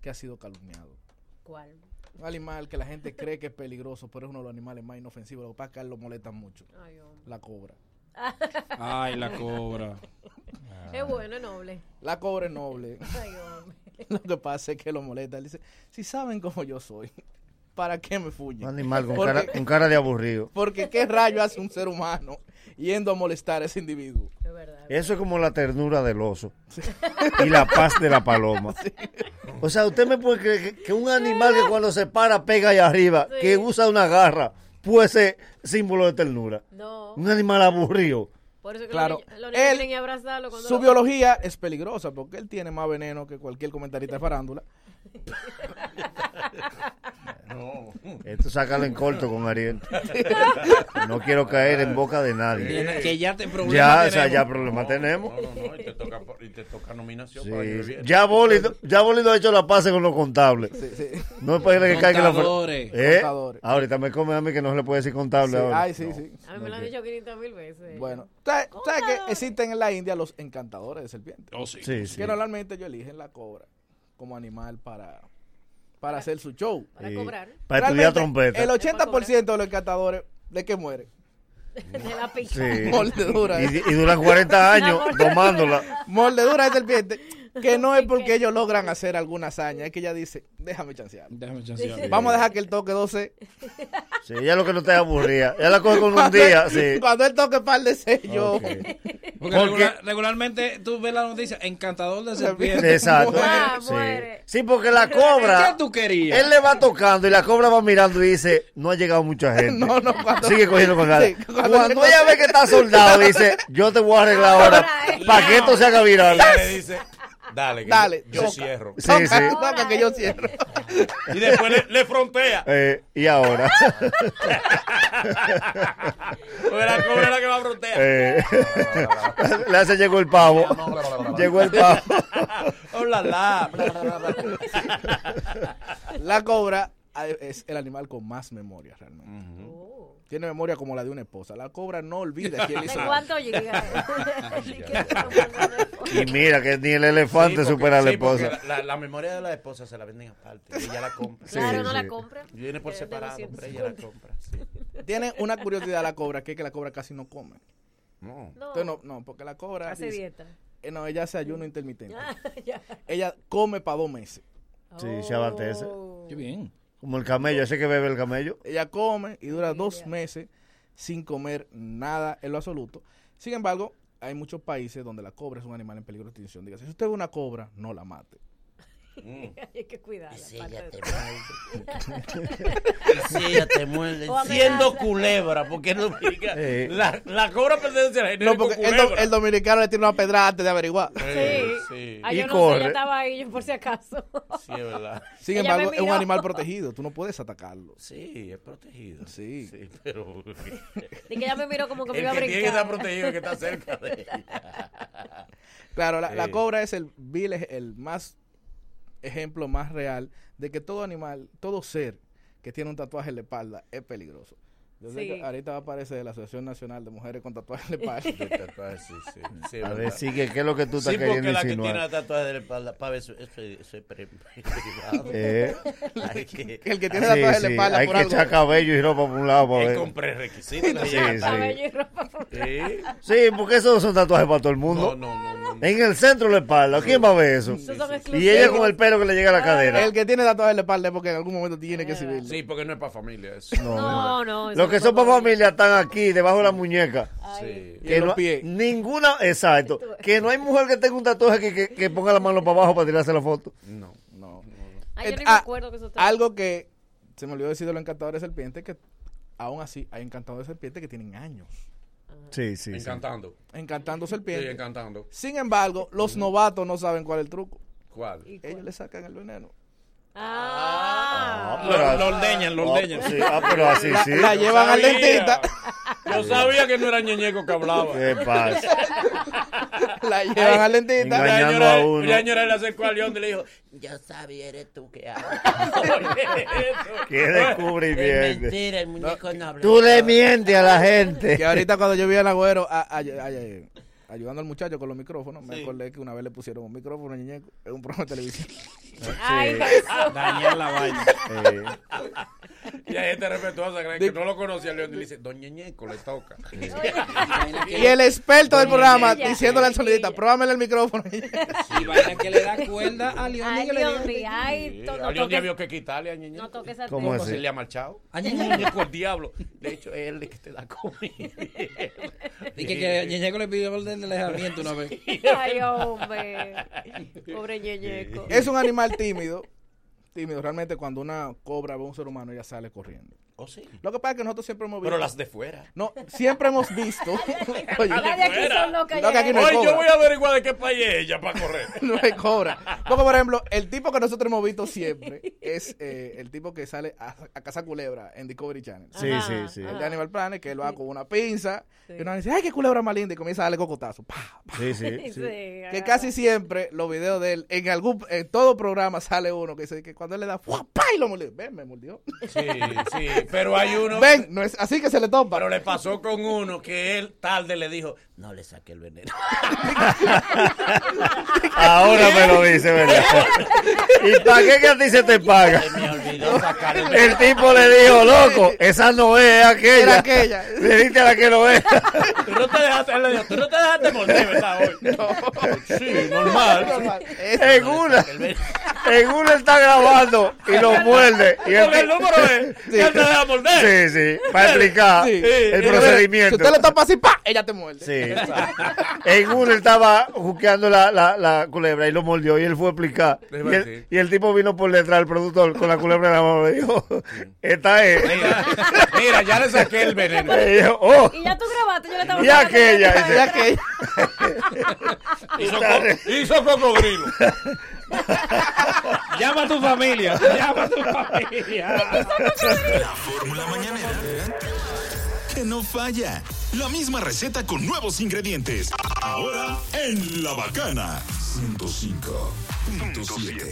que ha sido calumniado. ¿Cuál? Un animal que la gente cree que es peligroso, pero es uno de los animales más inofensivos. Lo que pasa es que lo molestan mucho. Ay. La cobra. Ay, la cobra. Es bueno, es noble. La cobra es noble. Ay, hombre. Lo que pasa es que lo molesta. Él dice, si saben cómo yo soy, ¿para qué me fuyen? Un animal con Porque- cara, con cara de aburrido. Porque qué rayo hace un ser humano yendo a molestar a ese individuo. Eso es como la ternura del oso y la paz de la paloma. O sea, usted me puede creer que, que un animal que cuando se para pega allá arriba, Sí. que usa una garra, puede ser símbolo de ternura. No. Un animal aburrido. Por eso que Claro, los niños, los niños él- tienen que abrazarlo cuando Su lo- biología es peligrosa porque él tiene más veneno que cualquier comentarista de farándula. Esto sácalo en corto con Ariel. No quiero caer en boca de nadie. Que ya te problema Ya, o sea, tenemos. ya problema tenemos. No, no, no, y te toca, y te toca nominación Sí, para que. Ya Boli, ya Boli no ha hecho la pase con los contables. No es para que caiga la Contadores. ¿Eh? Contadores. Ahorita me come a mí que no se le puede decir contable Sí, ahora. ay, sí, sí. A mí me lo han dicho 500 mil veces. Bueno, ¿sabes que existen en la India los encantadores de serpientes? Oh, sí. Sí, sí. Que normalmente ellos eligen la cobra como animal para, para hacer su show. Para Sí. cobrar. Para estudiar trompeta. El 80% de los encantadores, ¿de qué mueren? De la pica. Sí. Mordedura. Y, y duran 40 años domándola. Mordedura de serpiente. Que no es porque ellos logran hacer alguna hazaña, es que ella dice, déjame chancear. Déjame chancear. Vamos a dejar que él toque 12. Sí, ella lo que no te aburría. Ella la coge con un día, sí. Cuando él toque par de sellos. Porque Porque- regular- regularmente tú ves la noticia, encantador de serpiente. Exacto. Ah, Sí. muere. Sí, porque la cobra. ¿Qué tú querías? Él le va tocando y la cobra va mirando y dice, no ha llegado mucha gente. No, no, cuando- Sigue cogiendo con. Sí, cuando cuando- ella ve que está soldado, dice, yo te voy a arreglar ahora para que esto se haga viral. Ella le dice, dale, que Dale, yo, cierro. Sí, Toca, sí. toca que yo cierro. Y después le, le frontea. Eh, y ahora. Cobra es la que va a frontear. Eh, le hace llegó el pavo. llegó el pavo. Hola, la. La cobra eh, es el animal con más memoria realmente. Tiene memoria como la de una esposa. La cobra no olvida quién le ¿De hizo. cuánto llega? Y mira que ni el elefante Sí, porque- supera a la sí, esposa. La, la memoria de la esposa se la venden aparte. Ella la compra. Claro, no sí. la compra. Viene por de separado, 250. pero ella la compra. Sí. Tiene una curiosidad la cobra, que es que la cobra casi no come. No. No, Entonces, no, no, porque la cobra. hace dice- dieta. eh, no, ella hace ayuno intermitente. Ah. Ella come para dos meses. Sí, se abastece. Oh. Qué bien. Como el camello, ese que bebe el camello. Ella come y dura dos meses sin comer nada en lo absoluto. Sin embargo, hay muchos países donde la cobra es un animal en peligro de extinción. Diga, si usted ve una cobra, no la mate. Hay que cuidarla. Si ella te muerde. Si ella te muerde. Siendo culebra, porque no diga. Eh. La, la cobra pertenece a la gente. No, porque el, do- el dominicano le tiene una pedrada antes de averiguar. Sí. sí. Ah, Y yo no sé, estaba ahí, yo por si acaso. Sí, es verdad. Sin Ella embargo, es un animal protegido. Tú no puedes atacarlo. Sí, es protegido. Sí. Sí, pero. Y que ella me miró como que me El iba a brincar. tiene que estar protegido que está cerca de ella. Claro, la, la cobra es el vil, el más ejemplo más real de que todo animal, todo ser que tiene un tatuaje en la espalda es peligroso. Yo sé Sí. que ahorita va a aparecer la Asociación Nacional de Mujeres con Tatuajes en la espalda. De tatuaje, sí, sí. sí, A ver, verdad. sigue, ¿qué es lo que tú estás Sí, porque queriendo la que tiene insinuar? la tatuaje de la espalda, para ver, eso, eso, eso es pre- privado. Eh. Hay que, el que tiene Sí, tatuaje en la sí, espalda hay por que algo. echar cabello y ropa por un lado para Es ver. con prerequisitos. Sí, que sí. Cabello y ropa por Sí. Sí, porque esos no son tatuajes para todo el No, mundo. no, no, no. no. En el centro de la espalda, ¿quién va a ver eso? Y ella con el pelo que le llega a la cadera. El que tiene tatuaje en la espalda es porque en algún momento tiene que exhibirlo. Sí, porque no es para familia eso. No, no. eso Los que no son ser. familia están aquí, debajo de la muñeca. Sí. Y Que en los no, pies. ninguna, exacto. Que no hay mujer que tenga un tatuaje que, que, que ponga la mano para abajo para tirarse la foto. No. No. Ay, yo ni me ah, acuerdo que eso. Algo que se me olvidó decir de los encantadores de serpientes, que aún así hay encantadores de serpientes que tienen años Sí, sí, sí. Encantando. encantando Sí, serpientes. encantando. Sin embargo, los novatos no saben cuál es el truco. ¿Cuál? Ellos le sacan el veneno. Ah. pero- Lo, lo ordeñan, lo Ah, ordeñan. sí, ah, pero así La, sí. la Yo llevan al sabía. dentista. Yo sabía que no era ñeñeco que hablaba. ¿Qué pasa? La llevan al dentista. La señora, a uno. la señora le acercó a León y le dijo, Yo sabía, eres tú que hablas. Qué Es descubrimiento. mentira, el muñeco no habla. Tú le mientes a la gente. Que ahorita cuando yo vi al agüero a- a- a- ayudando al muchacho con los micrófonos, me acordé que una vez le pusieron un micrófono a Ñeñeco en un programa de televisión. Ay, Jesús. Dañar la vaina. Eh, Y hay gente respetuosa creen que no lo conocía León y le dice, Don Ñeñeco le toca. Y el experto del programa diciéndole al sonidista, pruébame el micrófono. Y vaina que le da cuerda a León Ay, que a León ya vio que quitarle a Ñeñeco. no toques a ¿Cómo así? Le ha marchado. A. Ñeñeco el diablo. De hecho, es él el que te da comida. Dije que Ñeñeco le pidió orden de alejamiento una vez. Ay, hombre. Pobre ñeñeco. Es un animal tímido. Tímido. Realmente cuando una cobra ve a un ser humano, ella sale corriendo. Oh, sí. Lo que pasa es que nosotros siempre hemos visto... Pero las de fuera. No, siempre hemos visto... Oye, Las de aquí son locas. Lo que aquí no hay Hoy yo voy a averiguar de qué país es ella para correr. no hay cobra. Porque, por ejemplo, el tipo que nosotros hemos visto siempre es eh, el tipo que sale a, a cazar culebra en Discovery Channel. Sí, Ajá, sí, sí. El de Animal Planet, que él va con una pinza. Y uno dice, ay, qué culebra más linda. Y comienza a darle cocotazo. Pa, pa. Sí, sí, Sí, sí. Que casi siempre los videos de él, en algún, en todo programa sale uno que dice que cuando él le da, ¡fua! ¡pa! y lo mordió. Ven, me mordió. Sí, sí. Pero hay uno. Ven, no es así que se le topa. Pero le pasó con uno que él tarde le dijo, no le saque el veneno. Ahora me lo dice, ¿verdad? ¿Y para qué que a ti se te paga? Se me olvidó sacar el El tipo le dijo, loco, esa no es es aquella. Era aquella. Le diste a la que no es. Tú no te dejaste, él le dijo, tú no te dejaste morder, ¿verdad? Hoy. Sí, normal. Es- En una. El en uno está grabando y lo muerde. Y Porque el número es que él te deja morder. Sí, sí, para explicar Sí. el Sí. procedimiento. Si usted lo tapa así, ¡pa! Ella te muerde. Sí. En uno él estaba juqueando la, la, la culebra y lo mordió y él fue a explicar. Y el, y el tipo vino por detrás, el productor, con la culebra en la mano. Le dijo, esta es. Mira, mira, ya le saqué el veneno. Le dijo, oh, Y ya tú grabaste, yo le estaba y aquella. la- y aquella. Hizo, co- hizo cocodrilo. Llama a tu familia. Llama a tu familia. La fórmula mañanera que no falla. La misma receta con nuevos ingredientes. Ahora en La Bacana 105.7.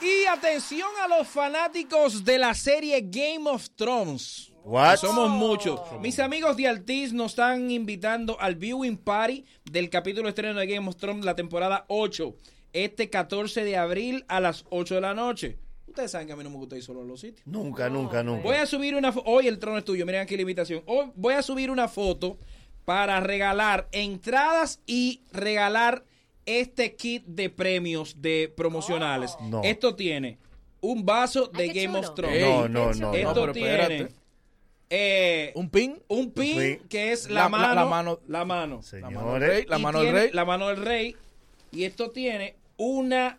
Y atención a los fanáticos de la serie Game of Thrones. What? Somos muchos. Mis amigos de Altiz nos están invitando al viewing party del capítulo estreno de Game of Thrones, la temporada 8, este 14 de abril a las 8 de la noche. Ustedes saben que a mí no me gusta ir solo a los sitios. Nunca, nunca, nunca. Voy a subir una foto. Hoy el trono es tuyo. Miren aquí la invitación. Hoy voy a subir una foto para regalar entradas y regalar este kit de premios de promocionales. No. Esto tiene un vaso de Ay, Game of. Thrones. No, no, no. Esto No, tiene eh, Un pin. un pin que es la, La- mano, la- la mano- la mano. La mano del rey. La mano del rey. La mano del rey. Y esto tiene una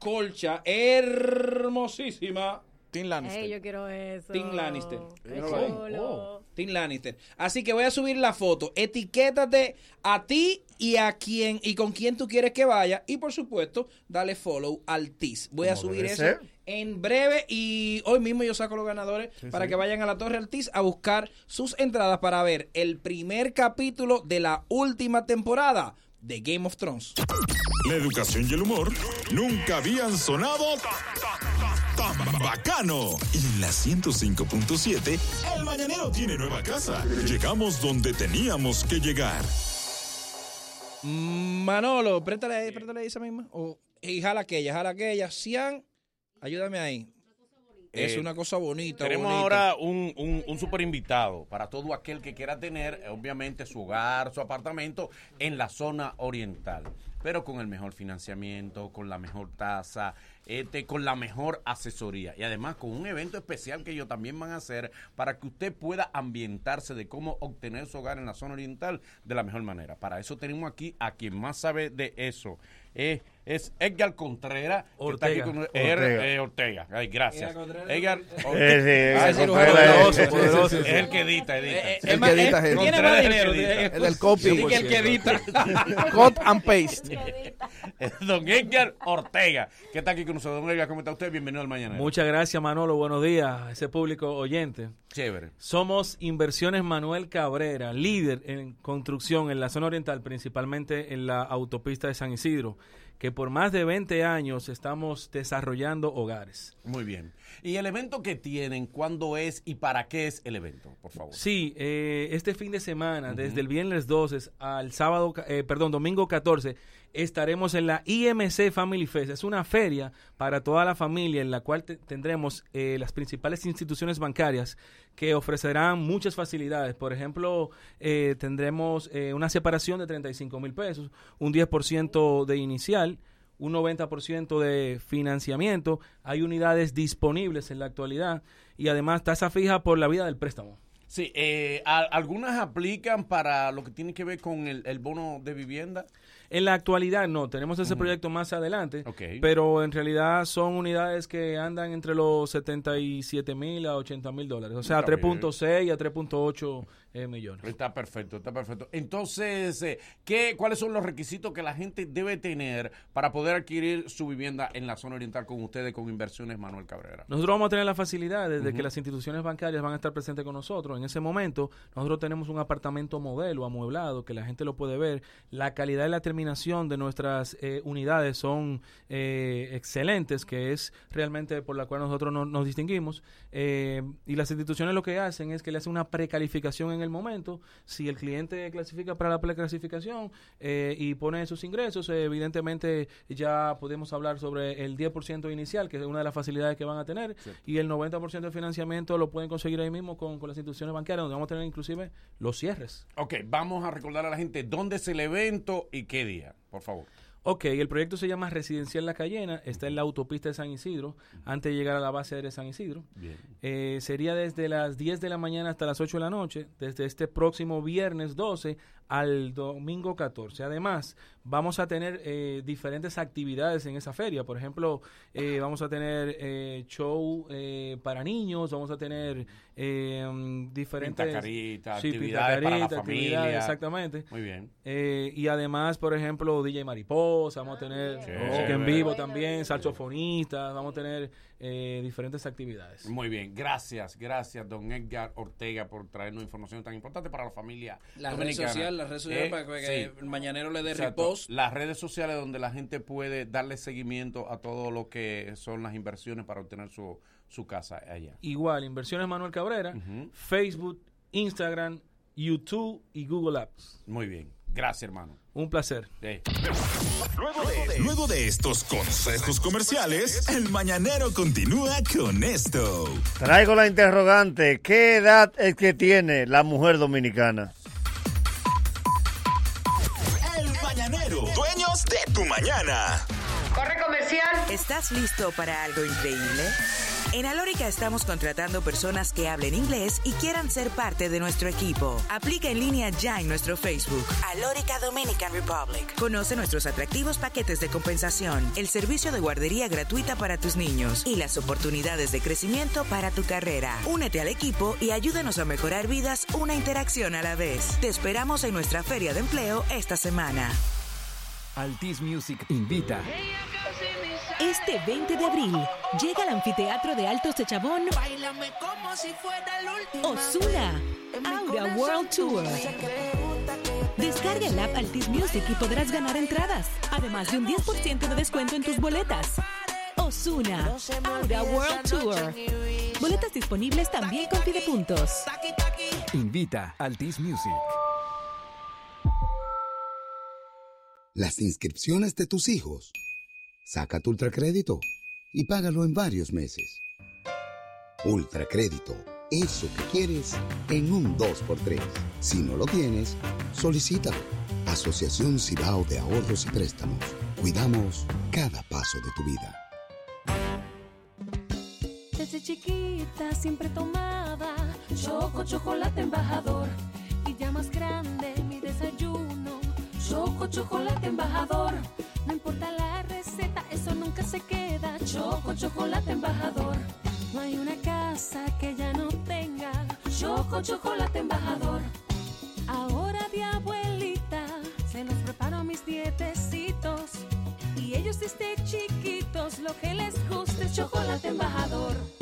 colcha hermosísima. Tim Lannister. Ey, yo quiero eso. Tim Lannister. Chulo. Tim Lannister. Así que voy a subir la foto. Etiquétate a ti y a quien y con quién tú quieres que vaya. Y por supuesto, dale follow al TIS. Voy a subir eso ser. en breve. Y hoy mismo yo saco los ganadores para que vayan a la Torre Altiz a buscar sus entradas para ver el primer capítulo de la última temporada de Game of Thrones. La educación y el humor nunca habían sonado tan bacano. Y en la 105.7, el mañanero tiene nueva casa. Llegamos donde teníamos que llegar. Manolo, préstale ahí, préstale ahí esa misma. O, y jala aquella, jala aquella. Cian, ayúdame ahí. Es Eh, una cosa bonita. Tenemos bonita. ahora un, un, un super invitado para todo aquel que quiera tener, eh, obviamente, su hogar, su apartamento en la zona oriental, pero con el mejor financiamiento, con la mejor tasa, este, con la mejor asesoría y además con un evento especial que ellos también van a hacer para que usted pueda ambientarse de cómo obtener su hogar en la zona oriental de la mejor manera. Para eso tenemos aquí a quien más sabe de eso. Eh, es Edgar Contreras, que está aquí Ortega. con Ortega. Er- eh, Ortega. Ay, gracias. Edgar Eh, Ah, poderoso, es- el que edita, edita. Eh, eh, El que edita eh, es tiene más es el dinero. que edita. eh, Es del copy. sí, que el que edita. Cut and paste. Don Edgar Ortega, que está aquí con nosotros. Don Edgar, ¿cómo está usted? Bienvenido al Mañana. Muchas gracias, Manolo. Buenos días a ese público oyente. Chévere. Somos Inversiones Manuel Cabrera, líder en construcción en la zona oriental, principalmente en la autopista de San Isidro, que por más de 20 años estamos desarrollando hogares. Muy bien. ¿Y el evento que tienen? ¿Cuándo es y para qué es el evento? Por favor. Sí, eh, este fin de semana, desde el viernes 12 al sábado, eh, perdón, domingo 14, estaremos en la IMC Family Fest. Es una feria para toda la familia en la cual te- tendremos eh, las principales instituciones bancarias que ofrecerán muchas facilidades. Por ejemplo, eh, tendremos eh, una separación de 35 mil pesos, un 10% de inicial, un 90% de financiamiento, hay unidades disponibles en la actualidad y además tasa fija por la vida del préstamo. Sí, eh, algunas aplican para lo que tiene que ver con el bono de vivienda. En la actualidad no, tenemos ese proyecto más adelante, pero en realidad son unidades que andan entre los 77 mil a 80 mil dólares, o sea, Está bien. 3.6 a 3.8 eh, millones. Está perfecto, está perfecto. Entonces, eh, ¿qué, ¿cuáles son los requisitos que la gente debe tener para poder adquirir su vivienda en la zona oriental con ustedes, con Inversiones Manuel Cabrera? Nosotros vamos a tener la facilidad de que las instituciones bancarias van a estar presentes con nosotros. En ese momento, nosotros tenemos un apartamento modelo amueblado que la gente lo puede ver. La calidad y la terminación de nuestras eh, unidades son eh, excelentes, que es realmente por la cual nosotros no- nos distinguimos. Eh, y las instituciones lo que hacen es que le hacen una precalificación en el momento. Si el cliente clasifica para la preclasificación eh, y pone sus ingresos, evidentemente ya podemos hablar sobre el 10% inicial, que es una de las facilidades que van a tener, y el 90% de financiamiento lo pueden conseguir ahí mismo con, con las instituciones bancarias, donde vamos a tener inclusive los cierres. Ok, vamos a recordar a la gente dónde es el evento y qué día, por favor. Ok, el proyecto se llama Residencial La Cayena, está en la autopista de San Isidro, antes de llegar a la base de San Isidro. Bien. Eh, sería desde las 10 de la mañana hasta las 8 de la noche, desde este próximo viernes 12 al domingo 14. Además, vamos a tener eh, diferentes actividades en esa feria. Por ejemplo, eh, vamos a tener show para niños, vamos a tener eh, diferentes... Pintacarita, Sí, actividades para la pintacarita, actividades, familia. Exactamente. Muy bien. Eh, y además, por ejemplo, DJ Mariposa, vamos a tener música en vivo también, saxofonistas, vamos a tener eh, diferentes actividades. Muy bien, gracias, gracias, don Edgar Ortega, por traernos información tan importante para la familia. Las redes sociales, las redes sociales Eh, para que sí. el mañanero le dé repost. Las redes sociales donde la gente puede darle seguimiento a todo lo que son las inversiones para obtener su, su casa allá. Igual, Inversiones Manuel Cabrera, Facebook, Instagram, YouTube y Google Apps. Muy bien, gracias hermano. Un placer. Luego de, luego de estos consejos comerciales, el mañanero continúa con esto. Traigo la interrogante, ¿qué edad es que tiene la mujer dominicana? El mañanero, dueños de tu mañana. Corre comercial. ¿Estás listo para algo increíble? En Alórica estamos contratando personas que hablen inglés y quieran ser parte de nuestro equipo. Aplica en línea ya en nuestro Facebook. Alórica Dominican Republic. Conoce nuestros atractivos paquetes de compensación, el servicio de guardería gratuita para tus niños y las oportunidades de crecimiento para tu carrera. Únete al equipo y ayúdanos a mejorar vidas una interacción a la vez. Te esperamos en nuestra feria de empleo esta semana. Altis Music invita. Este 20 de abril llega al anfiteatro de Altos de Chabón Osuna Aura World Tour. Descarga el app Altis Music y podrás ganar entradas, además de un 10% de descuento en tus boletas. Osuna Aura World Tour. Boletas disponibles también con Fidepuntos. Invita Altis Music. Las inscripciones de tus hijos. Saca tu ultracrédito y págalo en varios meses. Ultracrédito, eso que quieres en un 2x3. Si no lo tienes, solicítalo. Asociación Cibao de Ahorros y Préstamos. Cuidamos cada paso de tu vida. Desde chiquita siempre tomaba choco chocolate embajador y ya más grande mi desayuno choco chocolate embajador no importa la receta eso nunca se queda. Choco chocolate embajador. No hay una casa que ya no tenga. Choco chocolate embajador. Ahora de abuelita se los preparo a mis dietecitos. Y ellos desde chiquitos lo que les gusta es chocolate embajador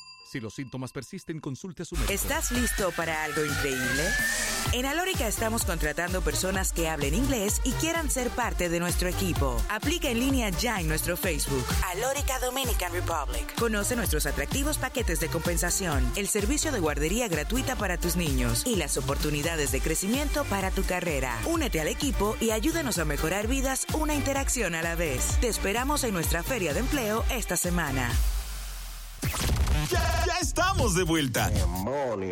Si los síntomas persisten, consulte a su médico. ¿Estás listo para algo increíble? En Alórica estamos contratando personas que hablen inglés y quieran ser parte de nuestro equipo. Aplica en línea ya en nuestro Facebook. Alórica Dominican Republic. Conoce nuestros atractivos paquetes de compensación, el servicio de guardería gratuita para tus niños y las oportunidades de crecimiento para tu carrera. Únete al equipo y ayúdanos a mejorar vidas una interacción a la vez. Te esperamos en nuestra feria de empleo esta semana. Ya, ya estamos de vuelta.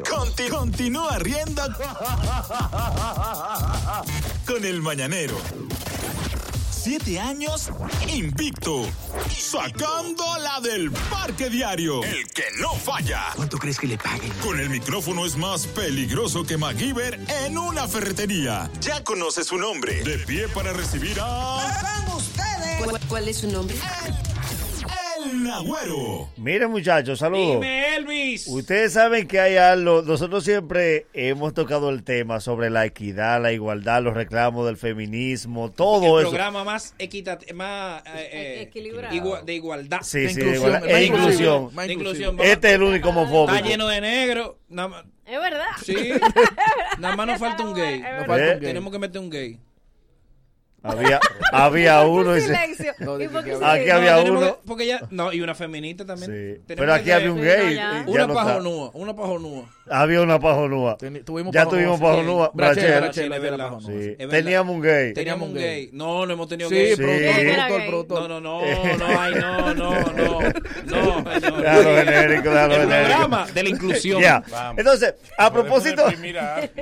Conti- continúa riendo con el mañanero. Siete años invicto. Sacando la del parque diario. El que no falla. ¿Cuánto crees que le paguen? Con el micrófono es más peligroso que MacGyver en una ferretería. Ya conoce su nombre. De pie para recibir a. ¿Cuál, cuál es su nombre? El Nagüero. Miren muchachos, saludos. Dime, Elvis. Ustedes saben que hay algo, nosotros siempre hemos tocado el tema sobre la equidad, la igualdad, los reclamos del feminismo, todo el eso. programa más equitativo, más eh, eh, Equilibrado. igua- de igualdad. Sí, sí, de igualdad. E inclusión. De inclusión. Este es el único homofóbico. Está lleno de negro. Nada más, Es verdad. sí. Nada más nos falta un gay. Es verdad. Tenemos que meter un gay. Había, había uno. y se- Silencio. ¿Y por qué Aquí silencio? había No, tenemos uno. que- porque ya, no, y una feminista también. Tenemos Pero aquí que había un gay. Sí, no, ya. y ya Una no está. pajonúa, una pajonúa. Había una pajonúa. Teni- tuvimos ya pajonúa, tuvimos sí. pajonúa. Brachel, Brachel. Es pajonúa. Sí. Es verdad. Teníamos un gay. Teníamos un gay. No, no hemos tenido Sí, gay. productor, Sí. productor, productor. No, no, no, no, ay, no, no, no, no. no. Déjalo genérico, déjalo El genérico. programa de la inclusión. Ya. Vamos. Entonces, a propósito,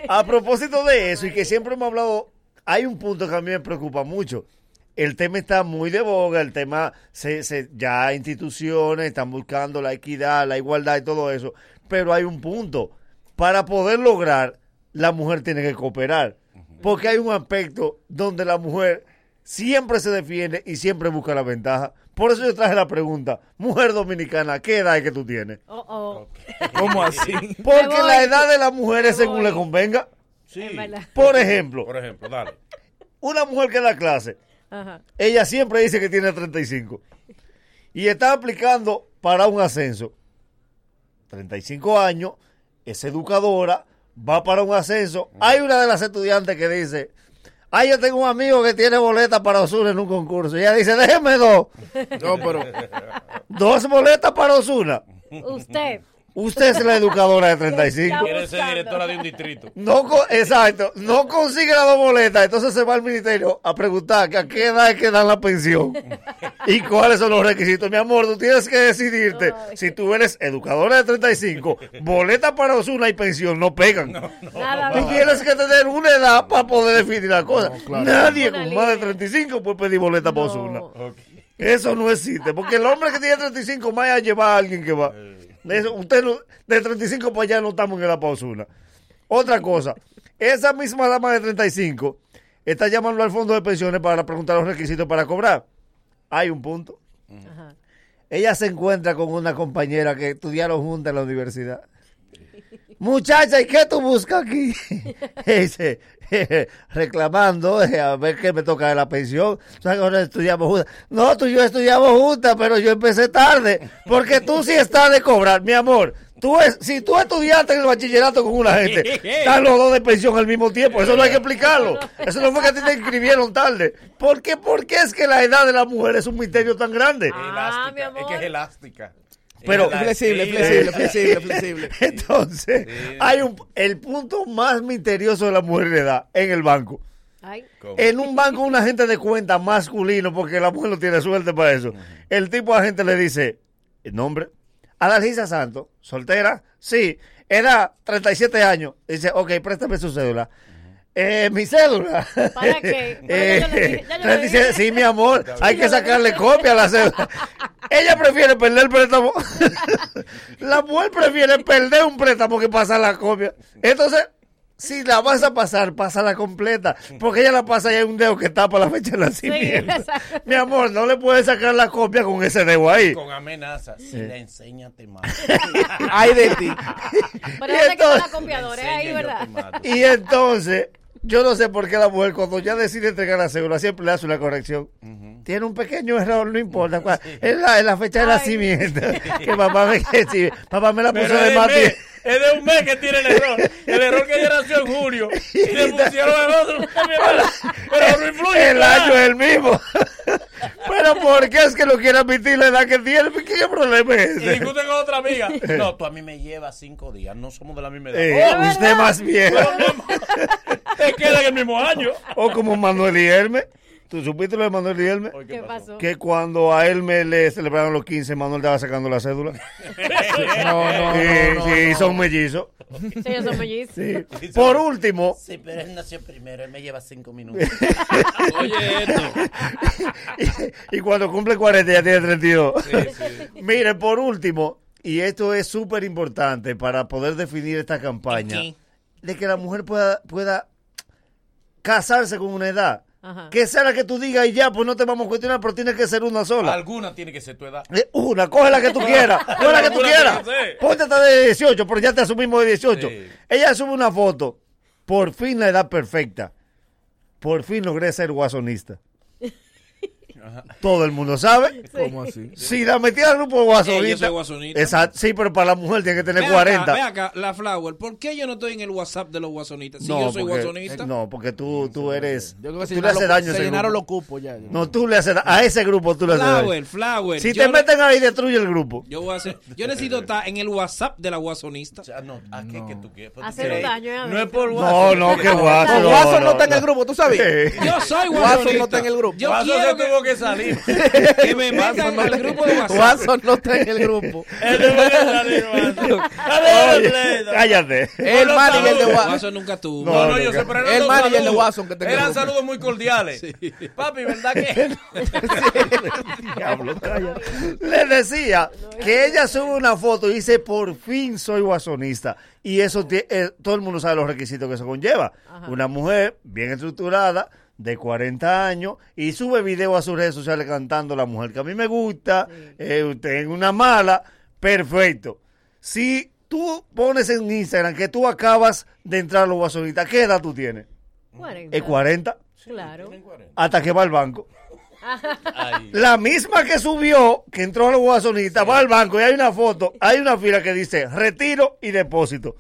a propósito de eso y que siempre hemos hablado, hay un punto que a mí me preocupa mucho. El tema está muy de boga, el tema, se, se, ya instituciones están buscando la equidad, la igualdad y todo eso, pero hay un punto. Para poder lograr, la mujer tiene que cooperar, porque hay un aspecto donde la mujer siempre se defiende y siempre busca la ventaja. Por eso yo traje la pregunta, mujer dominicana, ¿qué edad es que tú tienes? Oh, oh. ¿Cómo así? Porque la edad de la mujer es según le convenga. Sí. Por ejemplo, Por ejemplo, dale. una mujer que da clase, Ajá. ella siempre dice que tiene 35 y está aplicando para un ascenso. 35 años, es educadora, va para un ascenso. Hay una de las estudiantes que dice, ay, yo tengo un amigo que tiene boleta para Osuna en un concurso. Y ella dice, déjeme dos. No, pero Dos boletas para Osuna. Usted. Usted es la educadora de 35. Quiere ser directora de un distrito. No, exacto, no consigue las dos boletas, entonces se va al ministerio a preguntar que a qué edad es que dan la pensión y cuáles son los requisitos. Mi amor, tú tienes que decidirte si tú eres educadora de 35, boleta para Osuna y pensión no pegan. Nada Tú tienes que tener una edad para poder definir la cosa. claro. Nadie con más de línea. 35 puede pedir boleta para Osuna. No. Eso no existe, porque el hombre que tiene 35 más a llevar a alguien que va. Eso, usted no- de 35 para allá no estamos en para Osuna. Otra cosa, esa misma dama de 35 está llamando al fondo de pensiones para preguntar los requisitos para cobrar. Hay un punto. Ajá. Ella se encuentra con una compañera que estudiaron juntas en la universidad. Muchacha, ¿y qué tú buscas aquí? Dice, reclamando, eh, a ver qué me toca de la pensión. O sea, que ahora estudiamos juntas. No, tú y yo estudiamos juntas, pero yo empecé tarde. Porque tú sí estás de cobrar, mi amor. Tú es, si tú estudiaste en el bachillerato con una gente, están los dos de pensión al mismo tiempo. Eso no hay que explicarlo. Eso no fue que a ti te inscribieron tarde. ¿Por qué? ¿Por qué es que la edad de la mujer es un misterio tan grande? Ah, mi amor. Es que es elástica. Pero- Es flexible, flexible, flexible, flexible. Entonces, Sí. hay un, el punto más misterioso de la mujer de edad en el banco. En un banco, un agente de cuenta masculino, porque la mujer no tiene suerte para eso. El tipo de agente le dice: ¿el nombre? Adalgisa Santos, soltera, sí, edad 37 años. Dice: Ok, préstame su cédula. Eh, mi cédula. ¿Para qué? Eh, yo le dije, ya yo le 37, dije. sí, mi amor, hay que sacarle copia a la cédula. Ella prefiere perder el préstamo. la mujer prefiere perder un préstamo que pasar la copia. Entonces, si la vas a pasar, pásala completa. Porque ella la pasa y hay un dedo que tapa la fecha de nacimiento. exacto. mi amor, no le puedes sacar la copia con ese dedo ahí. Con amenaza. Si la enseña, te mato. Ay de ti. Pero Y ¿dónde queda la entonces- copiadora? Ahí, ¿verdad? Y entonces, yo no sé por qué la mujer cuando ya decide entregar la cédula siempre le hace una corrección. Tiene un pequeño error, no importa. cuál. Es, la, es la fecha de nacimiento. que papá me, que papá me la puso Pero de tiempo. es de un mes que tiene el error. El error que ella nació en julio. Y le pusieron el otro. Pero no influye. El nada. año es el mismo. Pero ¿por qué es que no quiere admitir la edad que tiene? ¿Qué problema es Y ese? discute con otra amiga. No, tú a mí me llevas cinco días. No somos de la misma edad. Eh, Oh, usted más viejo. Queda en el mismo año. O como Manuel y Hermes. ¿Tú supiste lo de Manuel y Hermes? ¿Qué pasó? Que cuando a Hermes le celebraron los 15, Manuel estaba sacando la cédula. No, no, sí, no, no, sí, no. son mellizos. Sí, ellos son mellizos. Sí. Por último, Sí, pero él nació primero, él me lleva cinco minutos. Oye, esto. y, y cuando cumple 40 ya tiene 32. Mire, por último, y esto es súper importante para poder definir esta campaña, ¿Qué? de que la mujer pueda, pueda casarse con una edad. Ajá. Que sea la que tú digas y ya, pues no te vamos a cuestionar, pero tiene que ser una sola. Alguna tiene que ser tu edad. Eh, Una, coge la que tú quieras, coge la que tú quieras. Ponte hasta de 18, pero ya te asumimos de 18. Sí. Ella sube una foto, por fin la edad perfecta. Por fin logré ser guasonista. Todo el mundo sabe. ¿Cómo así? Si la metía al grupo de guasonita. Eh, yo soy guasonita. Exacto. Sí, pero para la mujer tiene que tener Ve 40. Acá, ve acá, la Flower, ¿por qué yo no estoy en el WhatsApp de los guasonitas? Si yo soy porque, guasonista. No, porque tú, tú eres. Yo creo que tú le haces daño a se llenaron los cupos ya. No, tú le haces da- a ese grupo tú le haces daño. Flower, Flower. Si te no- meten ahí, destruye el grupo. Yo voy a hacer. Yo necesito estar en el WhatsApp de la guasonista. no, ¿a qué que tú quieres? Hacer un daño. No es por No, no, que guaso. No, Watson no está en el grupo, ¿tú sabes? Yo soy guasonista. no está en el grupo. Yo quiero que salir. que me metan no al grupo de WhatsApp. Watson no está en el grupo. Oye, cállate. El manager de Watson. Watson nunca tuvo. No, No, no, no, yo sé, pero El manager de. Watson que tengo Eran saludos muy cordiales. Papi, ¿verdad que? Diablo, cállate. Le decía que ella sube una foto y dice, por fin soy guasonista. Y eso, eh, todo el mundo sabe los requisitos que eso conlleva. Una mujer bien estructurada, de 40 años, y sube video a sus redes sociales cantando la mujer que a mí me gusta, eh, usted en una mala, perfecto. Si tú pones en Instagram que tú acabas de entrar a los guasonistas, ¿qué edad tú tienes? 40. ¿Es 40? Claro. Hasta que va al banco. Ay. La misma que subió, que entró a los guasonitas, va al banco y hay una foto, hay una fila que dice retiro y depósito.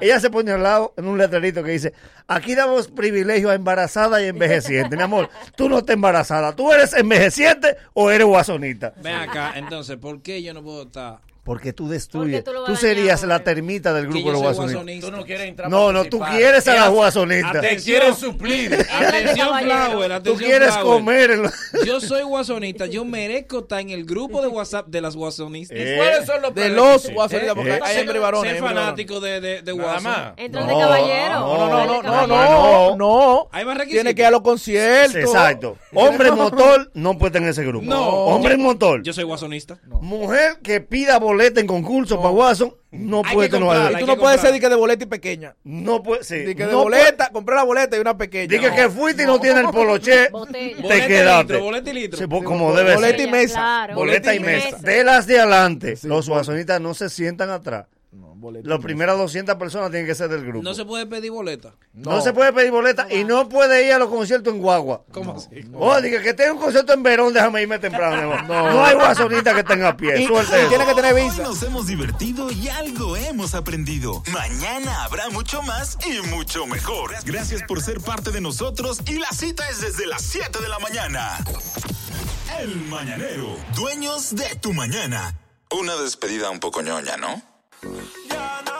Ella se pone al lado en un letrerito que dice, aquí damos privilegio a embarazada y envejeciente. Mi amor, tú no estás embarazada, tú eres envejeciente o eres guasonita. Ven acá, entonces, ¿por qué yo no puedo estar? Porque tú destruyes. Porque tú tú a serías dañar, la termita del grupo yo de los soy guasonitas. guasonista. Tú no quieres entrar No, no, tú quieres a las Ellas guasonitas. Te quieren suplir. Atención. Flower, Tú atención, quieres Flower. comer. Yo soy guasonista, yo merezco estar en el grupo de WhatsApp de las guasonistas. Eh, ¿Cuáles son los De los guasonistas, porque Eh, hay hembra y varones. Ser fanático de, de, de el No, de caballero. no, No, no, no, no, no, no. Hay más requisitos. Tiene que ir a los conciertos. Exacto. Hombre en motor no puede estar en ese grupo. No. Hombre en motor. Yo soy guasonista. Mujer que pida boleta en concurso para Watson no puede que tener Y tú no puedes comprar. ser de que de boleta y pequeña. No puede, sí. De que de no boleta, compré la boleta y una pequeña. puede- Dice No. que fuiste y no tiene el poloche. Botella. Te Boleta y quedaste. boleta y litro. Sí, pues, como debe boleta ser. y mesa. Claro. Boleta y mesa. De las de adelante, los guasonitas no se sientan atrás. No, boleta y Las mesa. primeras 200 personas tienen que ser del grupo. No se puede pedir boleta. No se puede pedir boleta y no puede ir a los conciertos en Guagua. ¿Cómo así? Oh, diga que tenga un concierto en Verón, déjame irme temprano. No, hay guasonita que tenga pie. Y, Suerte tiene que tener Hoy visa. nos hemos divertido y algo hemos aprendido. Mañana habrá mucho más y mucho mejor. Gracias por ser parte de nosotros y la cita es desde las 7 de la mañana. El Mañanero, dueños de tu mañana. Una despedida un poco ñoña, ¿no? Yo no